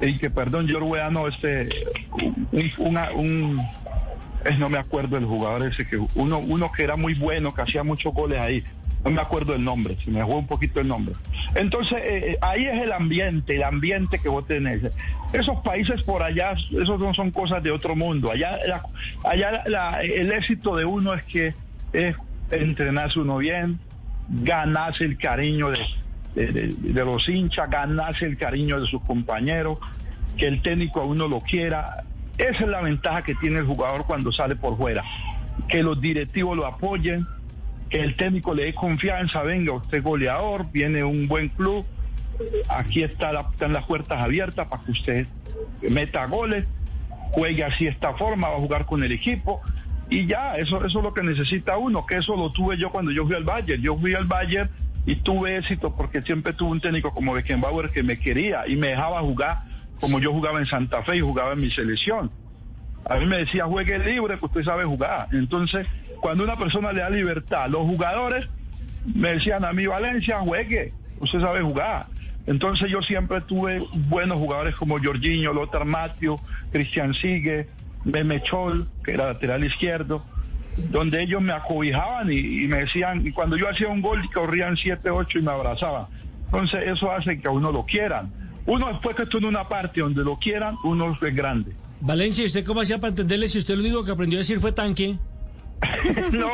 Y que, perdón, Georg Weah no, este, un, una- un- no me acuerdo del jugador ese, que uno, uno que era muy bueno, que hacía muchos goles ahí. No me acuerdo el nombre, se me fue un poquito el nombre. Entonces, eh, eh, ahí es el ambiente, el ambiente que vos tenés. Esos países por allá, esos no son cosas de otro mundo. Allá, allá la- el éxito de uno es que es entrenarse uno bien, ganarse el cariño de, de- de- de los hinchas, ganarse el cariño de sus compañeros, que el técnico a uno lo quiera. Esa es la ventaja que tiene el jugador cuando sale por fuera. Que los directivos lo apoyen, que el técnico le dé confianza, venga, usted goleador, viene un buen club, aquí está la- están las puertas abiertas para que usted meta goles, juegue así esta forma, va a jugar con el equipo y ya, eso, eso es lo que necesita uno, que eso lo tuve yo cuando yo fui al Bayern, yo fui al Bayern y tuve éxito porque siempre tuve un técnico como Beckenbauer que me quería y me dejaba jugar como yo jugaba en Santa Fe y jugaba en mi selección. A mí me decía, juegue libre, que usted sabe jugar. Entonces, cuando una persona le da libertad, los jugadores me decían a mí, Valencia, juegue, usted sabe jugar. Entonces yo siempre tuve buenos jugadores como Jorginho, Lothar Matthew, Cristian Sigue, Meme Chol, que era lateral izquierdo, donde ellos me acobijaban y, y me decían, y cuando yo hacía un gol, corrían 7, 8 y me abrazaban. Entonces eso hace que a uno lo quieran. Uno después que estuvo en una parte donde lo quieran, uno es grande. Valencia, ¿y usted cómo hacía para entenderle si usted lo único que aprendió a decir fue tanque? no,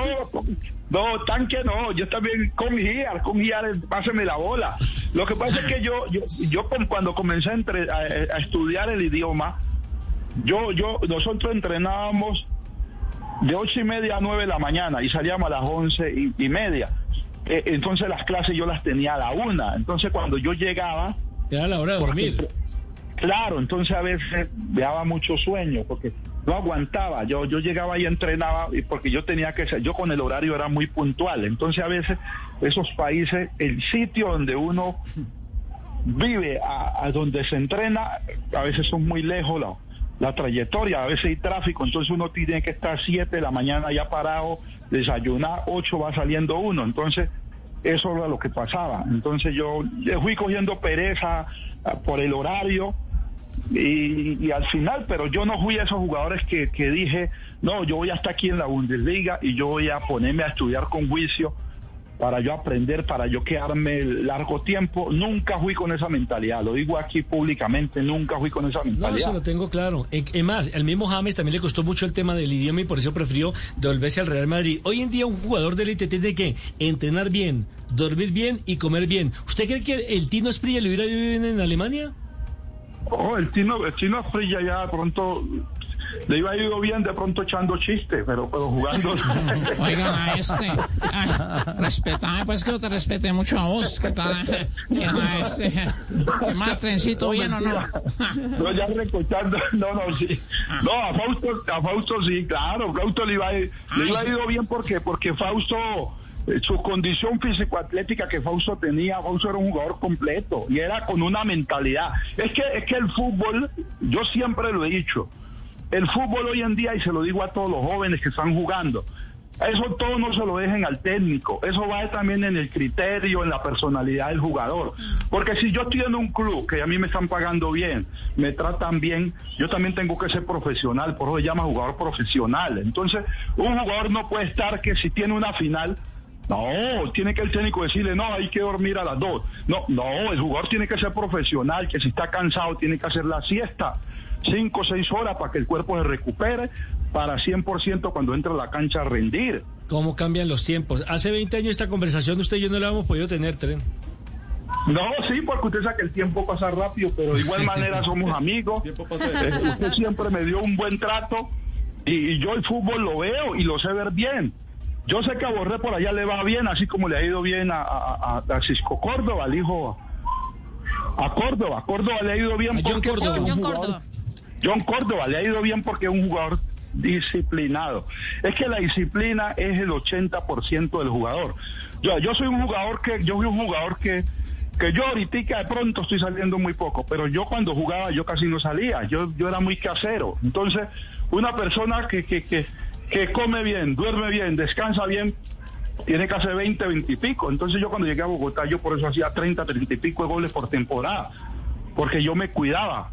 no, tanque no, yo también con Giar, con Giar, páseme la bola. Lo que pasa es que yo, yo, yo cuando comencé a, entre- a- a estudiar el idioma, yo, yo, nosotros entrenábamos de ocho y media a nueve de la mañana y salíamos a las once y, y media. Eh, entonces las clases yo las tenía a la una. Entonces cuando yo llegaba... Era la hora de dormir. Claro, entonces a veces daba mucho sueño porque no aguantaba. Yo, yo llegaba y entrenaba porque yo tenía que ser, yo con el horario era muy puntual. Entonces a veces esos países, el sitio donde uno vive, a, a donde se entrena, a veces son muy lejos la, la trayectoria, a veces hay tráfico, entonces uno tiene que estar 7 de la mañana ya parado, desayunar, 8 va saliendo uno. Entonces eso era lo que pasaba. Entonces yo fui cogiendo pereza ah, por el horario y, y al final, pero yo no fui a esos jugadores que, que dije, no, yo voy hasta aquí en la Bundesliga y yo voy a ponerme a estudiar con juicio para yo aprender, para yo quedarme largo tiempo. Nunca fui con esa mentalidad, lo digo aquí públicamente, nunca fui con esa No, mentalidad. eso lo tengo claro. Eh, Es más, al mismo James también le costó mucho el tema del idioma y por eso prefirió devolverse al Real Madrid. Hoy en día un jugador de élite tiene que entrenar bien, dormir bien y comer bien. ¿Usted cree que el Tino Esprilla le hubiera ido bien en Alemania? Oh, el Tino, el Tino Asprilla ya de pronto le iba ido bien de pronto echando chistes, pero, pero jugando. Oigan a este. Ay, respetame, pues que yo te respete mucho a vos. ¿Qué tal? Oigan a este. ¿Qué más, trencito, bien o no? No, ya recochando, no, no, sí. No, a Fausto, a Fausto sí, claro, Fausto le iba, le iba ido bien porque, porque Fausto, su condición físico-atlética que Fausto tenía, Fausto era un jugador completo y era con una mentalidad. Es que, es que el fútbol, yo siempre lo he dicho, el fútbol hoy en día, y se lo digo a todos los jóvenes que están jugando, eso todo no se lo dejen al técnico, eso va también en el criterio, en la personalidad del jugador. Porque si yo estoy en un club que a mí me están pagando bien, me tratan bien, yo también tengo que ser profesional, por eso se llama jugador profesional. Entonces, un jugador no puede estar que si tiene una final, no, tiene que el técnico decirle, no, hay que dormir a las dos. No, no, el jugador tiene que ser profesional, que si está cansado tiene que hacer la siesta, cinco o seis horas para que el cuerpo se recupere, para 100% cuando entra a la cancha a rendir. ¿Cómo cambian los tiempos? Hace 20 años esta conversación usted y yo no la hemos podido tener, Tren. No, sí, porque usted sabe que el tiempo pasa rápido, pero de igual manera somos amigos. Eh, Usted siempre me dio un buen trato y, y yo el fútbol lo veo y lo sé ver bien. Yo sé que a Borré por allá le va bien, así como le ha ido bien a, a, Cisco Córdoba, al hijo a Córdoba. A Córdoba le ha ido bien John porque Córdoba. John jugador- Córdoba. John Córdoba le ha ido bien porque es un jugador disciplinado. Es que la disciplina es el 80% del jugador. Yo, yo soy un jugador que, yo fui un jugador que, que yo ahorita de pronto estoy saliendo muy poco, pero yo cuando jugaba yo casi no salía, yo, yo era muy casero. Entonces, una persona que, que, que, que come bien, duerme bien, descansa bien, tiene que hacer 20, 20 y pico. Entonces yo cuando llegué a Bogotá, yo por eso hacía 30, 30 y pico de goles por temporada, porque yo me cuidaba.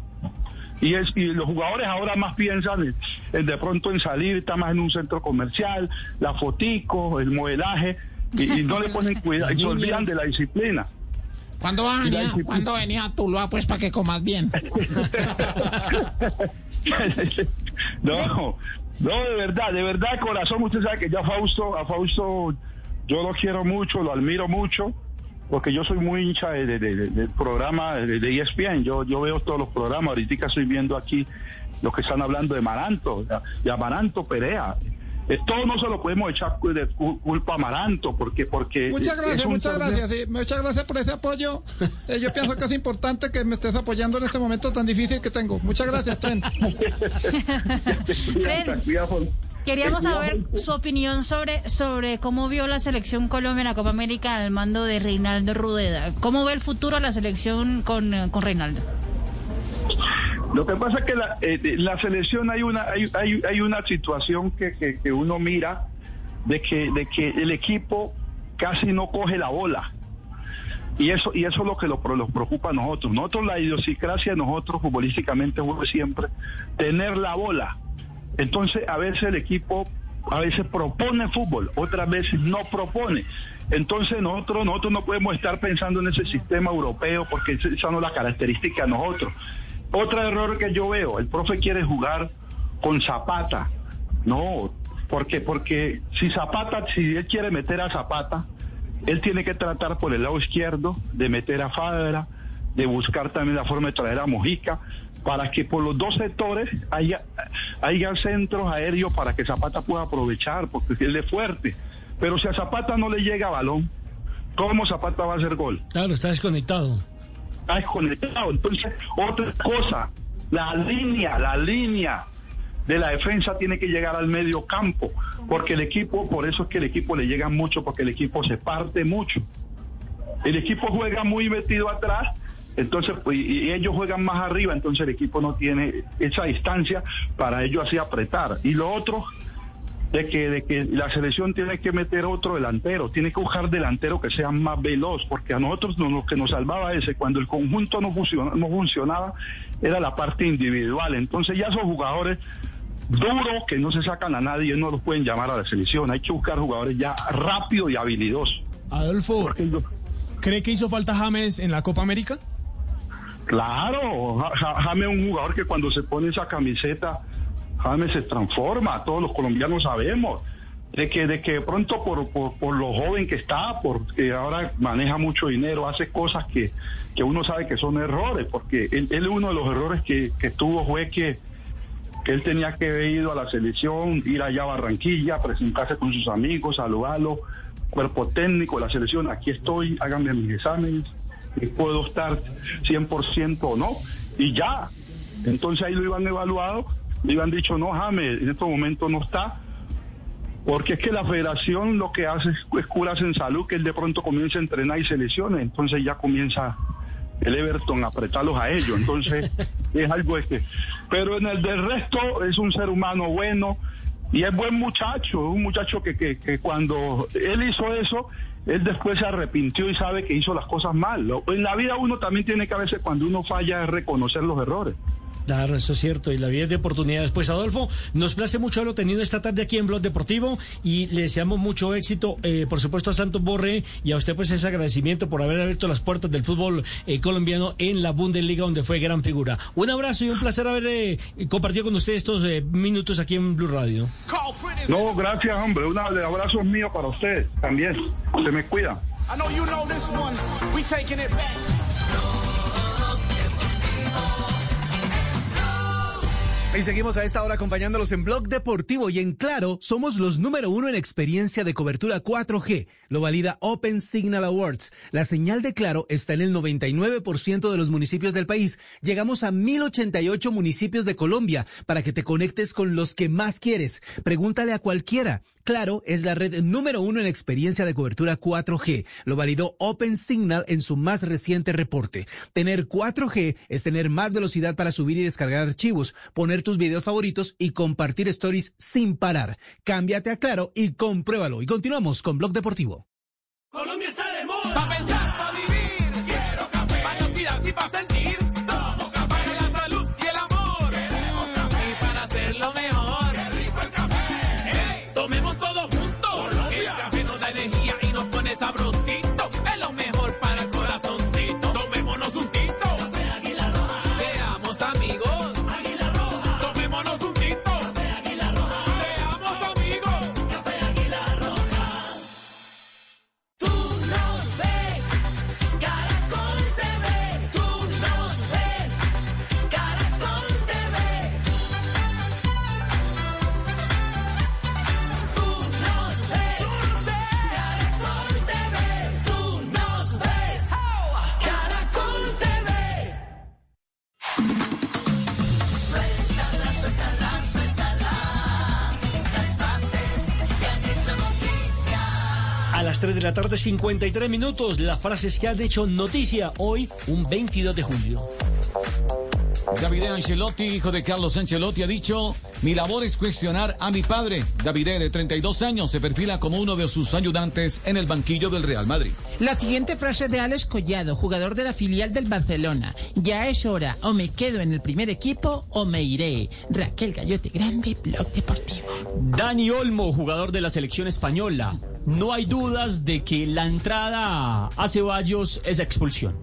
Y, es, y los jugadores ahora más piensan en, en de pronto en salir, está más en un centro comercial, la fotico, el modelaje, y, y no le ponen cuidado y se olvidan de la disciplina. ¿Cuándo vas a Y la venir? disciplina- ¿Cuándo venís a Tuluá, pues, para que comas bien? No, no, de verdad, de verdad, corazón, usted sabe que yo a Fausto, a Fausto, yo lo quiero mucho, lo admiro mucho, porque yo soy muy hincha de- de- de- de- del programa de, ESPN, yo, yo veo todos los programas, ahorita estoy viendo aquí los que están hablando de Maranto, de Amaranto Perea. Todo no se lo podemos echar de cu- culpa a Amaranto, porque... porque Muchas gracias, muchas torneo- gracias. sí, muchas gracias por ese apoyo. Eh, yo pienso que es importante que me estés apoyando en este momento tan difícil que tengo. Muchas gracias, Tren. Tren, Queríamos saber su opinión sobre, sobre cómo vio la selección Colombia en la Copa América al mando de Reinaldo Rueda. ¿Cómo ve el futuro de la selección con, eh, con Reinaldo? Lo que pasa es que la, eh, selección hay una hay, hay, una situación que, que, uno mira de que de que el equipo casi no coge la bola y eso y eso es lo que lo, nos preocupa a nosotros. Nosotros la idiosincrasia de nosotros futbolísticamente fue siempre tener la bola. Entonces a veces el equipo a veces propone fútbol, otras veces no propone. Entonces nosotros nosotros no podemos estar pensando en ese sistema europeo porque esa no es la característica de nosotros. Otro error que yo veo, el profe quiere jugar con Zapata. No, porque porque si Zapata, si él quiere meter a Zapata, él tiene que tratar por el lado izquierdo de meter a Fadra, de buscar también la forma de traer a Mojica, para que por los dos sectores haya, haya centros aéreos para que Zapata pueda aprovechar, porque él es fuerte. Pero si a Zapata no le llega balón, ¿cómo Zapata va a hacer gol? Claro, está desconectado. Está desconectado. Entonces, otra cosa, la línea, la línea de la defensa tiene que llegar al medio campo, porque el equipo, por eso es que el equipo le llega mucho, porque el equipo se parte mucho. El equipo juega muy metido atrás, entonces, pues, y ellos juegan más arriba, entonces el equipo no tiene esa distancia para ellos así apretar. Y lo otro, de que, de que la selección tiene que meter otro delantero, tiene que buscar delantero que sea más veloz, porque a nosotros no- lo que nos salvaba ese, cuando el conjunto no, funciona- no funcionaba, era la parte individual. Entonces ya esos jugadores duros que no se sacan a nadie, no los pueden llamar a la selección, hay que buscar jugadores ya rápido y habilidosos. Adolfo, ¿cree que hizo falta James en la Copa América? Claro, Ja- Ja- James es un jugador que cuando se pone esa camiseta, James se transforma, todos los colombianos sabemos. De que, de que de pronto por, por, por lo joven que está, porque ahora maneja mucho dinero, hace cosas que, que uno sabe que son errores, porque él, él uno de los errores que, que tuvo fue que, él tenía que haber ido a la selección, ir allá a Barranquilla, presentarse con sus amigos, saludarlo, cuerpo técnico, la selección, aquí estoy, háganme mis exámenes, y puedo estar 100% o no, y ya. Entonces ahí lo iban evaluado, le iban dicho, no, James, en este momento no está, porque es que la federación lo que hace es, es curas en salud, que él de pronto comienza a entrenar y se lesiona, entonces ya comienza el Everton a apretarlos a ellos, entonces es algo que... Pero en el del resto es un ser humano bueno y es buen muchacho, un muchacho que, que, que cuando él hizo eso, él después se arrepintió y sabe que hizo las cosas mal. Lo- En la vida uno también tiene que a veces cuando uno falla es reconocer los errores. Claro, eso es cierto. Y la vida es de oportunidades. Pues Adolfo, nos place mucho haberlo tenido esta tarde aquí en Blog Deportivo y le deseamos mucho éxito, eh, por supuesto, a Santos Borre y a usted pues ese agradecimiento por haber abierto las puertas del fútbol eh, colombiano en la Bundesliga donde fue gran figura. Un abrazo y un placer haber eh, compartido con usted estos eh, minutos aquí en Blue Radio. No, gracias, hombre. Un abrazo mío para usted también. Se me cuida. I know you know this one. We taking it back. Y seguimos a esta hora acompañándolos en Blog Deportivo y en Claro, somos los número uno en experiencia de cobertura 4G. Lo valida Open Signal Awards. La señal de Claro está en el 99% de los municipios del país. Llegamos a 1088 municipios de Colombia para que te conectes con los que más quieres. Pregúntale a cualquiera. Claro es la red número uno en experiencia de cobertura 4G. Lo validó Open Signal en su más reciente reporte. Tener 4G es tener más velocidad para subir y descargar archivos, poner tus videos favoritos y compartir stories sin parar. Cámbiate a Claro y compruébalo. Y continuamos con Blog Deportivo. Colombia está de moda. Las 3 de la tarde, 53 minutos, las frases que han hecho noticia hoy, un 22 de julio. Davide Ancelotti, hijo de Carlos Ancelotti, ha dicho, mi labor es cuestionar a mi padre. Davide, de 32 años, se perfila como uno de sus ayudantes en el banquillo del Real Madrid. La siguiente frase de Alex Collado, jugador de la filial del Barcelona. Ya es hora, o me quedo en el primer equipo o me iré. Raquel Gallote Grande, Blog Deportivo. Dani Olmo, jugador de la selección española. No hay dudas de que la entrada a Ceballos es expulsión.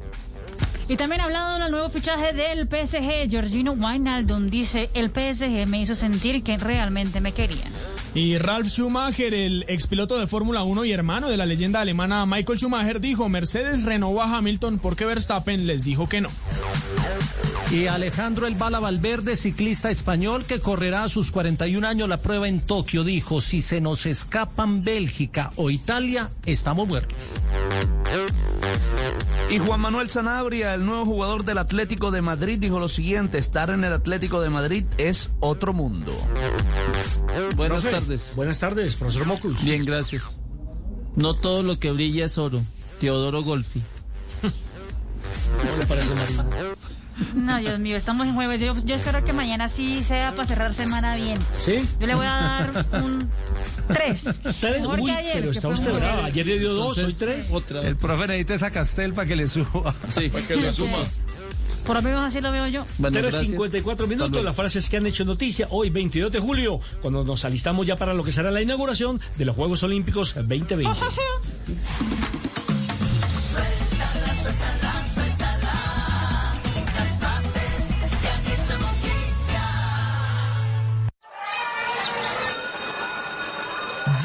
Y también ha hablado del nuevo fichaje del PSG, Georgino Wijnaldum dice, el PSG me hizo sentir que realmente me querían. Y Ralf Schumacher, el expiloto de Fórmula 1 y hermano de la leyenda alemana Michael Schumacher, dijo, Mercedes renovó a Hamilton porque Verstappen les dijo que no. Y Alejandro El Bala Valverde, ciclista español que correrá a sus 41 años la prueba en Tokio, dijo, si se nos escapan Bélgica o Italia, estamos muertos. Y Juan Manuel Sanabria, el nuevo jugador del Atlético de Madrid, dijo lo siguiente, estar en el Atlético de Madrid es otro mundo. Buenas Profe, tardes. Buenas tardes, profesor Mocul. Bien, gracias. No todo lo que brilla es oro. Teodoro Golfi. ¿Cómo le parece, Marina? No, Dios mío, estamos en jueves. Yo, yo espero que mañana sí sea para cerrar semana bien. ¿Sí? Yo le voy a dar un 3. Mejor Uy, que ayer. pero que está usted bueno. Ayer le dio dos, hoy tres. El profe necesita esa castel para que le suba. Sí, para que le suma. Por lo menos así lo veo yo. Bueno, 3.54 minutos, las frases que han hecho noticia hoy, 22 de julio, cuando nos alistamos ya para lo que será la inauguración de los Juegos Olímpicos 2020. Suéltala, suéltala, suéltala.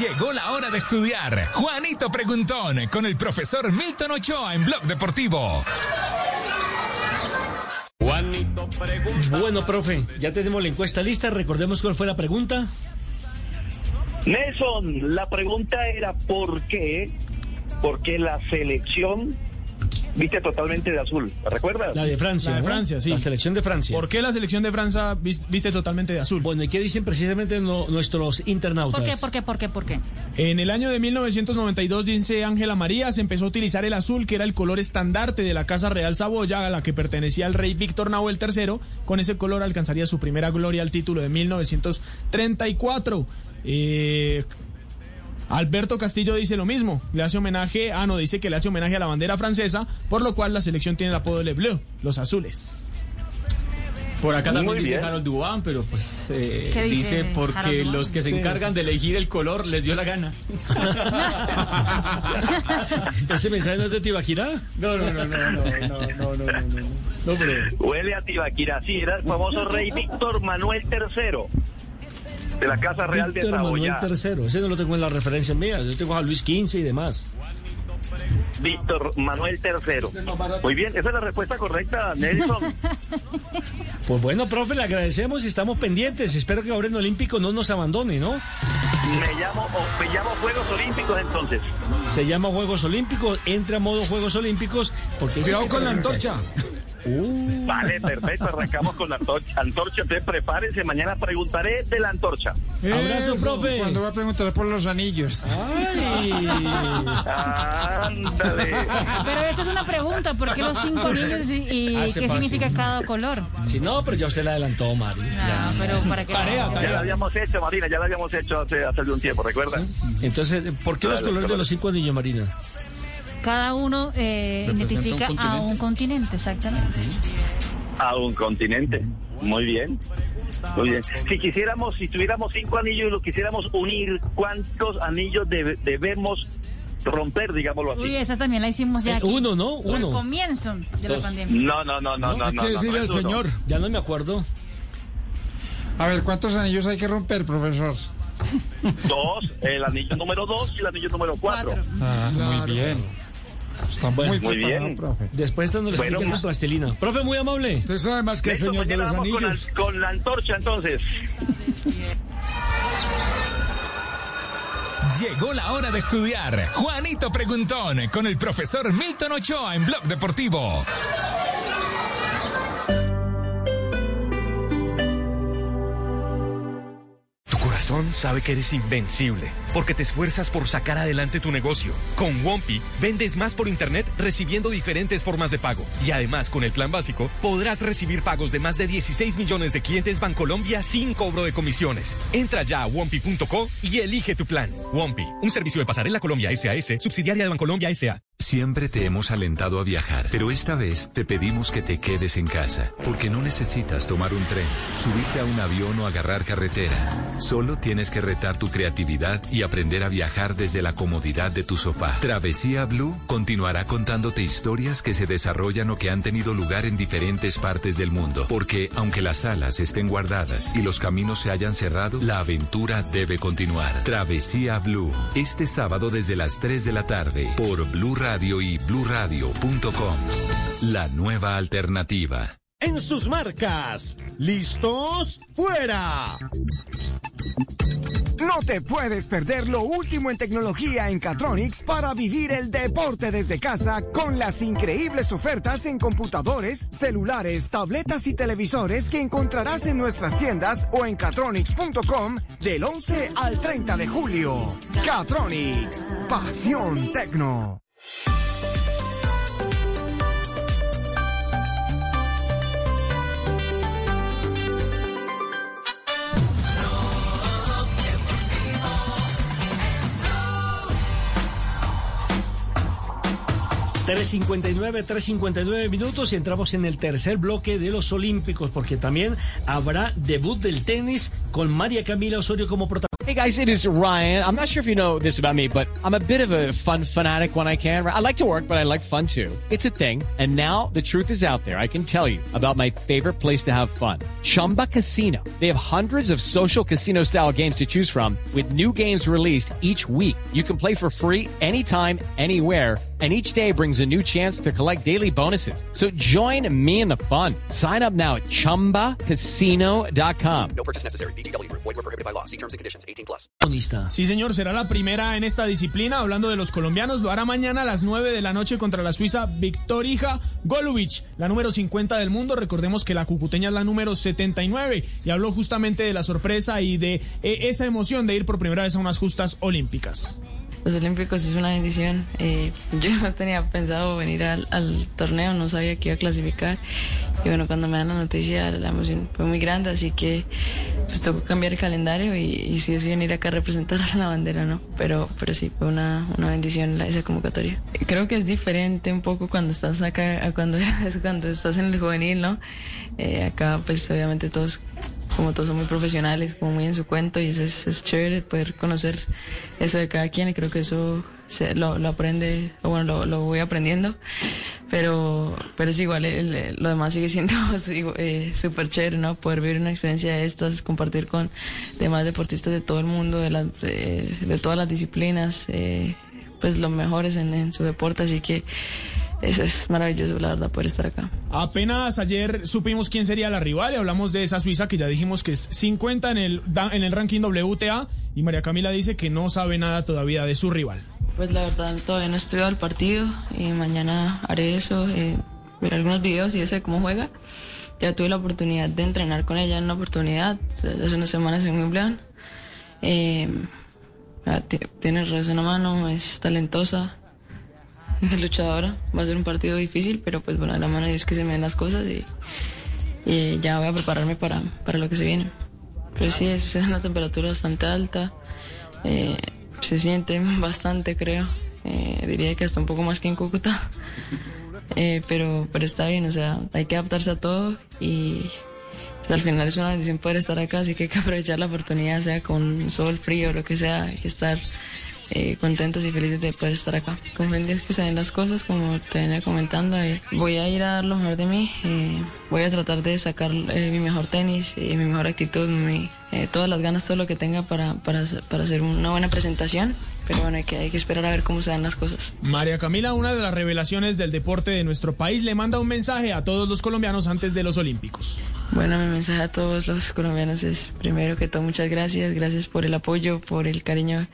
Llegó la hora de estudiar. Juanito Preguntón con el profesor Milton Ochoa en Blog Deportivo. Bueno, profe, ya tenemos la encuesta lista. Recordemos cuál fue la pregunta. Nelson, la pregunta era ¿por qué? ¿Por qué la selección viste totalmente de azul? ¿La recuerdas? La de Francia. La de ¿no? Francia, sí. La selección de Francia. ¿Por qué la selección de Francia vis- viste totalmente de azul? Bueno, ¿y qué dicen precisamente no- nuestros internautas? ¿Por qué, por qué, por qué, por qué? En el año de 1992, dice Ángela María, se empezó a utilizar el azul, que era el color estandarte de la Casa Real Saboya, a la que pertenecía el rey Víctor Nahuel III. Con ese color alcanzaría su primera gloria al título de 1934. Eh, Alberto Castillo dice lo mismo, le hace homenaje, ah no, dice que le hace homenaje a la bandera francesa, por lo cual la selección tiene el apodo de Bleu, los azules. Por acá también dice. Harold Dubán, pero pues eh, ¿Qué dice dice porque los que se Sí, encargan sí. de elegir el color les dio la gana. ¿Ese mensaje no es de Tibaquirá? No, no, no, no, no, no, no, no, no, no. No, pero... Huele a Tibaquira, sí, era el famoso rey Víctor Manuel III de la Casa Real de Víctor Manuel. III, ese no lo tengo en las referencias mías. Yo tengo a Luis XV y demás. Víctor Manuel III. Muy bien, esa es la respuesta correcta, Nelson. Pues bueno, profe, le agradecemos y estamos pendientes. Espero que ahora en Olímpico no nos abandone, ¿no? Me llamo, o me llamo Juegos Olímpicos entonces. Se llama Juegos Olímpicos, entra a modo Juegos Olímpicos. Porque Cuidado con la antorcha. Uh. Vale, perfecto, arrancamos con la antorcha. Antorcha, entonces prepárense, mañana preguntaré de la antorcha. Abrazo, profe. Cuando va a preguntar por los anillos. Ándale. Pero esa es una pregunta, ¿por qué los cinco anillos y, y Hace qué fácil. significa cada color? Si no, pero ya usted la adelantó, Mari. Ah, pero para qué. Ya la habíamos hecho, Marina, ya la habíamos hecho hace, hace un tiempo, ¿recuerdas? Entonces, ¿por qué los colores de los cinco anillos, Marina? Cada uno eh, un identifica a un continente, exactamente. A un continente. Muy bien. Muy bien. Si quisiéramos, si tuviéramos cinco anillos y los quisiéramos unir, ¿cuántos anillos debe- debemos romper, digámoslo así? Uy, esa también la hicimos ya Eh, aquí. uno, ¿no? Al Uno. comienzo de la pandemia. No, no, no, no, no, no. no, no es uno. Ya no me acuerdo. A ver, ¿cuántos anillos hay que romper, profesor? Dos, el anillo número dos y el anillo número cuatro. Ah, muy bien. Está muy, Muy bien. profe. Después nos lo Bueno, explica con plastilina. Profe, muy amable. Usted sabe más que el señor de mañana los vamos con la- anillos. Con la, antorcha, entonces. Llegó la hora de estudiar. Juanito Preguntón con el profesor Milton Ochoa en Blog Deportivo. Corazón sabe que eres invencible, porque te esfuerzas por sacar adelante tu negocio. Con Wompi, vendes más por internet recibiendo diferentes formas de pago. Y además, con el plan básico, podrás recibir pagos de más de 16 millones de clientes Bancolombia sin cobro de comisiones. Entra ya a wompi.co y elige tu plan. Wompi, un servicio de pasarela Colombia SAS, subsidiaria de Bancolombia SA. Siempre te hemos alentado a viajar, pero esta vez te pedimos que te quedes en casa, porque no necesitas tomar un tren, subirte a un avión o agarrar carretera. Solo tienes que retar tu creatividad y aprender a viajar desde la comodidad de tu sofá. Travesía Blue continuará contándote historias que se desarrollan o que han tenido lugar en diferentes partes del mundo, porque aunque las alas estén guardadas y los caminos se hayan cerrado, la aventura debe continuar. Travesía Blue, este sábado desde las 3 de la tarde por Blue Radio y bluradio.com. La nueva alternativa. En sus marcas. ¿Listos? ¡Fuera! No te puedes perder lo último en tecnología en Catronics para vivir el deporte desde casa con las increíbles ofertas en computadores, celulares, tabletas y televisores que encontrarás en nuestras tiendas o en catronics.com del 11 al 30 de julio. Catronics, pasión tecno. Nueve 3.59 minutos y entramos en el tercer bloque de los Olímpicos porque también habrá debut del tenis con María Camila como. Hey guys, it is Ryan. I'm not sure if you know this about me, but I'm a bit of a fun fanatic when I can. I like to work, but I like fun too. It's a thing. And now the truth is out there. I can tell you about my favorite place to have fun. Chumba Casino. They have hundreds of social casino style games to choose from with new games released each week. You can play for free anytime, anywhere and each day brings a new chance to collect daily bonuses. So join me in the fun. Sign up now at ChumbaCasino.com. No purchase necessary. VGW Group. Void were prohibited by law. See terms and conditions. 18 plus. Sí, señor, será la primera en esta disciplina. Hablando de los colombianos, lo hará mañana a las 9 de la noche contra la suiza Victorija Golubic, la número 50 del mundo. Recordemos que la cucuteña es la número 79 y habló justamente de la sorpresa y de eh, esa emoción de ir por primera vez a unas justas olímpicas. Los Olímpicos es una bendición. Eh, yo no tenía pensado venir al, al, torneo, no sabía que iba a clasificar. Y bueno, cuando me dan la noticia, la emoción fue muy grande, así que pues tocó cambiar el calendario y, y sí o sí venir acá a representar a la bandera, ¿no? Pero, pero sí, fue una, una bendición la, esa convocatoria. Creo que es diferente un poco cuando estás acá, a cuando, cuando estás en el juvenil, ¿no? Eh, acá, pues obviamente todos como todos son muy profesionales, como muy en su cuento y eso es, es chévere poder conocer eso de cada quien y creo que eso se, lo, lo, aprende, o bueno, lo, lo, voy aprendiendo, pero, pero es igual, el, lo demás sigue siendo eh, súper chévere, ¿no? Poder vivir una experiencia de estas, compartir con demás deportistas de todo el mundo, de, las, de, todas las disciplinas, eh, pues los mejores en su deporte, así que eso es maravilloso, la verdad, poder estar acá. Apenas ayer supimos quién sería la rival y hablamos de esa Suiza que ya dijimos que es 50 en el, en el ranking WTA y María Camila dice que no sabe nada todavía de su rival. Pues la verdad todavía no he estudiado el partido y mañana haré eso, eh, ver algunos videos y sé cómo juega. Ya tuve la oportunidad de entrenar con ella en una oportunidad, hace unas semanas en Wimbledon. Eh, tiene razón a mano, es talentosa, luchadora. Va a ser un partido difícil, pero pues bueno, la mano es que se me den las cosas y, y ya voy a prepararme para, para, lo que se viene. Pero sí, es una temperatura bastante alta. Eh, se siente bastante, creo. Eh, diría que hasta un poco más que en Cúcuta. Eh, pero, pero está bien, o sea, hay que adaptarse a todo y pues, al final es una bendición poder estar acá, así que hay que aprovechar la oportunidad, sea con sol, frío, lo que sea, hay que estar eh, contentos y felices de poder estar acá. Confío en Dios que se den las cosas, como te venía comentando. Eh, voy a ir a dar lo mejor de mí, eh, voy a tratar de sacar mi mejor tenis, mi mejor actitud, mi, todas las ganas, todo lo que tenga para, para, para hacer una buena presentación. Pero bueno, hay que, hay que esperar a ver cómo se dan las cosas. María Camila, una de las revelaciones del deporte de nuestro país, le manda un mensaje a todos los colombianos antes de los Olímpicos. Bueno, mi mensaje a todos los colombianos es, primero que todo, muchas gracias. Gracias por el apoyo, por el cariño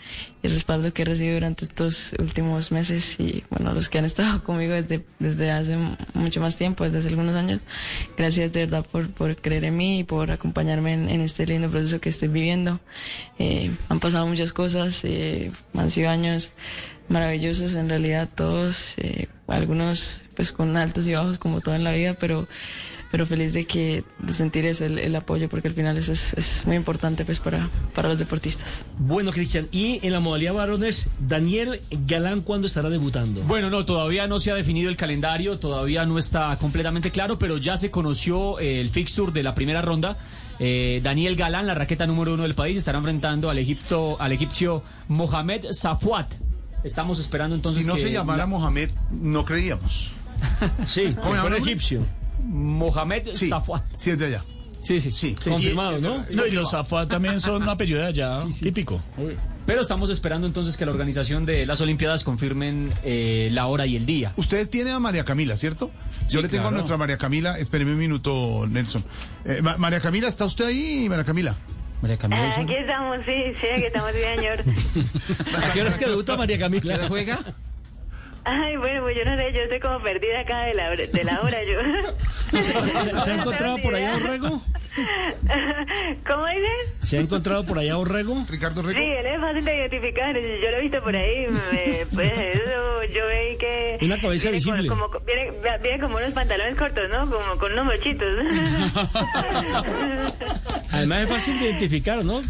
el respaldo que he recibido durante estos últimos meses y, bueno, los que han estado conmigo desde, desde hace mucho más tiempo, desde hace algunos años. Gracias de verdad por, por creer en mí y por acompañarme en, en este lindo proceso que estoy viviendo. Eh, han pasado muchas cosas, eh, han sido años maravillosos en realidad todos, eh, algunos pues con altos y bajos como todo en la vida, pero pero feliz de que de sentir eso, el, el apoyo, porque al final eso es, es muy importante pues para, para los deportistas. Bueno, Cristian, y en la modalidad varones, Daniel Galán, ¿cuándo estará debutando? Bueno, no, todavía no se ha definido el calendario, todavía no está completamente claro, pero ya se conoció eh, el fixture de la primera ronda. Eh, Daniel Galán, la raqueta número uno del país, estará enfrentando al egipto, al egipcio Mohamed Safwat. Estamos esperando entonces si no que se llamara la- Mohamed, no creíamos. Sí, ¿Cómo se llama el nombre? egipcio. Mohamed Sí, Safwat. sí es de allá. Sí, sí, Sí, confirmado, ¿no? No, y los Zafat también son un apellido de allá, típico. Pero estamos esperando entonces que la organización de las Olimpiadas confirmen eh, la hora y el día. Ustedes tienen a María Camila, ¿cierto? Yo Sí, le tengo claro. a nuestra María Camila. Espéreme un minuto, Nelson. Eh, Ma- María Camila, ¿está usted ahí, María Camila? María Ah, aquí estamos, sí, sí, aquí estamos bien, señor. ¿A qué hora es que debuta María Camila? ¿Qué juega? Ay, bueno, pues yo no sé, yo estoy como perdida acá de la, hora- de la hora, yo. ¿Se, se- se- se ha encontrado por allá Orrego? ¿Cómo dices? ¿Se ha encontrado por allá Orrego? Ricardo Sí, él es fácil de identificar, yo lo he visto por ahí, me- pues eso, yo veí que... Una cabeza viene visible. Como, como- viene, viene como unos pantalones cortos, ¿no? Como con unos mochitos. Además es fácil de identificar, ¿no?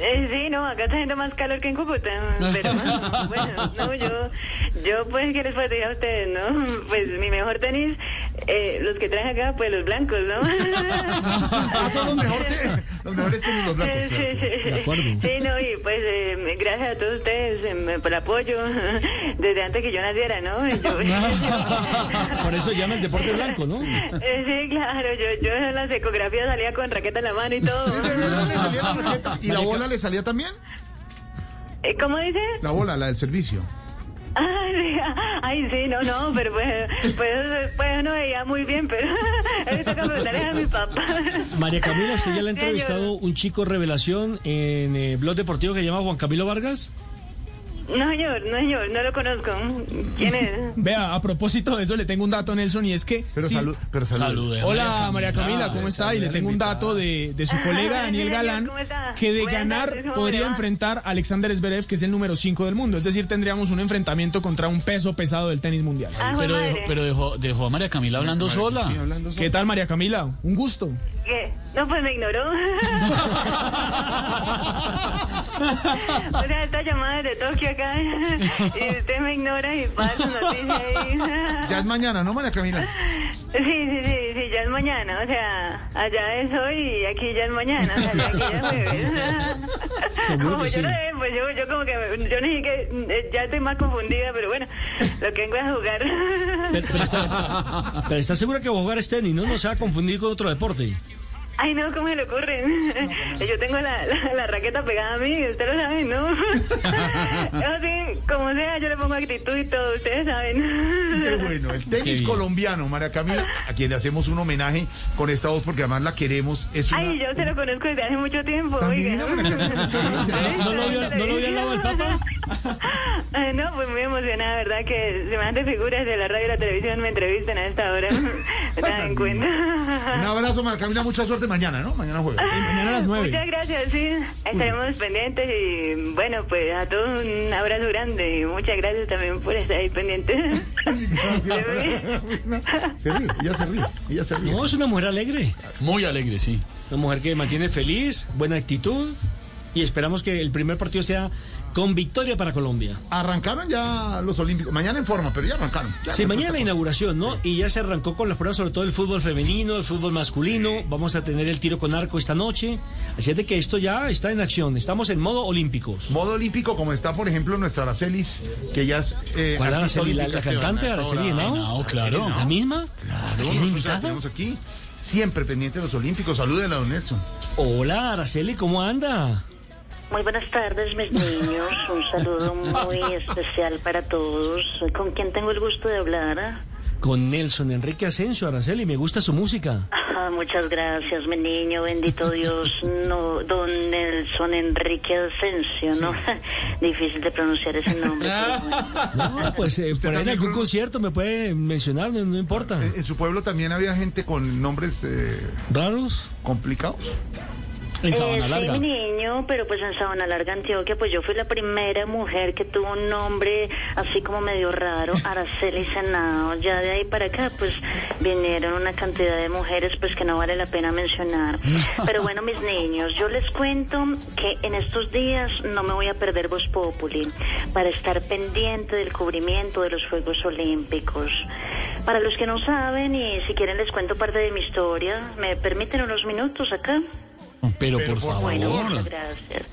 Eh, sí, no, acá está haciendo más calor que en Cúcuta, pero bueno, no, yo, yo pues, ¿qué les puedo decir a ustedes, no? Pues mi mejor tenis, eh, los que traje acá, pues los blancos, ¿no? Ah, son los, mejor los mejores tenis los blancos, Sí, claro. sí, sí. De acuerdo. Sí, no, y pues eh, gracias a todos ustedes eh, por el apoyo desde antes que yo naciera, ¿no? Yo- Por eso llama el deporte blanco, ¿no? Eh, sí, claro, yo, yo en las ecografías salía con raqueta en la mano y todo. ¿Y la bola le salía también? Eh, ¿Cómo dice? La bola, la del servicio. Ay, sí, ay, sí, no, no, pero pues, pues, pues no veía muy bien, pero visto que preguntarle a mi papá. María Camila, ¿usted ya le ha Sí, entrevistado un chico revelación en eh, Blog Deportivo que se llama Juan Camilo Vargas? No, señor, no, señor, no lo conozco. ¿Quién es? Vea, a propósito de eso, le tengo un dato, Nelson, y es que. Pero sí- salud, pero salud. Salude, Hola, María Camila, Ah, ¿cómo está? Y le tengo un dato de, de su colega Daniel Galán, que de ganar tardes, ¿cómo podría enfrentar a Alexander Zverev, que es el número 5 del mundo. Es decir, tendríamos un enfrentamiento contra un peso pesado del tenis mundial. Ah, Pero, madre. dejó, pero dejó, dejó a María Camila hablando sola. ¿Qué tal, María Camila? Un gusto. ¿Qué? No, pues me ignoró. o sea, esta llamada de Tokio acá y usted me ignora y pasa noticia ahí. Ya es mañana, ¿no, María Camila? Sí, sí, sí, sí, ya es mañana, o sea, allá es hoy y aquí ya es mañana, o sea, ya aquí ya es. Seguro como que yo sí. no sé, pues yo, yo como que, me- yo ni que, eh, ya estoy más confundida, pero bueno, lo que vengo a jugar. Pero, pero está, pero está segura que va a jugar es tenis, ¿no? No se va a confundir con otro deporte. Ay, no, ¿cómo se le ocurre? Yo tengo la, la, la raqueta pegada a mí, usted lo sabe, ¿no? Eso sí, como sea, yo le pongo actitud y todo, ustedes saben. Qué bueno, el tenis colombiano, María Camila, a quien le hacemos un homenaje con esta voz porque además la queremos. Es una... Ay, yo se lo conozco desde hace mucho tiempo, Tan divina. ¿No lo vio, no lo vio al lado del Papa? Ay, no, pues muy emocionada, ¿verdad? Que semejantes figuras de la radio y la televisión me entrevisten a esta hora. Me dan en cuenta. Un abrazo, María Camila, mucha suerte mañana, ¿no? Mañana jueves. mañana a las nueve. Muchas gracias, sí. Estaremos pendientes y bueno, pues a todos un abrazo grande y muchas gracias también por estar ahí pendientes. Se ríe, ella se ríe, ella se ríe. No, es una mujer alegre. Muy alegre, sí. Una mujer que mantiene feliz, buena actitud y esperamos que el primer partido sea con victoria para Colombia. Arrancaron ya los Olímpicos, mañana en forma, pero ya arrancaron. Ya Sí, mañana la inauguración, ¿no? Y ya se arrancó con las pruebas, sobre todo el fútbol femenino, el fútbol masculino. Vamos a tener el tiro con arco esta noche. Así es de que esto ya está en acción. Estamos en modo olímpicos. Modo olímpico, como está, por ejemplo, nuestra Aracelis, que ya es. Eh, ¿Cuál Araceli? ¿La- la cantante Araceli. Henao? Henao, claro. ¿La misma? Claro, ¿Tiene nosotros la invitada? tenemos aquí. Siempre pendiente de los Olímpicos. Salúdela, don Nelson. Hola, Araceli, ¿cómo anda? Muy buenas tardes, mis niños. Un saludo muy especial para todos. ¿Con quién tengo el gusto de hablar? Con Nelson Enrique Asensio, Araceli, me gusta su música. Ah, muchas gracias, mi niño, bendito Dios. No, don Nelson Enrique Asensio, ¿no? Difícil de pronunciar ese nombre. pero bueno. No, pues eh, por ahí en algún concierto me puede mencionar, no, no importa. En su pueblo también había gente con nombres eh, raros, complicados. En Sabana Eh, Larga. Sí, mi niño, pero pues en Sabana Larga, Antioquia, pues yo fui la primera mujer que tuvo un nombre así como medio raro, Araceli Senado. Ya de ahí para acá, pues vinieron una cantidad de mujeres, pues que no vale la pena mencionar. Pero bueno, mis niños, yo les cuento que en estos días no me voy a perder Voz Populi para estar pendiente del cubrimiento de los Juegos Olímpicos. Para los que no saben y si quieren les cuento parte de mi historia, ¿me permiten unos minutos acá? Pero, por favor. Bueno, muchas gracias.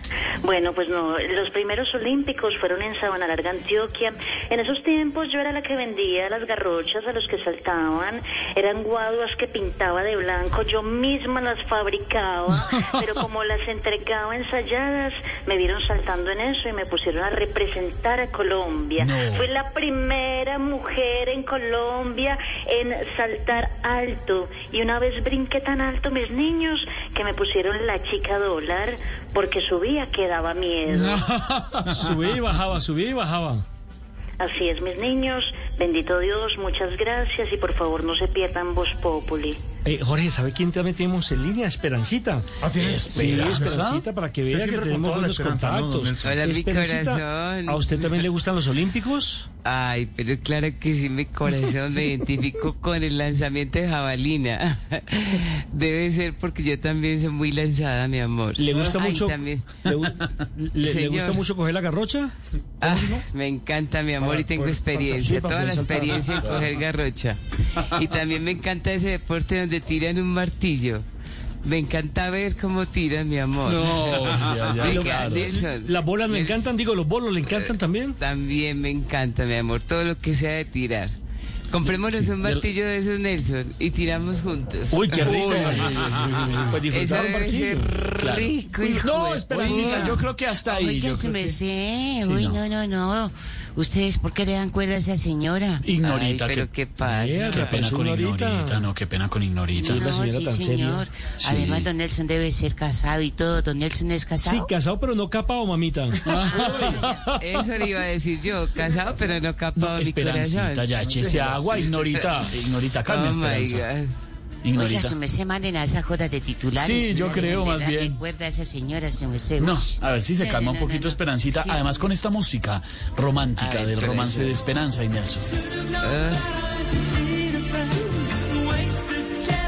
Bueno, pues no, los primeros olímpicos fueron en Sabana Larga, Antioquia. En esos tiempos yo era la que vendía las garrochas a los que saltaban. Eran guaduas que pintaba de blanco, yo misma las fabricaba, pero como las entregaba ensayadas, me vieron saltando en eso y me pusieron a representar a Colombia. No. Fui la primera mujer en Colombia en saltar alto. Y una vez brinqué tan alto, mis niños, que me pusieron la chica dólar porque subía que daba miedo. subía y bajaba, subía y bajaba. Así es, mis niños. Bendito Dios, muchas gracias y por favor no se pierdan Voz Populi. Eh, Jorge, ¿sabe quién también tenemos en línea? Esperancita. Ah, ¿tiene Sí, Esperanza? Esperancita, para que vea que tenemos buenos esperanza, ¿no, don contactos. Hola, mi corazón. ¿A usted también le gustan los olímpicos? Ay, pero claro que sí, mi corazón me identifico con el lanzamiento de jabalina. Debe ser porque yo también soy muy lanzada, mi amor. ¿Le gusta Ay, mucho? también. ¿Le, gusta mucho coger la garrocha? Ah, me encanta, mi amor, Para- y tengo por- experiencia, sí, para toda la experiencia en coger garrocha. Y también me encanta ese deporte donde tiran un martillo. Me encanta ver cómo tiran, mi amor. No, ya, ya, Venga, claro. Nelson. Las bolas me Nelson. encantan, digo, los bolos le encantan también. También me encanta, mi amor, todo lo que sea de tirar. Comprémonos Sí, un martillo de esos, Nelson, y tiramos juntos. Uy, qué rico. Pues disfrutar Eso un debe martillo. ser Claro. rico. Uy, hijo no, Esperancita, yo creo que hasta ahí. Yo se creo me que- sé. Sí, Uy, no. no, no, no. ¿Ustedes por qué le dan cuerda a esa señora? Ignorita. Ay, pero qué, qué pasa. Qué pena con Ignorita. Ignorita. No, qué pena con Ignorita. La no, señora sí, tan seria. señor. Sí. Además, don Nelson debe ser casado y todo. ¿Don Nelson es Sí, casado? casado, pero no capado, mamita. Eso le iba a decir yo, casado pero no capado mi Esperancita, corazón. ya échese agua. Ignorita. Ignorita, calma, Oh my Esperanza. Oiga, Ignorita. se me se manden a esa joda de titulares. Sí, yo no creo, más bien. cuerda a esa señora. No, a ver si se No, calma no, un poquito no. Esperancita. Sí, Además sí, con sí. esta música romántica del romance eso- de Esperanza y Nelson.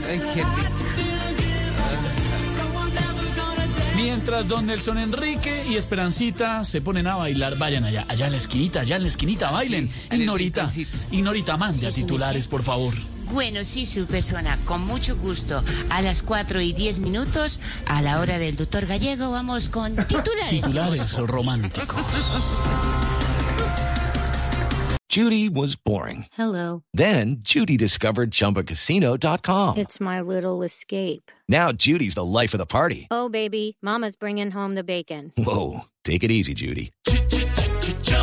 Ay, qué rico. Mientras don Nelson Enrique y Esperancita se ponen a bailar, vayan allá, allá en la esquinita, allá en la esquinita, bailen. Ignorita. Ignorita, mande a titulares, sí. por favor. Bueno, sí, su persona, con mucho gusto. A las 4 y 10 minutos, a la hora del doctor Gallego, vamos con titulares. Titulares románticos. Judy was boring. Hello. Then Judy discovered ChumbaCasino.com. It's my little escape. Now Judy's the life of the party. Oh, baby, Mama's bringing home the bacon. Whoa, take it easy, Judy.